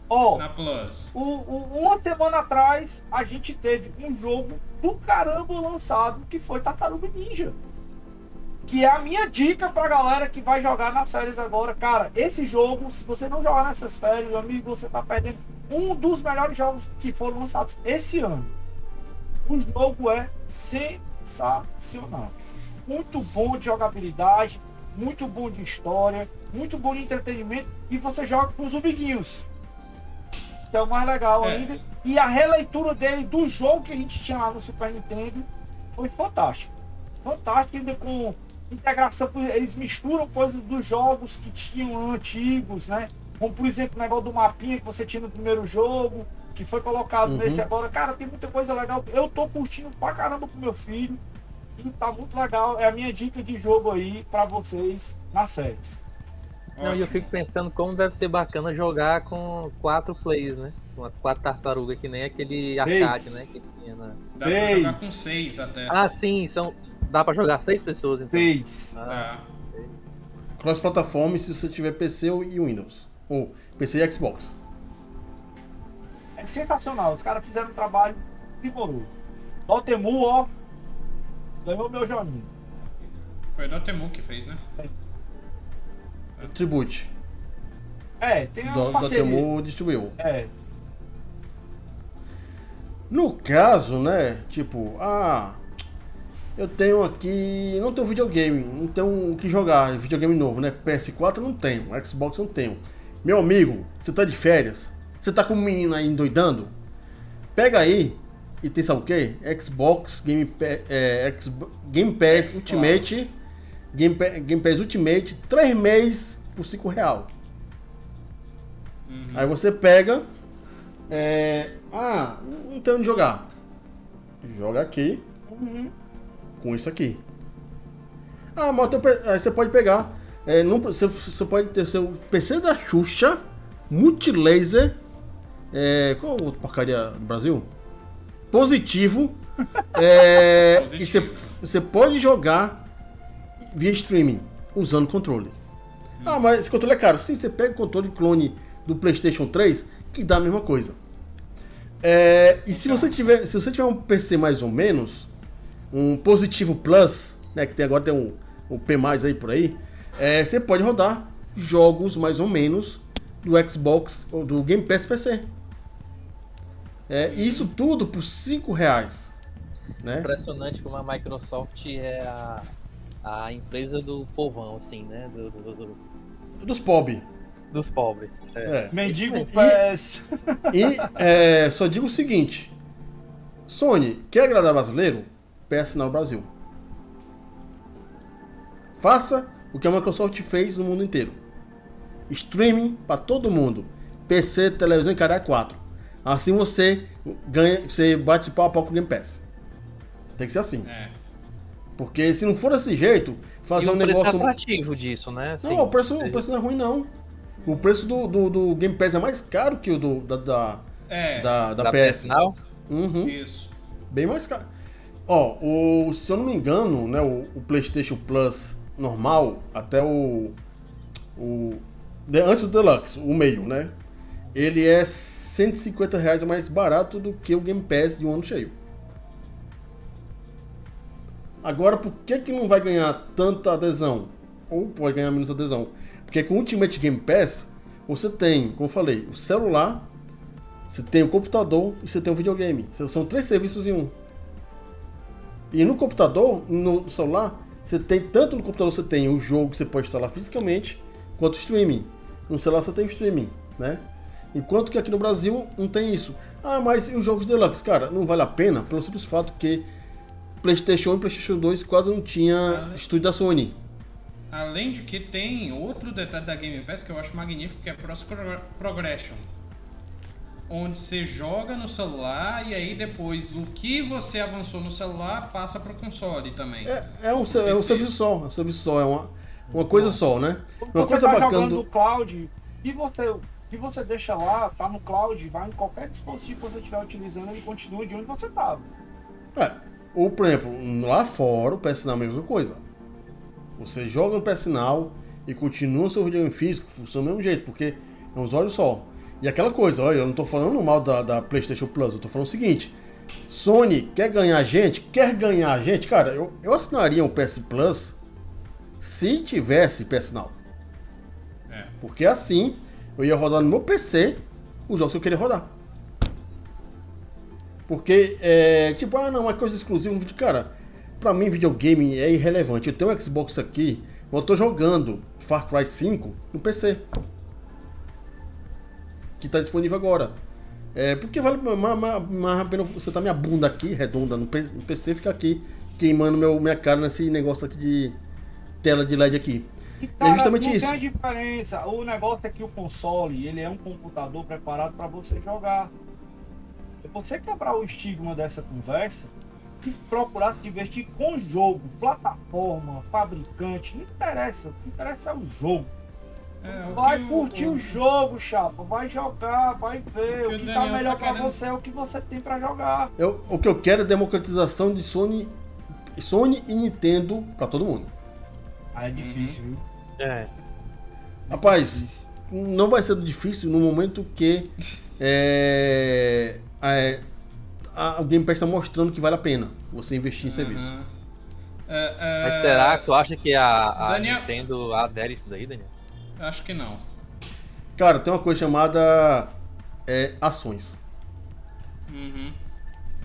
Ó, na Plus. o- o- uma semana atrás a gente teve um jogo do caramba lançado que foi Tartaruga Ninja. Que é a minha dica pra galera que vai jogar nas férias agora. Cara, esse jogo, se você não jogar nessas férias, meu amigo, você tá perdendo um dos melhores jogos que foram lançados esse ano. O jogo é sensacional. Muito bom de jogabilidade, muito bom de história, muito bom de entretenimento e você joga com os amiguinhos. Que é o mais legal É. ainda. E a releitura dele do jogo que a gente tinha lá no Super Nintendo foi fantástica. Fantástica ainda com integração, eles misturam coisas dos jogos que tinham antigos, né? Como por exemplo o negócio do mapinha que você tinha no primeiro jogo, que foi colocado Uhum. nesse agora. Cara, tem muita coisa legal. Eu tô curtindo pra caramba com meu filho. E tá muito legal. É a minha dica de jogo aí pra vocês nas séries. Não, e eu fico pensando como deve ser bacana jogar com quatro players, né? Com as quatro tartarugas, que nem aquele arcade, né? Que tinha na... Dá pra Seis. jogar com seis até. Ah, sim, são. Dá pra jogar seis pessoas, então. Fez. Ah, Tá. Cross-plataforma se você tiver PC e Windows. Ou PC e Xbox. É sensacional. Os caras fizeram um trabalho primoroso. Dotemu, ó. Ganhou meu Joninho. Foi do Temu que fez, né? Tribute. É, tem uma Do, da parceria. Temu distribuiu. É, No caso, né? Tipo, ah, eu tenho aqui. Não tenho videogame, não tenho o que jogar, videogame novo, né? PS4 eu não tenho, Xbox não tenho. Meu amigo, você tá de férias? Você tá com um menino aí endoidando? Pega aí e tem sabe o quê? Xbox Game, Pa- é, Xbox- Game Pass Xbox. Ultimate. Game, Pa- Game Pass Ultimate, 3 meses por 5 real. Aí você pega. É, ah, não tem onde jogar. Joga aqui. Com isso aqui. Ah, mas aí você pode pegar. é, não- você, você pode ter seu PC da Xuxa, Multilaser. É, qual outra porcaria do Brasil? Positivo. é, e você, Positivo. pode jogar via streaming, usando controle. Ah, mas esse controle é caro. Sim, você pega o controle clone do PlayStation 3, que dá a mesma coisa. É, e se você tiver, se você tiver um PC mais ou menos, um positivo Plus, né, que tem agora tem um, um P mais aí por aí, é, você pode rodar jogos mais ou menos do Xbox ou do Game Pass PC. É, isso tudo por 5 reais. Né? Impressionante como a Microsoft é a, a empresa do povão, assim, né? Do, do- do- Dos POB. dos pobres. É. É. Mendigo E- PES. E é, só digo o seguinte: Sony, quer agradar brasileiro? PS no Brasil. Faça o que a Microsoft fez no mundo inteiro. Streaming para todo mundo. PC, televisão e cara 4. Assim você ganha, você bate pau a pau com o Game Pass. Tem que ser assim. É. Porque se não for desse jeito, fazer e um o preço negócio. atrativo disso, né? Assim, Não, o preço, o preço não é ruim, não. O preço do, do, do Game Pass é mais caro que o do, da, da, É, da, da da PS. Uhum. isso. Bem mais caro. Ó, o, se eu não me engano, né, o, o PlayStation Plus normal, até o. o de- antes do Deluxe, o meio, né? Ele é 150 reais mais barato do que o Game Pass de um ano cheio. Agora, por que, que não vai ganhar tanta adesão? Ou pode ganhar menos adesão? Porque com o Ultimate Game Pass, você tem, como eu falei, o celular, você tem o computador e você tem o videogame. São três serviços em um. E no computador, no celular, você tem tanto no computador você tem o jogo que você pode instalar fisicamente, quanto o streaming. No celular você tem o streaming, né? Enquanto que aqui no Brasil não tem isso. Ah, mas e os jogos deluxe? Cara, não vale a pena pelo simples fato que PlayStation 1 e PlayStation 2 quase não tinha estúdio da Sony. Além de que tem outro detalhe da Game Pass que eu acho magnífico, que é Cross Progression. Onde você joga no celular e aí depois o que você avançou no celular passa pro console também. É, é um, é um serviço só, é um serviço só, é uma, uma coisa só, né? Uma você coisa tá bacana. jogando do- no cloud e você, e você deixa lá, tá no cloud, vai em qualquer dispositivo que você estiver utilizando, ele continua de onde você estava. É. Ou, por exemplo, lá fora o PS Now é a mesma coisa. Você joga no PS Now e continua seu videogame físico, funciona do mesmo jeito, porque é um usuário só. E aquela coisa, olha, eu não tô falando mal da, da PlayStation Plus, eu tô falando o seguinte: Sony quer ganhar a gente, quer ganhar a gente, cara, eu, eu assinaria um PS Plus se tivesse PS Now. É. Porque assim eu ia rodar no meu PC os jogos que eu queria rodar. Porque, é, tipo, ah, não, é coisa exclusiva. Cara, pra mim, videogame é irrelevante. Eu tenho um Xbox aqui, eu tô jogando Far Cry 5 no PC. Que tá disponível agora. É, porque vale mais, a pena você tá minha bunda aqui, redonda, no PC, fica aqui queimando meu, minha cara nesse negócio aqui de tela de LED aqui. E, É justamente não isso. tem a diferença. O negócio é que o console, ele é um computador preparado para você jogar. Você quebrar o estigma dessa conversa e procurar se divertir com jogo, plataforma, fabricante, não interessa. O que interessa é o jogo. É, Vai que o- curtir o, o- jogo, chapa. Vai jogar, vai ver. O O que que, o tá Daniel melhor tá pra querendo- você é o que você tem pra jogar. Eu, o que eu quero é democratização de Sony, Sony e Nintendo pra todo mundo. Ah, é difícil, viu? É. Rapaz, não vai ser difícil no momento que é, é, a- o Game Pass está mostrando que vale a pena você investir em serviço. Aham. É, é, Mas será que tu acha que a, a Daniel- Nintendo adere isso daí, Daniel? Acho que não. Cara, tem uma coisa chamada é, ações. Uhum.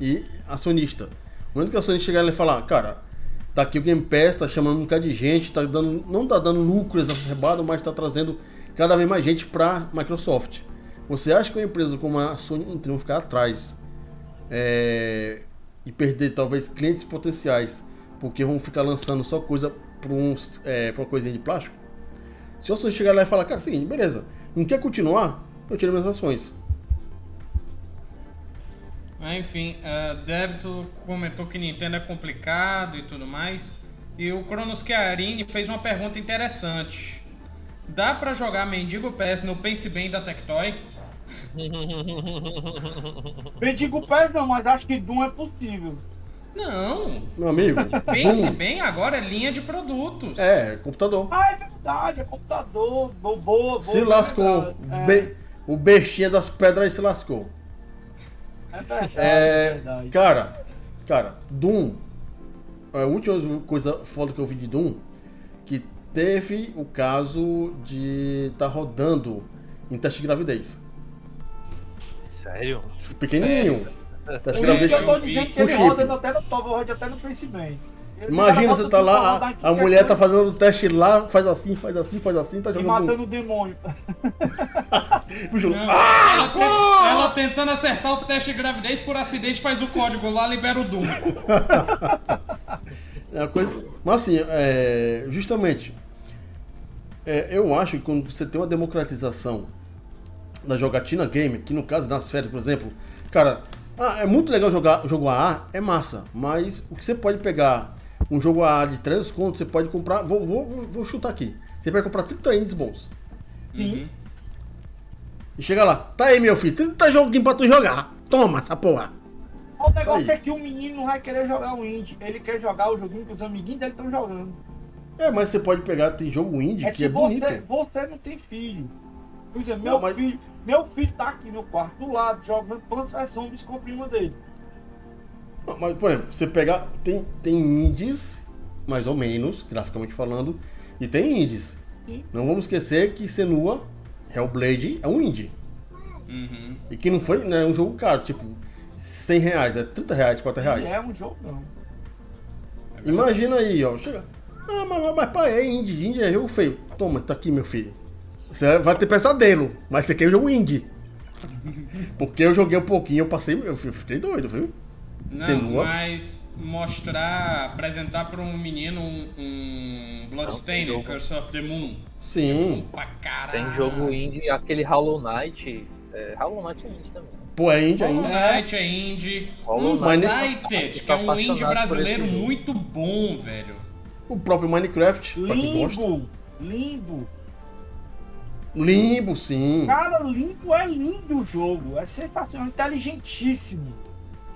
e acionista. O momento que a Sony chegar e falar, cara, tá aqui o Game Pass, tá chamando um bocado de gente, tá dando, não tá dando lucro exacerbado, mas tá trazendo cada vez mais gente pra Microsoft. Você acha que uma empresa como a Sony não vai ficar atrás é, e perder talvez clientes potenciais porque vão ficar lançando só coisa uns, é, uma coisinha de plástico? Se Sony chegar lá e falar, cara, seguinte, beleza, não quer continuar? Eu tiro minhas ações. Mas, enfim, uh, Débito comentou que Nintendo é complicado e tudo mais. E o Cronos Chiarini fez uma pergunta interessante. Dá pra jogar Mendigo PS no Pense Bem da Tectoy? Eu digo PES não, mas acho que Doom é possível. Não. Meu amigo, Pense Bem agora é linha de produtos. é computador. Ah, é verdade, é computador. Boa, boa. Se lascou. Be- o bestinha das pedras se lascou. É, é verdade, É, é verdade. cara, cara, Doom. A última coisa foda que eu vi de Doom, que teve o caso de tá rodando em teste de gravidez. Sério? Pequenininho. Teste de Por isso que gravidez. eu tô dizendo que ele roda no- até no top, roda até no Pense Bem. Imagina, você tá lá, a, mulher tá fazendo o teste lá, faz assim, faz assim, faz assim, tá E jogando matando Doom. o demônio. Bicho, Não, ah, ela, te- ela tentando acertar o teste de gravidez por acidente faz o código lá, libera o Doom. É coisa. Mas assim, é, justamente, é, eu acho que quando você tem uma democratização da jogatina game, que no caso das férias, por exemplo, cara, ah, é muito legal jogar jogo AA, é massa, mas o que você pode pegar um jogo A de 300 contos, você pode comprar. Vou, vou, vou- chutar aqui. Você vai comprar 30 indies bons. Uhum. E chega lá, tá aí, meu filho, 30 joguinhos pra tu jogar. Toma essa porra. O negócio Aí. é que o menino não vai querer jogar um indie. Ele quer jogar o joguinho que os amiguinhos dele estão jogando. É, mas você pode pegar, tem jogo indie É que, que é você, bonito. você não tem filho. Por exemplo, meu Não, mas- filho, meu filho tá aqui no quarto do lado, jogando Plants vs Zombies com a prima dele. Não, Mas, por exemplo, você pegar. Tem, tem indies, mais ou menos, graficamente falando, e tem indies. Sim. Não vamos esquecer que Senua, Hellblade, é um indie. Uhum. E que não foi né, um jogo caro, tipo, 100 reais, é 30 reais, 40 reais. E é um jogo não. Imagina aí, ó. Chega. Ah, mas, mas, mas pai, é indie, indie é jogo feio. Toma, tá aqui, meu filho. Você vai ter pesadelo, mas você quer um jogo indie. Porque eu joguei um pouquinho, eu passei, eu fiquei doido, viu? Não, Senua. mas mostrar, apresentar para um menino um, um Bloodstained. Curse of the Moon. Sim. Pra caralho. Tem jogo indie, aquele Hollow Knight. É, Hollow Knight é indie também. Pô, é indie Hollow ainda. Knight é indie. Hollow Knight. Unsighted, que é um indie brasileiro muito bom, velho. O próprio Minecraft, pra quem gosta. Limbo! Limbo! Limbo, sim. Cara, Limbo é lindo o jogo. É sensacional, inteligentíssimo.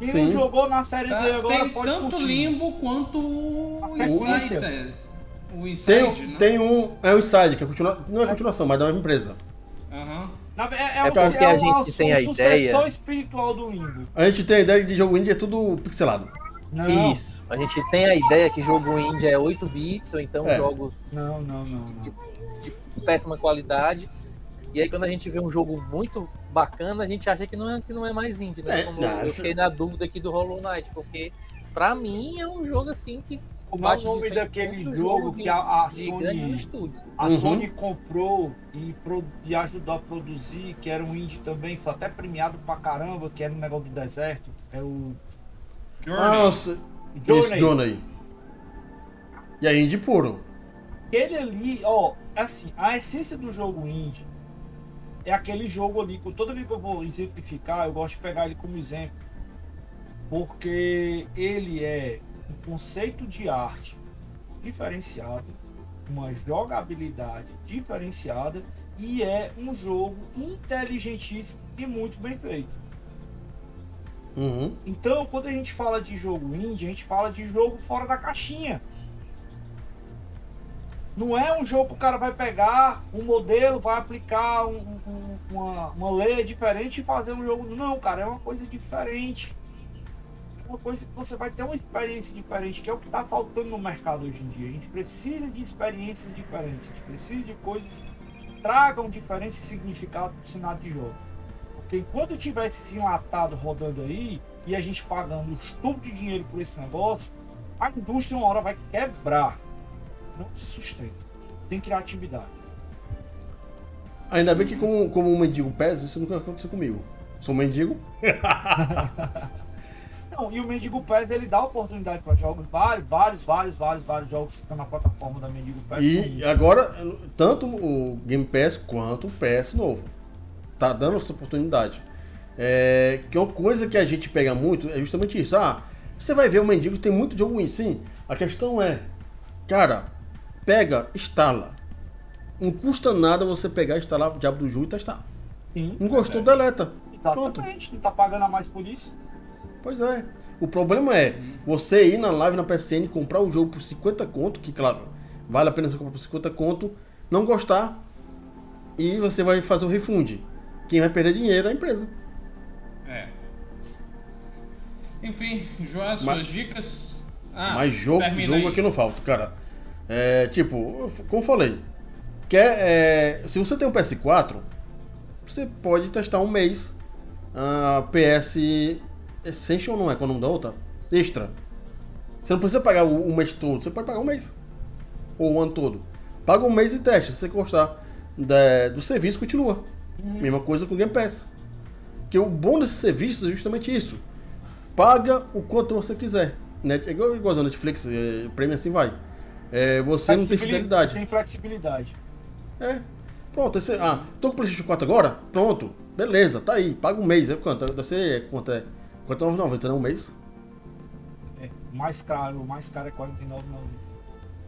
Quem Sim. não jogou na série Z Tá, agora tem pode tanto curtir. Limbo quanto o. Unsighted. O Inside, Tem, né? tem um. É um Inside, que é continua, não é continuação, mas da mesma empresa. Aham. Na- É, é, É porque é a um, gente tem a um ideia- espiritual do Limbo. A gente tem a ideia de jogo indie é tudo pixelado. Não, Isso. A gente tem a ideia que jogo indie é 8 bits, ou então É. jogos não, não, não, não. de péssima qualidade. E aí quando a gente vê um jogo muito bacana, a gente acha que não é, que não é mais indie, né? É, Como eu fiquei na dúvida aqui do Hollow Knight, porque pra mim é um jogo assim que. Como é o nome daquele jogo que a, a Sony, a Uhum. Sony comprou e, pro- e ajudou a produzir, que era um indie também, foi até premiado pra caramba, que era um negócio do deserto. É o Journey. Ah, nossa. Isso, Journey. E aí, indie puro. Ele ali, ó, assim, a essência do jogo indie é aquele jogo ali, com toda vez que eu vou exemplificar, eu gosto de pegar ele como exemplo. Porque ele é um conceito de arte diferenciado, uma jogabilidade diferenciada e é um jogo inteligentíssimo e muito bem feito. Uhum. Então, quando a gente fala de jogo indie, a gente fala de jogo fora da caixinha. Não é um jogo que o cara vai pegar um modelo, vai aplicar um- um- uma, uma lei diferente e fazer um jogo. Não, cara, é uma coisa diferente. Uma coisa que você vai ter uma experiência diferente, que é o que está faltando no mercado hoje em dia. A gente precisa de experiências diferentes, a gente precisa de coisas que tragam diferença e significado para o cenário de jogos. Porque enquanto tiver esse enlatado rodando aí e a gente pagando os tubos de dinheiro por esse negócio, a indústria uma hora vai quebrar. Não se sustenta. Sem criatividade. Ainda bem que, como, como um mendigo pesa, isso nunca aconteceu comigo. Sou um mendigo. Não, e o Mendigo PES ele dá oportunidade para jogos, vários, vários, vários, vários, vários jogos que estão na plataforma da Mendigo PES. E agora, tanto o Game Pass quanto o PS novo. Tá dando essa oportunidade. É, que é uma coisa que a gente pega muito é justamente isso. Ah, você vai ver o mendigo tem muito jogo ruim. Sim, a questão é, cara, pega, instala. Não custa nada você pegar, instalar o Diabo do Ju e testar. Sim, Não gostou, deleta. Pronto. Exatamente, não tá pagando a mais por isso. Pois é. O problema é você ir na live na PSN comprar o jogo por 50 conto, que claro, vale a pena você comprar por 50 conto, não gostar e você vai fazer o refund. Quem vai perder dinheiro é a empresa. É. Enfim, Joás, suas dicas. Ah, Mas jogo, jogo aqui não falta, cara. É, tipo, como eu falei, quer, é, se você tem um PS4, você pode testar um mês a PS Essential não é qual é o nome da outra? Extra. Você não precisa pagar o, o mês todo, você pode pagar um mês. Ou um ano todo. Paga um mês e testa. Se você gostar da- do serviço, continua. Mesma coisa com o Game Pass. Que o bom desse serviço é justamente isso. Paga o quanto você quiser. Net, é igual, igual a Netflix, é, Premium assim vai. É, você não tem fidelidade. Você tem flexibilidade. É. Pronto, você, ah, tô com o PlayStation 4 agora? Pronto. Beleza, tá aí. Paga um mês. É quanto? Deve ser quanto é? Quanto é 9,90, né? Um mês? O mais caro, o mais caro é 49,90.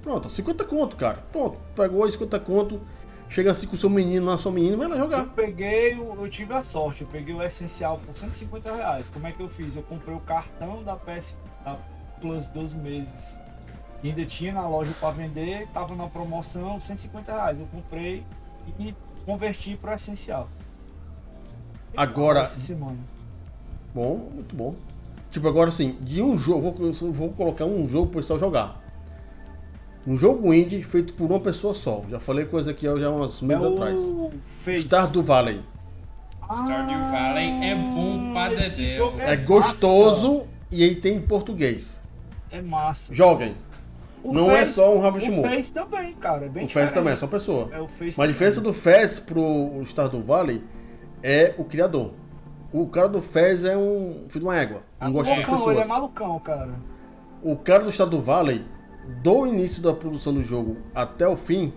Pronto, 50 conto, cara. Pronto, pegou 50 conto, chega assim com o seu menino, na sua menina, vai lá Eu jogar. peguei, o- eu tive a sorte, eu peguei o essencial por 150 reais. Como é que eu fiz? Eu comprei o cartão da PS da Plus 12 meses. Que ainda tinha na loja para vender, tava na promoção, 150 reais. Eu comprei e converti para o essencial. Agora, Essa semana. bom, muito bom. Tipo, agora assim, de um jogo, vou, vou colocar um jogo pro pessoal jogar. Um jogo indie feito por uma pessoa só. Já falei coisa aqui já uns meses é o atrás. Face. Stardew Valley. Stardew Valley é bom pra esse dedéu. jogo É, gostoso e aí tem em português. É massa. Joguem. O não é Face- só um Harvest O Moon. Face também, cara. É bem O Fez também é diferente. só pessoa. É o Face Mas a diferença do Fez pro Stardew Valley é o criador. O cara do Fez é um filho de uma égua. Não gosta de pessoas. ele é malucão, cara. O cara do Stardew Valley, do início da produção do jogo até o fim,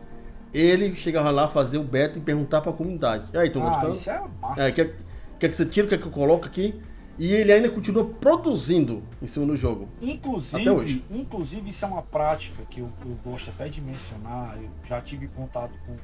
ele chegava lá fazer o beta e perguntar pra comunidade. E aí, estão Ah, gostando? isso é massa. É, quer, quer que você tire, quer que eu coloque aqui? E ele ainda continua produzindo em cima do jogo. Até Inclusive, hoje. inclusive, isso é uma prática que eu, eu gosto até de mencionar. Eu já tive contato com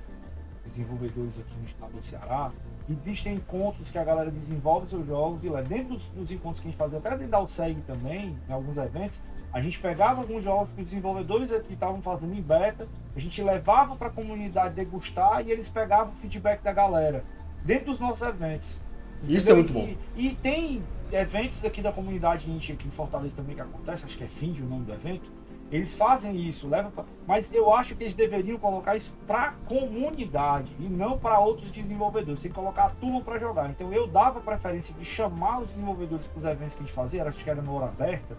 desenvolvedores aqui no estado do Ceará. Existem encontros que a galera desenvolve seus jogos e lá dentro dos, dos encontros que a gente fazia, até dentro da USEG também, em alguns eventos, a gente pegava alguns jogos que os desenvolvedores aqui estavam fazendo em beta, a gente levava para a comunidade degustar e eles pegavam o feedback da galera dentro dos nossos eventos. Isso é muito Entendeu? E, e tem eventos daqui da comunidade indie aqui em Fortaleza também que acontece, acho que é Find o nome do evento. Eles fazem isso, levam pra... mas eu acho que eles deveriam colocar isso para comunidade e não para outros desenvolvedores. Tem que colocar a turma para jogar. Então eu dava preferência de chamar os desenvolvedores para os eventos que a gente fazia, acho que era na hora aberta.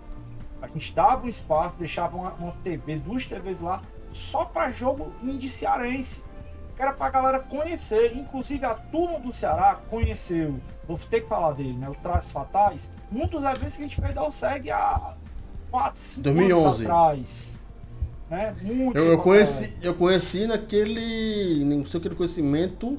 A gente dava um espaço, deixava uma, uma TV, duas TVs lá, só para jogo indie cearense. Que era pra galera conhecer. Inclusive a turma do Ceará conheceu. Vou ter que falar dele, né? O Traços Fatais. Um dos eventos que a gente fez da OSEG há 4, 5 anos 2011. atrás. Né? Muito Eu, eu, conheci, eu conheci naquele. Não sei aquele conhecimento.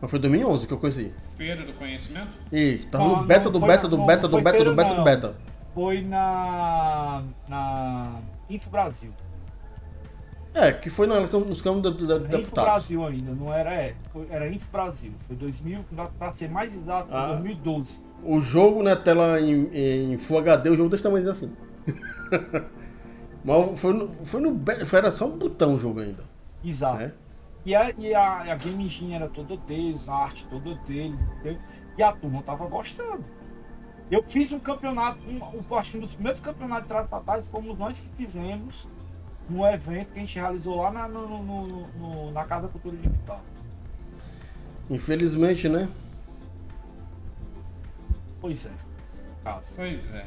Mas foi 2011 que eu conheci. Feira do Conhecimento? E tava Não, no beta não do foi- beta do beta não do beta do beta do beta. Foi na. na. Info Brasil. É, que foi na, nos campos da, da, Info deputados. Brasil ainda, não era. É, foi- era Info Brasil. Foi 2000, pra ser mais exato, Ah. 2012. O jogo na tela em, em Full HD, o jogo desse tamanho assim. Mas foi no, foi no foi, era só um botão o jogo ainda. Exato. Né? E a, e a, a Game Engine era toda deles, a arte toda deles, entendeu? E a turma tava gostando. Eu fiz um campeonato, um, um, acho que um dos primeiros campeonatos de traços fatais fomos nós que fizemos no evento que a gente realizou lá na, no, no- no- na Casa Cultura Digital. Infelizmente, né? Pois é, caso. Pois é.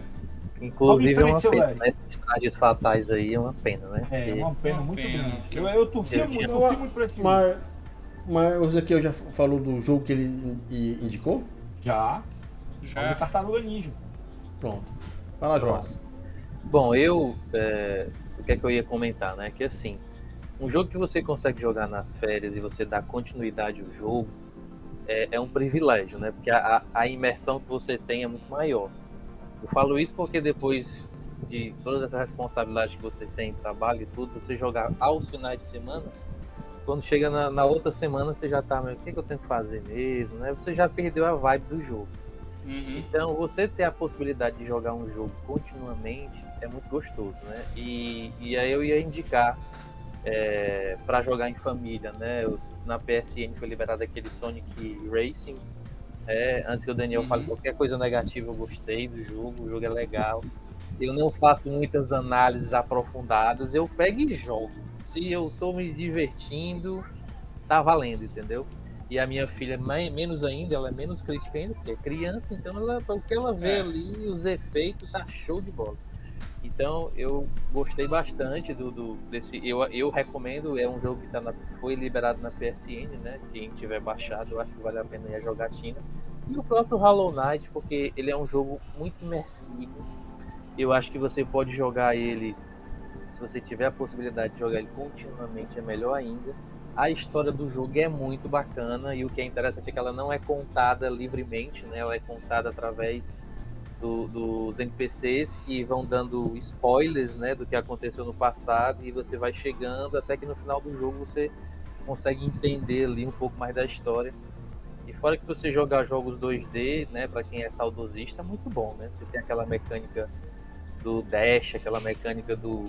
Inclusive, é uma seu pena, né? Trajes fatais aí é uma pena, né? É, Porque- uma pena Uma muito pena. grande. Eu, eu torcia Eu muito, eu muito pra esse. Mas, mas o Ezequiel já falou do jogo que ele in- in- indicou? Já, já. Já. Tartaruga Ninja. Pronto. Vai lá, Jorge. Bom, eu. é, o que é que eu ia comentar, né? Que assim, um jogo que você consegue jogar nas férias e você dá continuidade ao jogo é, é um privilégio, né? Porque a, a- imersão que você tem é muito maior. Eu falo isso porque depois de toda essa responsabilidade que você tem, trabalho e tudo, você jogar aos finais de semana, quando chega na, na outra semana você já tá, mas o que, que eu tenho que fazer mesmo, né? Você já perdeu a vibe do jogo. Uhum. Então, você ter a possibilidade de jogar um jogo continuamente é muito gostoso, né? E, e aí eu ia indicar para jogar em família, né? Eu- na PSN foi liberado aquele Sonic Racing. É, antes que o Daniel Uhum. fale qualquer coisa negativa, eu gostei do jogo, o jogo é legal. Eu não faço muitas análises aprofundadas, eu pego e jogo. Se eu tô me divertindo, tá valendo, entendeu? E a minha filha, menos ainda, ela é menos crítica ainda, porque é criança, então ela, o que ela vê É. ali, os efeitos, tá show de bola. Então eu gostei bastante do, do- desse. Eu, eu recomendo, é um jogo que tá na- foi liberado na PSN, né? Quem tiver baixado, eu acho que vale a pena ir a jogatina. E o próprio Hollow Knight, porque ele é um jogo muito imersivo. Eu acho que você pode jogar ele, se você tiver a possibilidade de jogar ele continuamente, é melhor ainda. A história do jogo é muito bacana e o que é interessante é que ela não é contada livremente, né? Ela é contada através do- dos NPCs que vão dando spoilers, né, do que aconteceu no passado e você vai chegando até que no final do jogo você consegue entender ali um pouco mais da história. E fora que você jogar jogos 2D, né, para quem é saudosista, é muito bom, né? Você tem aquela mecânica do dash, aquela mecânica do,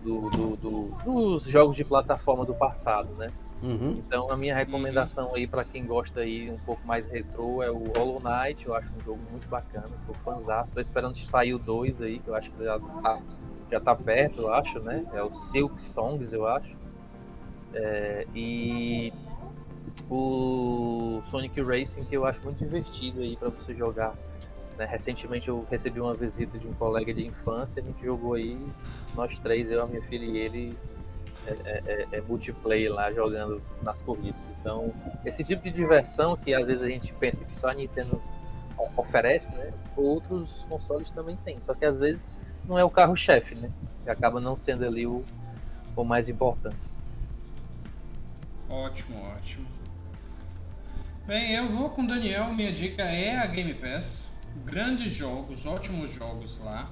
do- do- do- dos jogos de plataforma do passado, né? Uhum. Então a minha recomendação aí para quem gosta aí um pouco mais retrô é o Hollow Knight, eu acho um jogo muito bacana, sou fãzaço, tô esperando sair o 2 aí, que eu acho que já tá, já tá perto, eu acho, né? É o Silk Songs, eu acho. É, e o Sonic Racing que eu acho muito divertido aí para você jogar. né? Recentemente eu recebi uma visita de um colega de infância, a gente jogou aí, nós três, eu, a minha filha e ele, é, é- é multiplayer lá jogando nas corridas. Então, esse tipo de diversão que às vezes a gente pensa que só a Nintendo oferece, né? Outros consoles também tem. Só que às vezes não é o carro-chefe, né? Que acaba não sendo ali o, o mais importante. Ótimo, ótimo. Bem, eu vou com o Daniel. Minha dica é a Game Pass. Grandes jogos, ótimos jogos lá.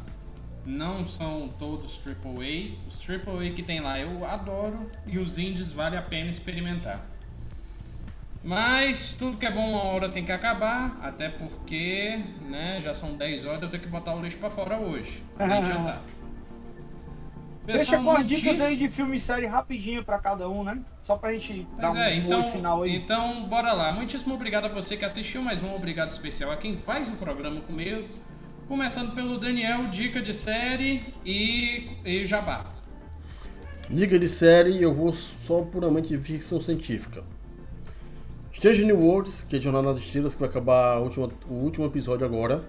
Não são todos AAA. Os AAA que tem lá eu adoro e os indies vale a pena experimentar. Mas tudo que é bom uma hora tem que acabar, até porque, né, já são 10 horas, eu tenho que botar o lixo pra fora hoje. Jantar. Deixa com as dicas aí de filme e série rapidinho pra cada um, né? Só pra gente dar Pois um, é, um então, final aí. então bora lá. Muitíssimo obrigado a você que assistiu, mais um obrigado especial a quem faz o programa comigo. Começando pelo Daniel, dica de série e, e jabá. Dica de série, eu vou só puramente de ficção científica. Strange New Worlds, que é Jornada nas Estrelas, que vai acabar última- o último episódio agora.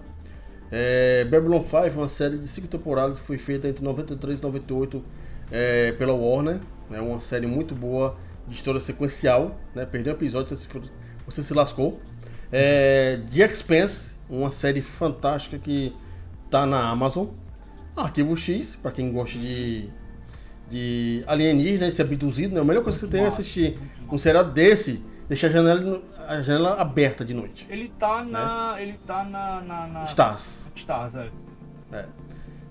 É, Babylon 5, uma série de cinco temporadas que foi feita entre 93 e 98 é, pela Warner. É uma série muito boa, de história sequencial. Né? Perdeu um episódio, você se, você se lascou. É, The Expanse, uma série fantástica que tá na Amazon. Arquivo X, para quem gosta de de alienígena e ser abduzido, né? A melhor coisa que você tem é assistir um seriado desse, deixar a janela, a janela aberta de noite. Ele tá na. Ele tá na. na, na... Stars. Stars, é.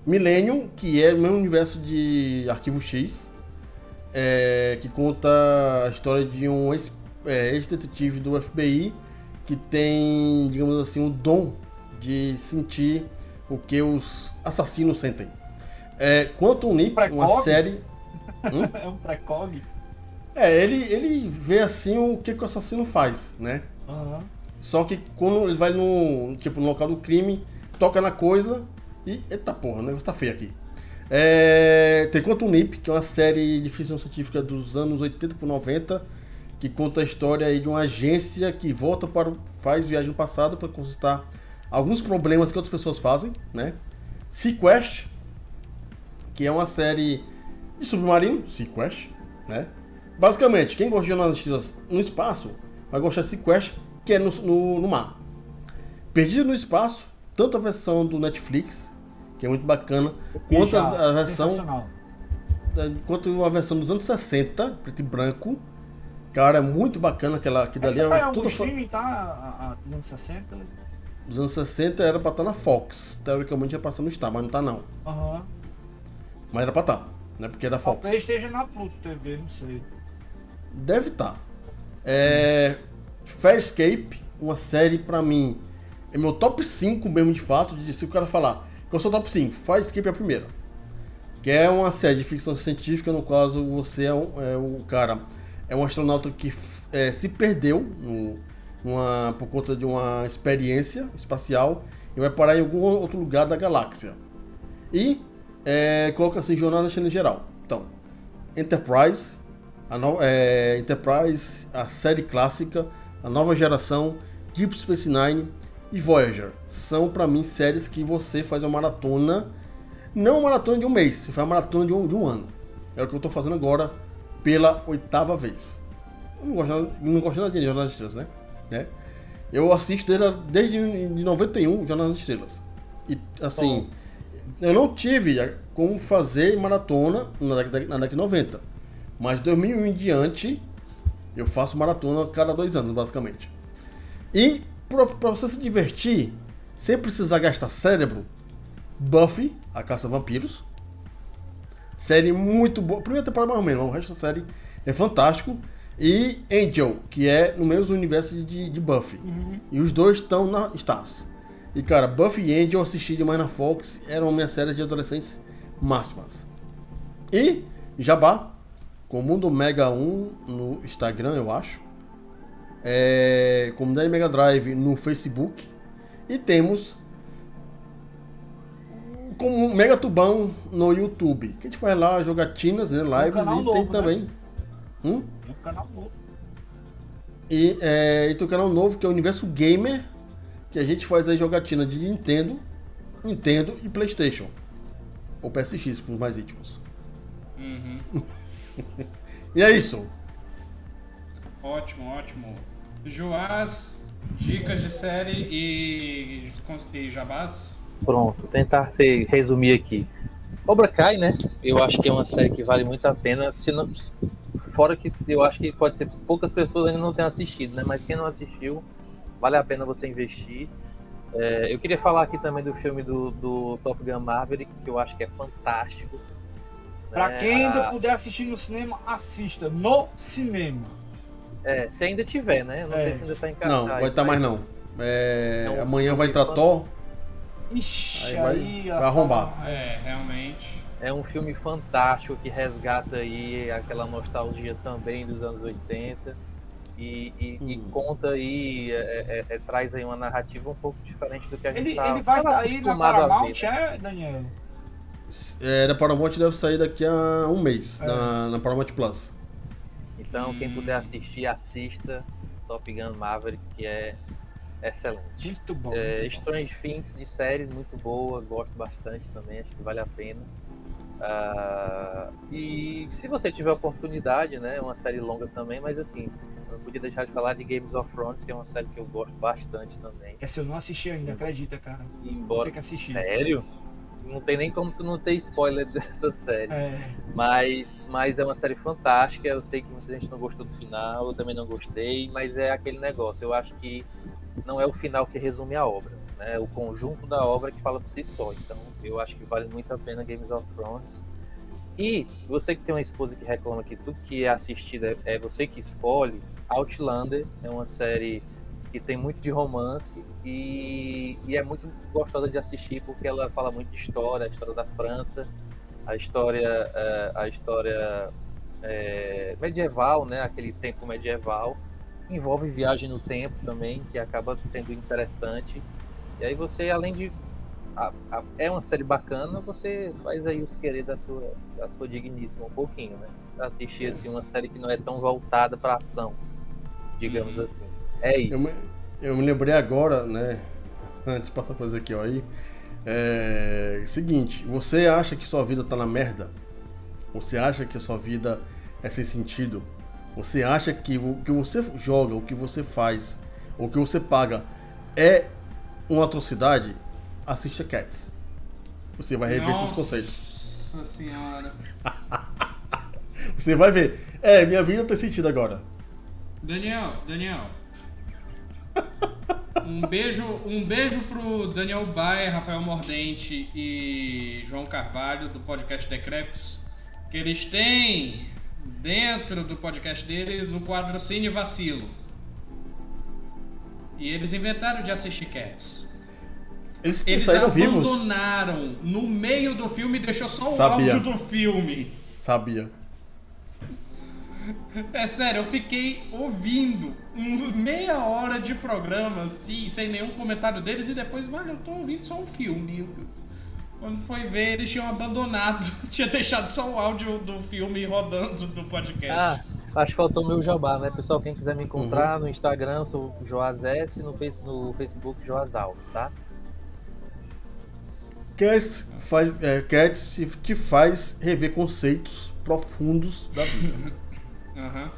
Millennium, que é o mesmo universo de Arquivo X, é, que conta a história de um ex- é, ex-detetive do FBI que tem, digamos assim, o dom de sentir o que os assassinos sentem. É, Quantum Leap, uma Precog? série É um precog. É, ele, ele vê assim o que, que o assassino faz, né? Aham. Só que quando ele vai no, tipo, no local do crime, toca na coisa e. Eita porra, o negócio tá feio aqui. É, tem Quantum Leap, que é uma série de ficção científica dos anos 80 por 90, que conta a história aí de uma agência que volta para. o- faz viagem no passado para consultar alguns problemas que outras pessoas fazem, né? Sequest, que é uma série de submarino, Sequest, né? Basicamente, quem gosta de Jornada nas Estrelas no espaço, vai gostar de Sequest, que é no, no, no mar. Perdido no espaço, tanto a versão do Netflix, que é muito bacana, quanto a, a versão quanto a versão dos anos 60, preto e branco. Cara, é muito bacana aquela que dali Essa tá em é algum tudo streaming, tá? A, a, dos anos 60. dos anos 60 era pra estar na Fox. Teoricamente era passando no Star, mas não tá não. Aham. Mas era pra estar, né? Porque é da Fox. Talvez esteja na Pluto TV, não sei. Deve estar. É. Fairscape, uma série pra mim. É meu top 5 mesmo de fato. De se o cara falar que eu sou top 5, Fairscape é a primeira. Que é uma série de ficção científica, no caso você é, um- é o cara. É um astronauta que é, se perdeu no- por conta de uma experiência espacial e vai parar em algum outro lugar da galáxia. E é, coloca assim, jornada em geral. Então, Enterprise, a no- é, Enterprise, a série clássica, a nova geração, Deep Space Nine e Voyager. São pra mim séries que você faz uma maratona, não uma maratona de um mês, você faz uma maratona de um, de um ano. É o que eu tô fazendo agora pela oitava vez. Eu não gosto, nada- não gosto nada de Jornada das Estrelas, né? né? Eu assisto desde, desde de 91 Jornada das Estrelas. E assim, eu não tive como fazer maratona na década, na década de 90. Mas de 2001 em diante, eu faço maratona cada dois anos, basicamente. E para você se divertir, sem precisar gastar cérebro, Buffy, a Caça a Vampiros. Série muito boa. Primeira temporada mais ou menos, o resto da série é fantástico. E Angel, que é no mesmo universo de, de Buffy. E os dois estão na Stars. E cara, Buffy e Angel eu assisti demais na Fox, eram minhas séries de adolescentes máximas. E Jabá, com o Mundo Mega 1 no Instagram, eu acho. É, Comunidade Mega Drive no Facebook. E temos como Mega Tubão no YouTube. Que a gente faz lá jogatinas, né? Lives canal e novo, tem né? também. Hum? Um canal novo. E, é, e tem um canal novo que é o Universo Gamer, que a gente faz aí jogatina de Nintendo, Nintendo e Playstation. Ou PSX para os mais íntimos. Uhum. E é isso. Ótimo, ótimo. Joás, dicas de série e, e jabás. Pronto, tentar ser, resumir aqui. Cobra Kai, né? Eu acho que é uma série que vale muito a pena. Se não, fora que eu acho que pode ser poucas pessoas ainda não tenham assistido, né? Mas quem não assistiu, vale a pena você investir. É, eu queria falar aqui também do filme do, do Top Gun Maverick, que eu acho que é fantástico. Pra né? quem ainda A- puder assistir no cinema, assista no cinema. É, se ainda tiver, né? Eu não É. sei se ainda está em cartaz. Não, vai estar mais mas não. É, É um amanhã vai entrar Thor. Ixi, Aí vai- aí, vai arrombar. É, realmente. É um filme fantástico que resgata aí aquela nostalgia também dos anos 80 e, e- e Hum. conta aí, é- é- é- traz aí uma narrativa um pouco diferente do que a gente Ele, tá, ele vai sair na ver, Paramount, né? é, Daniel? É, da Paramount deve sair daqui a um mês, É. na, na Paramount Plus. Então, quem Hum. puder assistir, assista Top Gun Maverick, que é excelente. Muito bom. É, muito bom. Strange Things de séries, muito boa, gosto bastante também, acho que vale a pena. Ah, e se você tiver oportunidade, né, é uma série longa também, mas assim, eu não podia deixar de falar de Games of Thrones, que é uma série que eu gosto bastante também. Essa eu não assisti ainda, acredita, cara. Vou Embora. ter que assistir. Sério? Não tem nem como tu não ter spoiler dessa série. É, Mas, mas é uma série fantástica. Eu sei que muita gente não gostou do final, eu também não gostei, mas é aquele negócio. Eu acho que não é o final que resume a obra, né? É o conjunto da obra que fala por si só. Então, eu acho que vale muito a pena Games of Thrones. E você que tem uma esposa que reclama que tudo que é assistido é- é você que escolhe, Outlander é uma série que tem muito de romance e, e é muito gostosa de assistir porque ela fala muito de história, a história da França, a história, eh, a história eh, medieval, né? Aquele tempo medieval. Envolve viagem no tempo também, que acaba sendo interessante. E aí você, além de a- a- é uma série bacana, você faz aí os querer da sua, da sua digníssima um pouquinho, né? Assistir assim, uma série que não é tão voltada para ação, digamos Uhum. assim. É Eu isso. me, eu me lembrei agora, né? Antes de passar coisa aqui, ó, aí. É. Seguinte, você acha que sua vida tá na merda? Você acha que a sua vida é sem sentido? Você acha que o que você joga, o que você faz, o que você paga é uma atrocidade? Assista Cats. Você vai rever seus conceitos. Nossa senhora. Você vai ver. É, minha vida tem sentido agora. Daniel, Daniel. Um beijo, um beijo pro Daniel Baia, Rafael Mordente e João Carvalho do podcast Decrépitos, que eles têm dentro do podcast deles o quadro Cine Vacilo. E eles inventaram de assistir Cats. Eles, Eles saíram vivos. abandonaram no meio do filme e deixou só o Sabia. áudio do filme. Sabia. É sério, eu fiquei ouvindo uns meia hora de programa assim, sem nenhum comentário deles e depois, mano, eu tô ouvindo só o filme. Quando foi ver, eles tinham abandonado. Tinha deixado só o áudio do filme rodando do podcast. Ah, acho que faltou o meu jabá, né? Pessoal, quem quiser me encontrar uhum. no Instagram, sou Joás S, no, face, no Facebook, Joás Alves, tá? Cats, faz, é, Cats te faz rever conceitos profundos da vida. uhum.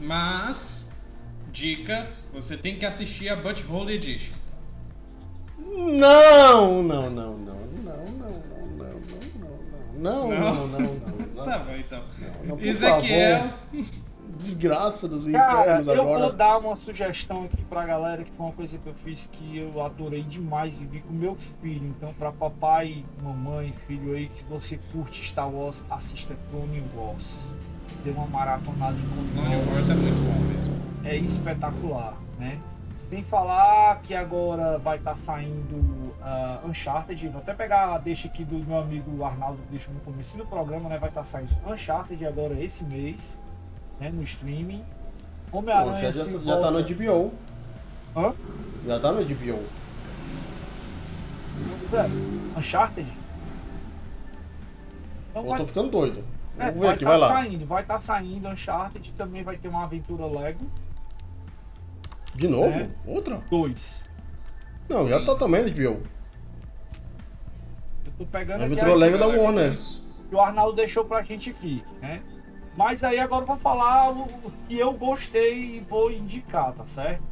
Mas, dica, você tem que assistir a Butthole Edition. Não, não, não, não não, não, não, não, Tá bom, então. Ezequiel, desgraça dos Cara, infernos eu agora. vou dar uma sugestão aqui pra galera, que foi uma coisa que eu fiz que eu adorei demais e vi com meu filho. Então, pra papai, mamãe, filho aí, que você curte Star Wars, assista Clone Wars. Dê uma maratonada em Clone Wars é muito bom mesmo. é espetacular, né? Sem falar que agora vai estar saindo ah, Uncharted, vou até pegar a deixa aqui do meu amigo Arnaldo que deixou no começo do programa, né? Vai estar saindo Uncharted agora esse mês, né? No streaming. Homem-Aranha já, já, já tá no HBO. Hã? Já tá no HBO. Pois é, Uncharted. Então Eu vai, tô ficando doido. é, vai aqui, tá saindo, vai estar saindo Uncharted, também vai ter uma aventura Lego De novo? É. Outra? 2. Não, já tá também no HBO. Eu tô pegando A aqui a- Lego da Warner. que o Arnaldo deixou pra gente aqui, né? Mas aí agora eu vou falar o que eu gostei e vou indicar, tá certo?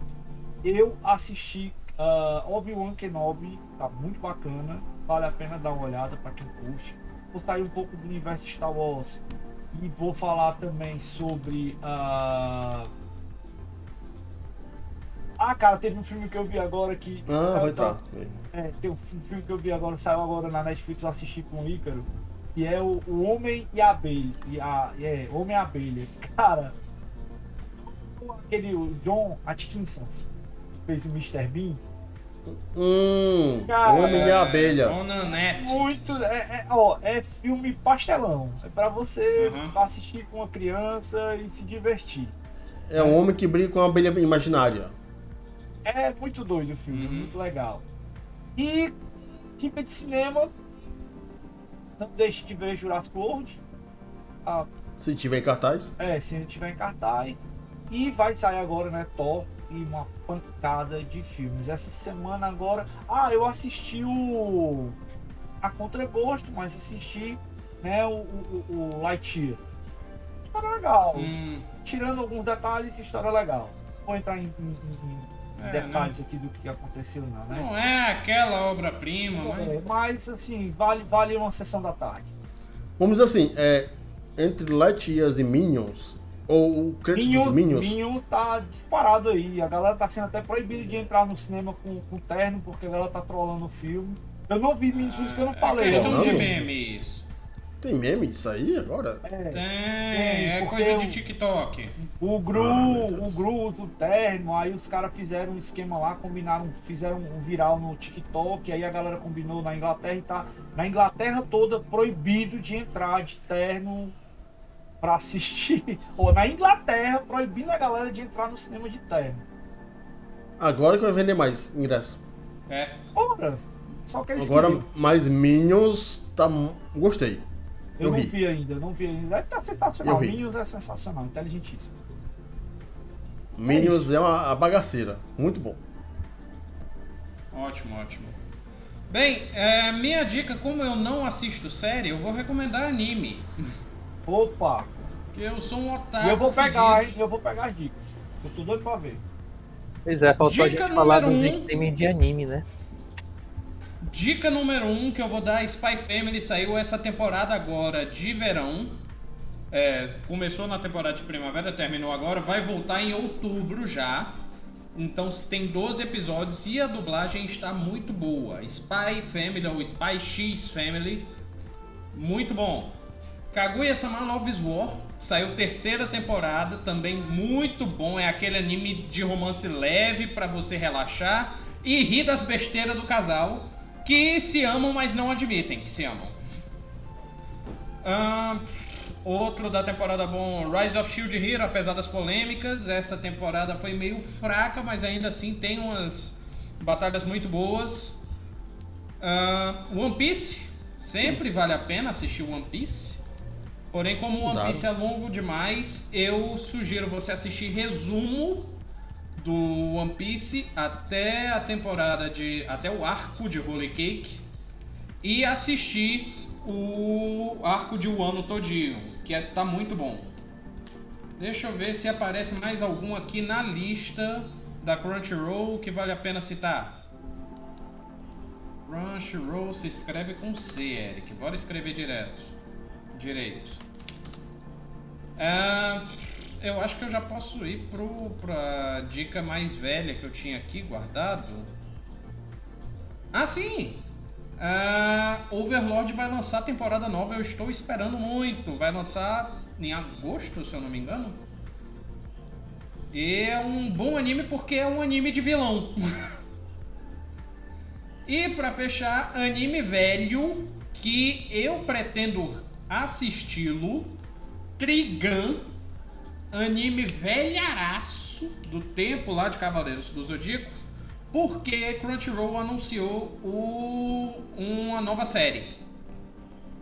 Eu assisti ah, Obi-Wan Kenobi, tá muito bacana, vale a pena dar uma olhada pra quem curte. Vou sair um pouco do universo Star Wars e vou falar também sobre ah, Ah, cara, teve um filme que eu vi agora que. Ah, vai estar. é, tem um fi- filme que eu vi agora, saiu agora na Netflix, eu assisti com o Ícaro, que é o, o Homem e a Abelha. E a, é, Homem e a Abelha. Cara, aquele o John Atkinson que fez o Mr. Bean. Hum, Cara, Homem e a Abelha. Onanete. Muito. É, é, ó, é filme pastelão. É pra você Uhum. assistir com uma criança e se divertir. É um homem que brinca com uma abelha imaginária. É muito doido o filme, é Uhum. muito legal. E tipo de cinema, não deixe de ver Jurassic World. Ah, Se tiver em cartaz. é, se tiver em cartaz. E vai sair agora, né, Thor e uma pancada de filmes. Essa semana agora. Ah, eu assisti o. A contragosto, mas assisti né, o, o, o Lightyear. História legal. Hum, Tirando alguns detalhes, história legal. Vou entrar em- em- em É, detalhes aqui do que aconteceu, não, né? não é aquela obra-prima, mas. É, mas assim, vale, vale uma sessão da tarde. Vamos dizer assim, é, entre Lightyears e Minions, ou o crédito Minions, dos Minions, Minions tá disparado aí. A galera tá sendo até proibida de entrar no cinema com, com terno, porque a galera tá trolando o filme. Eu não vi Minions, por isso que eu não falei. É questão não. de meme isso. Tem meme disso aí agora? É, Tem, é coisa de o- TikTok. o Gru, Ah, o Gru usa o terno, aí os caras fizeram um esquema lá, combinaram, fizeram um viral no TikTok, aí a galera combinou na Inglaterra e tá na Inglaterra toda proibido de entrar de terno pra assistir. Ou na Inglaterra proibindo a galera de entrar no cinema de terno. Agora que vai vender mais ingresso. É. Ora, só que eles Agora, queriam. mais Minions, tá. Gostei. Eu eu não ri. vi ainda, eu não vi ainda. Tá sensacional. Ri. Minions é sensacional, inteligentíssimo. Minions isso. é uma, a bagaceira. Muito bom. Ótimo, ótimo. Bem, é, minha dica, como eu não assisto série, eu vou recomendar anime. Opa! Porque eu sou um otário. eu vou pegar, hein? Eu vou pegar as dicas. Eu tô doido pra ver. Pois é, faltou a Dica gente falar número dos um. streaming de anime, né? Dica número 1 um que eu vou dar: Spy Family saiu essa temporada agora de verão. É, começou na temporada de primavera, terminou agora, vai voltar em outubro já. Então tem 12 episódios e a dublagem está muito boa. Spy Family ou Spy X Family, muito bom. Kaguya-sama Love's War saiu terceira temporada, também muito bom. É aquele anime de romance leve pra você relaxar e rir das besteiras do casal que se amam, mas não admitem que se amam. Ahn, outro da temporada bom, Rise of Shield Hero, apesar das polêmicas, essa temporada foi meio fraca, mas ainda assim tem umas batalhas muito boas. Ahn, One Piece, sempre vale a pena assistir One Piece. Porém, como o One. Piece é longo demais, eu sugiro você assistir resumo do One Piece até a temporada de. até o arco de Holy Cake e assistir o arco de Wano todinho, que é, tá muito bom. Deixa eu ver se aparece mais algum aqui na lista da Crunchyroll que vale a pena citar. Crunchyroll se escreve com C, Eric. Bora escrever direto. Direito. Ah, eu acho que eu já posso ir pro, pra dica mais velha que eu tinha aqui guardado. Ah, sim! Ah, Overlord vai lançar temporada nova, eu estou esperando muito. Vai lançar em agosto, se eu não me engano. E é um bom anime porque é um anime de vilão. e pra fechar, anime velho que eu pretendo assisti-lo, Trigun, anime velharaço do tempo lá de Cavaleiros do Zodíaco, porque Crunchyroll anunciou o, uma nova série.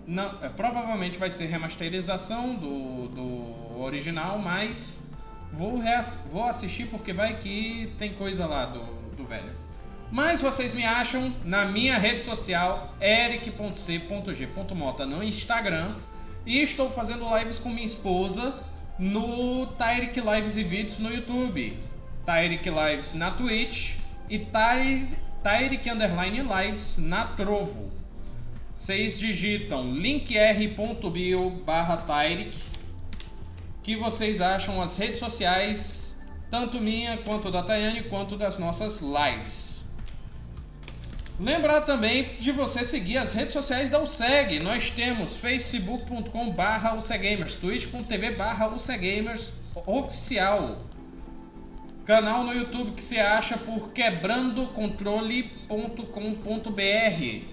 Não, é, provavelmente vai ser remasterização do, do original, mas vou, vou assistir porque vai que tem coisa lá do, do velho. Mas vocês me acham na minha rede social, eric.c.g.mota no Instagram. E estou fazendo lives com minha esposa no Tyrick Lives e Vídeos no YouTube. Tyrick Lives na Twitch e Ty- Tyrick Underline Lives na Trovo. Vocês digitam linktr.bio barra Tyrick que vocês acham as redes sociais, tanto minha quanto da Tayane, quanto das nossas lives. Lembrar também de você seguir as redes sociais da USEG. Nós temos facebook.com barra twitch.tv barra oficial. Canal no YouTube que você acha por quebrandocontrole.com.br.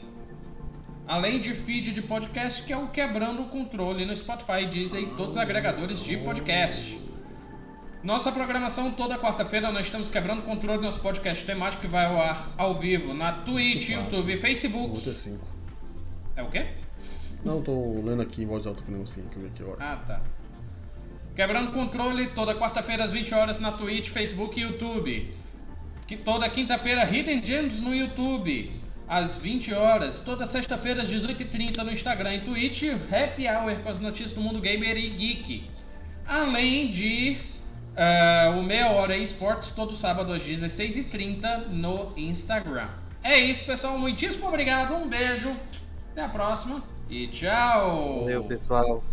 Além de feed de podcast, que é o Quebrando o Controle no Spotify, Deezer e todos os agregadores de podcast. Nossa programação toda quarta-feira nós estamos quebrando o controle nosso podcast temático que vai ao ar ao vivo na Twitch, YouTube, Facebook. Outra 5. É o quê? Não, tô lendo aqui em voz alta com o negocinho que eu vi aqui agora. Ah, tá. Quebrando controle toda quarta-feira às 20 horas na Twitch, Facebook e YouTube. Que toda quinta-feira Hidden Gems no YouTube às 20 horas. Toda sexta-feira às 18h30 no Instagram e Twitch, Happy Hour com as notícias do mundo gamer e geek. Além de Uh, o Meia Hora Esportes, todo sábado às 16h30 no Instagram. É isso, pessoal. Muitíssimo obrigado. Um beijo. Até a próxima e tchau. Valeu, pessoal.